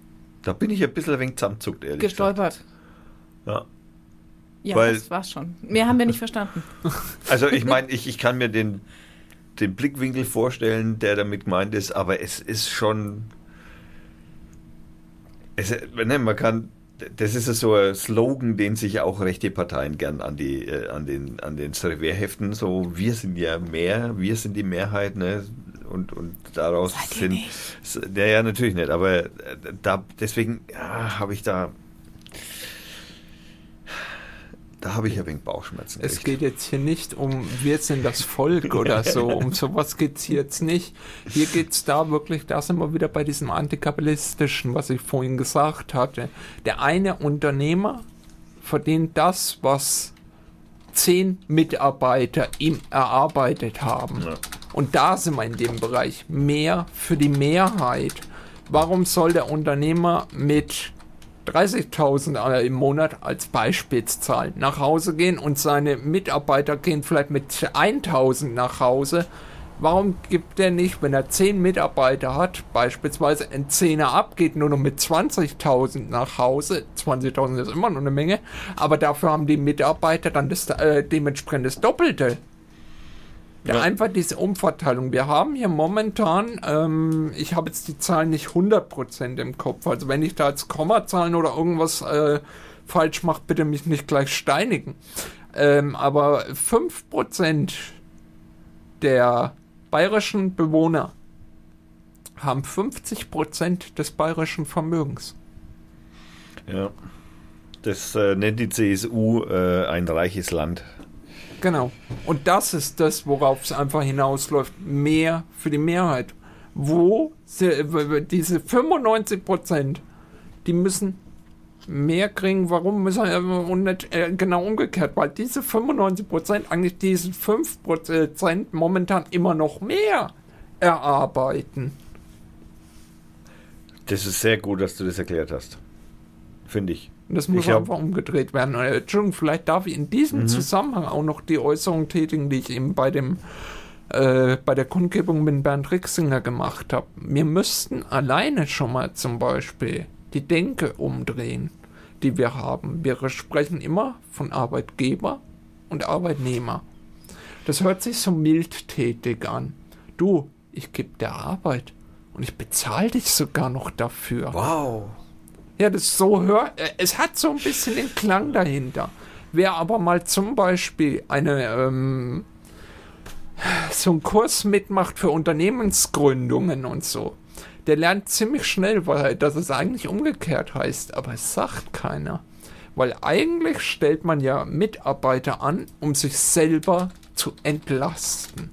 da bin ich ein bisschen ein wenig zusammenzuckt, ehrlich gestolpert. gesagt. Ja, Weil- das war's schon. Mehr haben wir nicht verstanden. Ja. Also ich meine, ich, ich kann mir den, den Blickwinkel vorstellen, der damit gemeint ist, aber es ist schon. Es, ne, man kann. Das ist so ein Slogan, den sich auch rechte Parteien gern an die äh, an den an den Revers heften. So, wir sind ja mehr, wir sind die Mehrheit, ne? Und, und daraus sind. S- Ja, natürlich nicht. Aber äh, da deswegen ja, habe ich da. Da habe ich ein wenig Bauchschmerzen. Es gekriegt. geht jetzt hier nicht um, wir sind das Volk oder so. Um sowas geht es hier jetzt nicht. Hier geht es da wirklich, da sind wir wieder bei diesem antikapitalistischen, was ich vorhin gesagt hatte. Der eine Unternehmer verdient das, was zehn Mitarbeiter ihm erarbeitet haben. Ja. Und da sind wir in dem Bereich. Mehr für die Mehrheit. Warum soll der Unternehmer mit 30.000 im Monat als Beispielszahl nach Hause gehen und seine Mitarbeiter gehen vielleicht mit 1.000 nach Hause? Warum gibt er nicht, wenn er 10 Mitarbeiter hat, beispielsweise ein Zehner ab, geht nur noch mit 20.000 nach Hause? 20.000 ist immer noch eine Menge, aber dafür haben die Mitarbeiter dann das, äh, dementsprechend das Doppelte. Ja, einfach diese Umverteilung. Wir haben hier momentan, ähm, ich habe jetzt die Zahlen nicht 100% im Kopf, also wenn ich da jetzt Kommazahlen oder irgendwas äh, falsch mache, bitte mich nicht gleich steinigen. Ähm, aber 5% der bayerischen Bewohner haben 50 Prozent des bayerischen Vermögens. Ja. Das äh, nennt die CSU äh, ein reiches Land. Genau. Und das ist das, worauf es einfach hinausläuft. Mehr für die Mehrheit. Wo diese 95 Prozent, die müssen mehr kriegen. Warum müssen wir nicht äh, genau umgekehrt? Weil diese 95 Prozent eigentlich diesen 5 Prozent momentan immer noch mehr erarbeiten. Das ist sehr gut, dass du das erklärt hast. Finde ich. Und das muss hab- einfach umgedreht werden. Äh, Entschuldigung, vielleicht darf ich in diesem Mhm. Zusammenhang auch noch die Äußerung tätigen, die ich eben bei dem äh, bei der Kundgebung mit Bernd Rixinger gemacht habe. Wir müssten alleine schon mal zum Beispiel die Denke umdrehen, die wir haben. Wir sprechen immer von Arbeitgeber und Arbeitnehmer. Das hört sich so mildtätig an. Du, ich gebe dir Arbeit und ich bezahle dich sogar noch dafür. Wow. Ja, das so hör. äh, Es hat so ein bisschen den Klang dahinter. Wer aber mal zum Beispiel eine ähm, so einen Kurs mitmacht für Unternehmensgründungen und so, der lernt ziemlich schnell, weil dass es eigentlich umgekehrt heißt, aber es sagt keiner. Weil eigentlich stellt man ja Mitarbeiter an, um sich selber zu entlasten.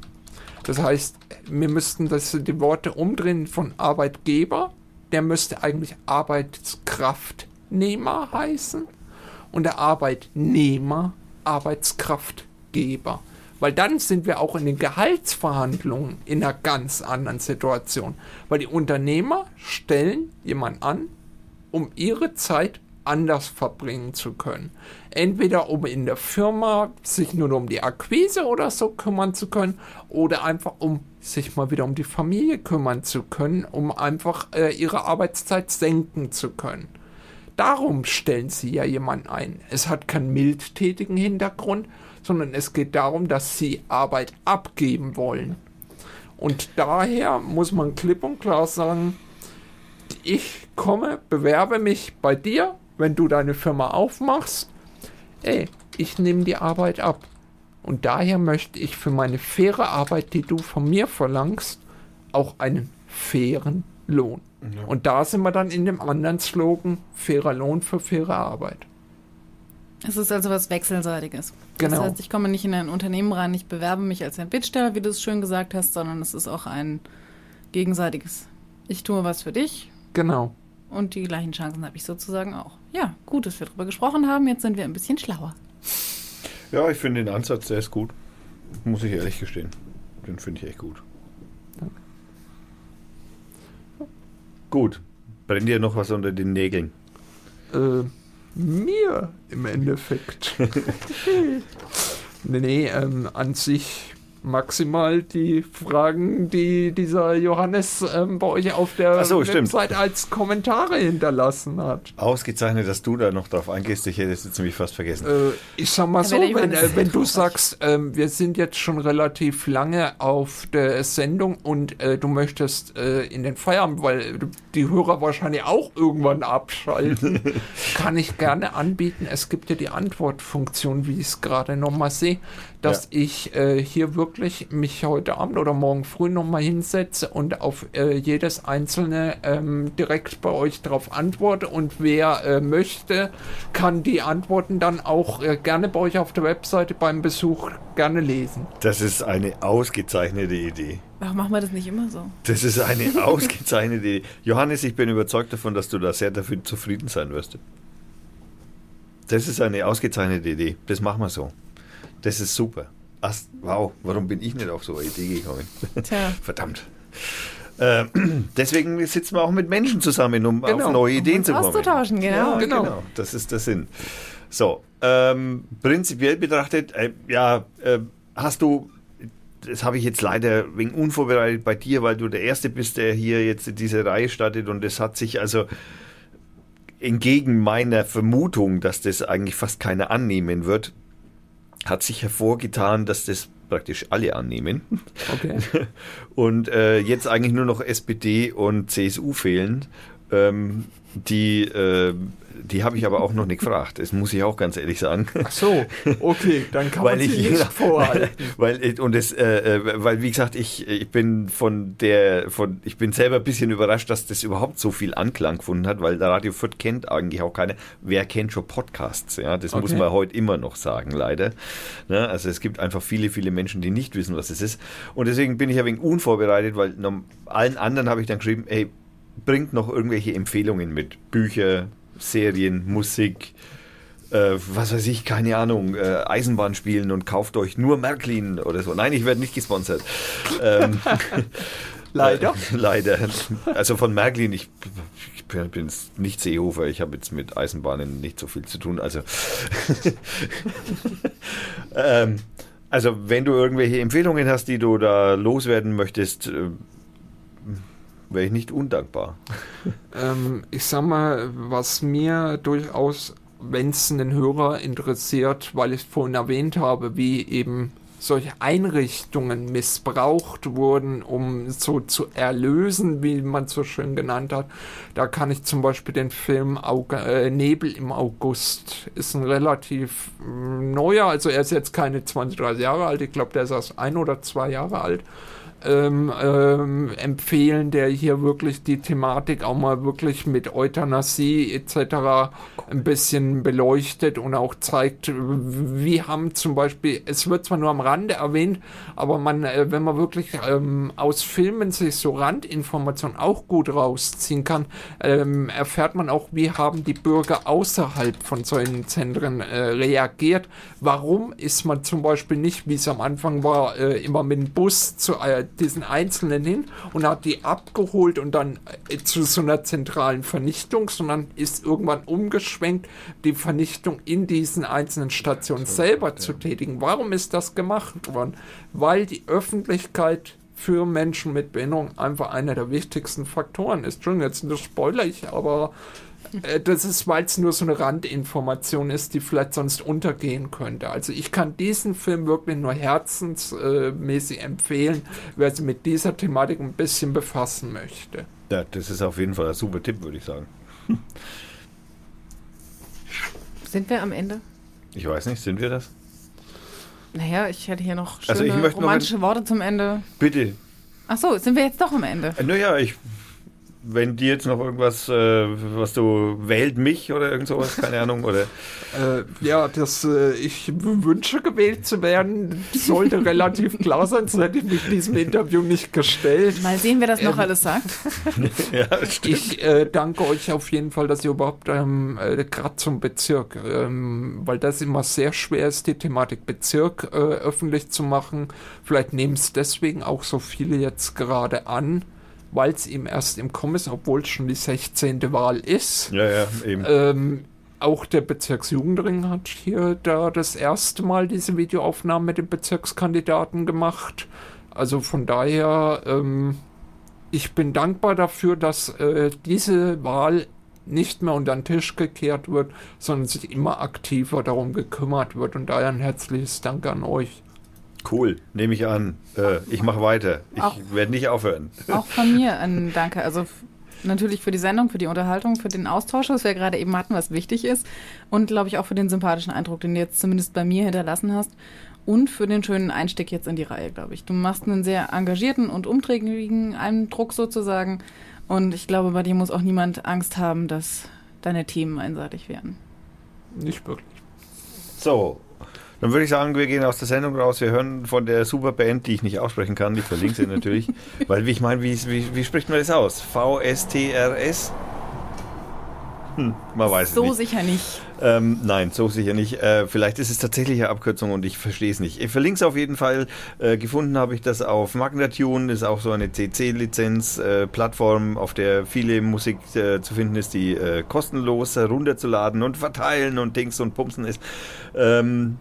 Das heißt, wir müssten das, die Worte umdrehen von Arbeitgeber, der müsste eigentlich Arbeitskraftnehmer heißen und der Arbeitnehmer Arbeitskraftgeber. Weil dann sind wir auch in den Gehaltsverhandlungen in einer ganz anderen Situation. Weil die Unternehmer stellen jemanden an, um ihre Zeit anders verbringen zu können. Entweder um in der Firma sich nur um die Akquise oder so kümmern zu können oder einfach um sich mal wieder um die Familie kümmern zu können, um einfach äh, ihre Arbeitszeit senken zu können. Darum stellen sie ja jemanden ein. Es hat keinen mildtätigen Hintergrund, sondern es geht darum, dass sie Arbeit abgeben wollen. Und daher muss man klipp und klar sagen, ich komme, bewerbe mich bei dir, wenn du deine Firma aufmachst. Ey, ich nehme die Arbeit ab. Und daher möchte ich für meine faire Arbeit, die du von mir verlangst, auch einen fairen Lohn. Und da sind wir dann in dem anderen Slogan, fairer Lohn für faire Arbeit. Es ist also was Wechselseitiges. Genau. Das heißt, ich komme nicht in ein Unternehmen rein, ich bewerbe mich als ein Bittsteller, wie du es schön gesagt hast, sondern es ist auch ein gegenseitiges. Ich tue was für dich Genau. und die gleichen Chancen habe ich sozusagen auch. Ja, gut, dass wir darüber gesprochen haben. Jetzt sind wir ein bisschen schlauer. Ja, ich finde den Ansatz, der ist gut. Muss ich ehrlich gestehen. Den finde ich echt gut. Gut. Brennt dir noch was unter den Nägeln? Äh, mir im Endeffekt. nee, nee, ähm, an sich maximal die Fragen, die dieser Johannes ähm, bei euch auf der so, stimmt. Website als Kommentare hinterlassen hat. Ausgezeichnet, dass du da noch drauf eingehst. Ich hätte es jetzt nämlich fast vergessen. Äh, ich sag mal Ja, so, wenn wenn, äh, wenn du sagst, ähm, wir sind jetzt schon relativ lange auf der Sendung und äh, du möchtest äh, in den Feierabend, weil die Hörer wahrscheinlich auch irgendwann abschalten, kann ich gerne anbieten. Es gibt ja die Antwortfunktion, wie ich es gerade nochmal sehe, dass ich äh, hier wirklich mich heute Abend oder morgen früh nochmal hinsetze und auf äh, jedes einzelne ähm, direkt bei euch drauf antworte und wer äh, möchte, kann die Antworten dann auch äh, gerne bei euch auf der Webseite beim Besuch gerne lesen. Das ist eine ausgezeichnete Idee. Warum machen wir das nicht immer so? Das ist eine ausgezeichnete Idee. Johannes, ich bin überzeugt davon, dass du da sehr dafür zufrieden sein wirst. Das ist eine ausgezeichnete Idee. Das machen wir so. Das ist super. Ach, wow, warum bin ich nicht auf so eine Idee gekommen? Tja. Verdammt. Äh, deswegen sitzen wir auch mit Menschen zusammen, um Genau. auf neue Ideen uns zu kommen. auszutauschen, genau. Ja, Genau. genau. Das ist der Sinn. So, ähm, prinzipiell betrachtet, äh, ja, äh, hast du, das habe ich jetzt leider wegen unvorbereitet bei dir, weil du der Erste bist, der hier jetzt diese Reihe startet und es hat sich also entgegen meiner Vermutung, dass das eigentlich fast keiner annehmen wird, hat sich hervorgetan, dass das praktisch alle annehmen Okay. und äh, jetzt eigentlich nur noch SPD und CSU fehlen. Ähm, die, äh, die habe ich aber auch noch nicht gefragt. Das muss ich auch ganz ehrlich sagen. Ach so, okay, dann kann weil man ich sie nicht vorhalten. weil und es äh, äh, weil wie gesagt ich ich bin von der von ich bin selber ein bisschen überrascht dass das überhaupt so viel Anklang gefunden hat weil Radio Fürth kennt eigentlich auch keine wer kennt schon Podcasts ja das muss Okay. man heute immer noch sagen leider ne? also es gibt einfach viele viele Menschen die nicht wissen was es ist und deswegen bin ich ein wenig unvorbereitet weil allen anderen habe ich dann geschrieben ey bringt noch irgendwelche Empfehlungen mit Bücher Serien Musik äh, was weiß ich, keine Ahnung, äh, Eisenbahn spielen und kauft euch nur Märklin oder so. Nein, ich werde nicht gesponsert. ähm, Leider. Äh, leider. Also von Märklin, ich, ich bin, jetzt nicht Seehofer, ich habe jetzt mit Eisenbahnen nicht so viel zu tun. Also, ähm, also wenn du irgendwelche Empfehlungen hast, die du da loswerden möchtest, äh, wäre ich nicht undankbar. Ähm, ich sag mal, was mir durchaus, wenn es einen Hörer interessiert, weil ich es vorhin erwähnt habe, wie eben solche Einrichtungen missbraucht wurden, um so zu erlösen, wie man so schön genannt hat. Da kann ich zum Beispiel den Film Auge, äh, Nebel im August, ist ein relativ mm, neuer, also er ist jetzt keine 20, 30 Jahre alt, ich glaube, der ist erst ein oder zwei Jahre alt ähm, ähm, empfehlen, der hier wirklich die Thematik auch mal wirklich mit Euthanasie etc. ein bisschen beleuchtet und auch zeigt, wie haben zum Beispiel, es wird zwar nur am Rande erwähnt, aber man, äh, wenn man wirklich ähm, aus Filmen sich so Randinformationen auch gut rausziehen kann, ähm, erfährt man auch, wie haben die Bürger außerhalb von solchen Zentren äh, reagiert. Warum ist man zum Beispiel nicht, wie es am Anfang war, äh, immer mit dem Bus zu äh, diesen Einzelnen hin und hat die abgeholt und dann äh, zu so einer zentralen Vernichtung, sondern ist irgendwann umgeschwenkt, die Vernichtung in diesen einzelnen Stationen selber zu tätigen. Warum ist das gemacht worden? Weil die Öffentlichkeit für Menschen mit Behinderung einfach einer der wichtigsten Faktoren ist. Entschuldigung, jetzt spoiler ich, aber äh, das ist, weil es nur so eine Randinformation ist, die vielleicht sonst untergehen könnte. Also ich kann diesen Film wirklich nur herzensmäßig empfehlen, wer sich mit dieser Thematik ein bisschen befassen möchte. Ja, das ist auf jeden Fall ein super Tipp, würde ich sagen. Sind wir am Ende? Ich weiß nicht, sind wir das? Naja, ich hätte hier noch schöne Also ich möchte noch romantische Worte zum Ende. Bitte. Ach so, sind wir jetzt doch am Ende? Äh, Naja, ich. Wenn dir jetzt noch irgendwas, äh, was du wählt mich oder irgend sowas, keine Ahnung, oder Äh, ja, das, äh, ich wünsche gewählt zu werden, sollte relativ klar sein, sonst hätte ich mich diesem Interview nicht gestellt. Mal sehen, wer das noch Ähm, alles sagt. ja, stimmt. Ich äh, danke euch auf jeden Fall, dass ihr überhaupt ähm, äh, gerade zum Bezirk, ähm, weil das immer sehr schwer ist, die Thematik Bezirk äh, öffentlich zu machen. Vielleicht nehmen es deswegen auch so viele jetzt gerade an, weil es ihm erst im Kommen ist, obwohl es schon die 16. Wahl ist. Ja, ja, eben. Ähm, auch der Bezirksjugendring hat hier da das erste Mal diese Videoaufnahmen mit dem Bezirkskandidaten gemacht. Also von daher, ähm, ich bin dankbar dafür, dass äh, diese Wahl nicht mehr unter den Tisch gekehrt wird, sondern sich immer aktiver darum gekümmert wird. Und daher ein herzliches Dank an euch. Cool, nehme ich an. Äh, ich mache weiter. Ich werde nicht aufhören. Auch von mir ein Danke. Also natürlich für die Sendung, für die Unterhaltung, für den Austausch, was wir gerade eben hatten, was wichtig ist. Und glaube ich auch für den sympathischen Eindruck, den du jetzt zumindest bei mir hinterlassen hast. Und für den schönen Einstieg jetzt in die Reihe, glaube ich. Du machst einen sehr engagierten und umträglichen Eindruck sozusagen. Und ich glaube, bei dir muss auch niemand Angst haben, dass deine Themen einseitig werden. Nicht wirklich. So, dann würde ich sagen, wir gehen aus der Sendung raus. Wir hören von der super Band, die ich nicht aussprechen kann. Ich verlinke sie natürlich. Weil, wie ich meine, wie, wie, wie spricht man das aus? VSTRS? Hm, man weiß es so nicht. sicher nicht. Ähm, nein, so sicher nicht. Äh, vielleicht ist es tatsächlich eine Abkürzung und ich verstehe es nicht. Ich verlinke es auf jeden Fall. Äh, gefunden habe ich das auf Magnatune, ist auch so eine CC-Lizenz-Plattform, auf der viele Musik äh, zu finden ist, die äh, kostenlos herunterzuladen und verteilen und Dings und Pumsen ist. Ähm,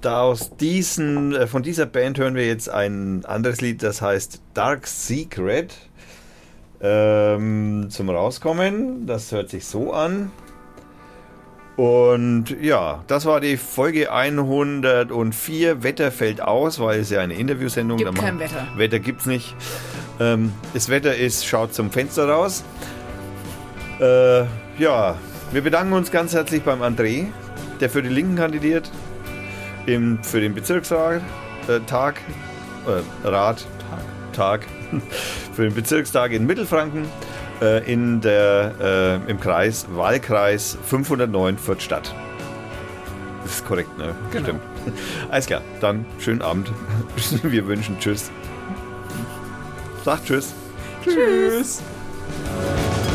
da aus diesen, äh, von dieser Band hören wir jetzt ein anderes Lied, das heißt Dark Secret. Ähm, zum Rauskommen. Das hört sich so an. Und ja, das war die Folge 104. Wetter fällt aus, weil es ja eine Interviewsendung Gibt kein Wetter. Wetter gibt's nicht. Ähm, das Wetter ist, schaut zum Fenster raus. Äh, ja, wir bedanken uns ganz herzlich beim André, der für die Linken kandidiert, im, für den Bezirksrat, äh, Tag, äh, Rat, Tag, für den Bezirkstag in Mittelfranken, äh, in der, äh, im Kreis, Wahlkreis 509 Fürth-Stadt. Das ist korrekt, ne? Genau. Stimmt. Alles klar, dann schönen Abend. Wir wünschen Tschüss. Sagt Tschüss. Tschüss. Did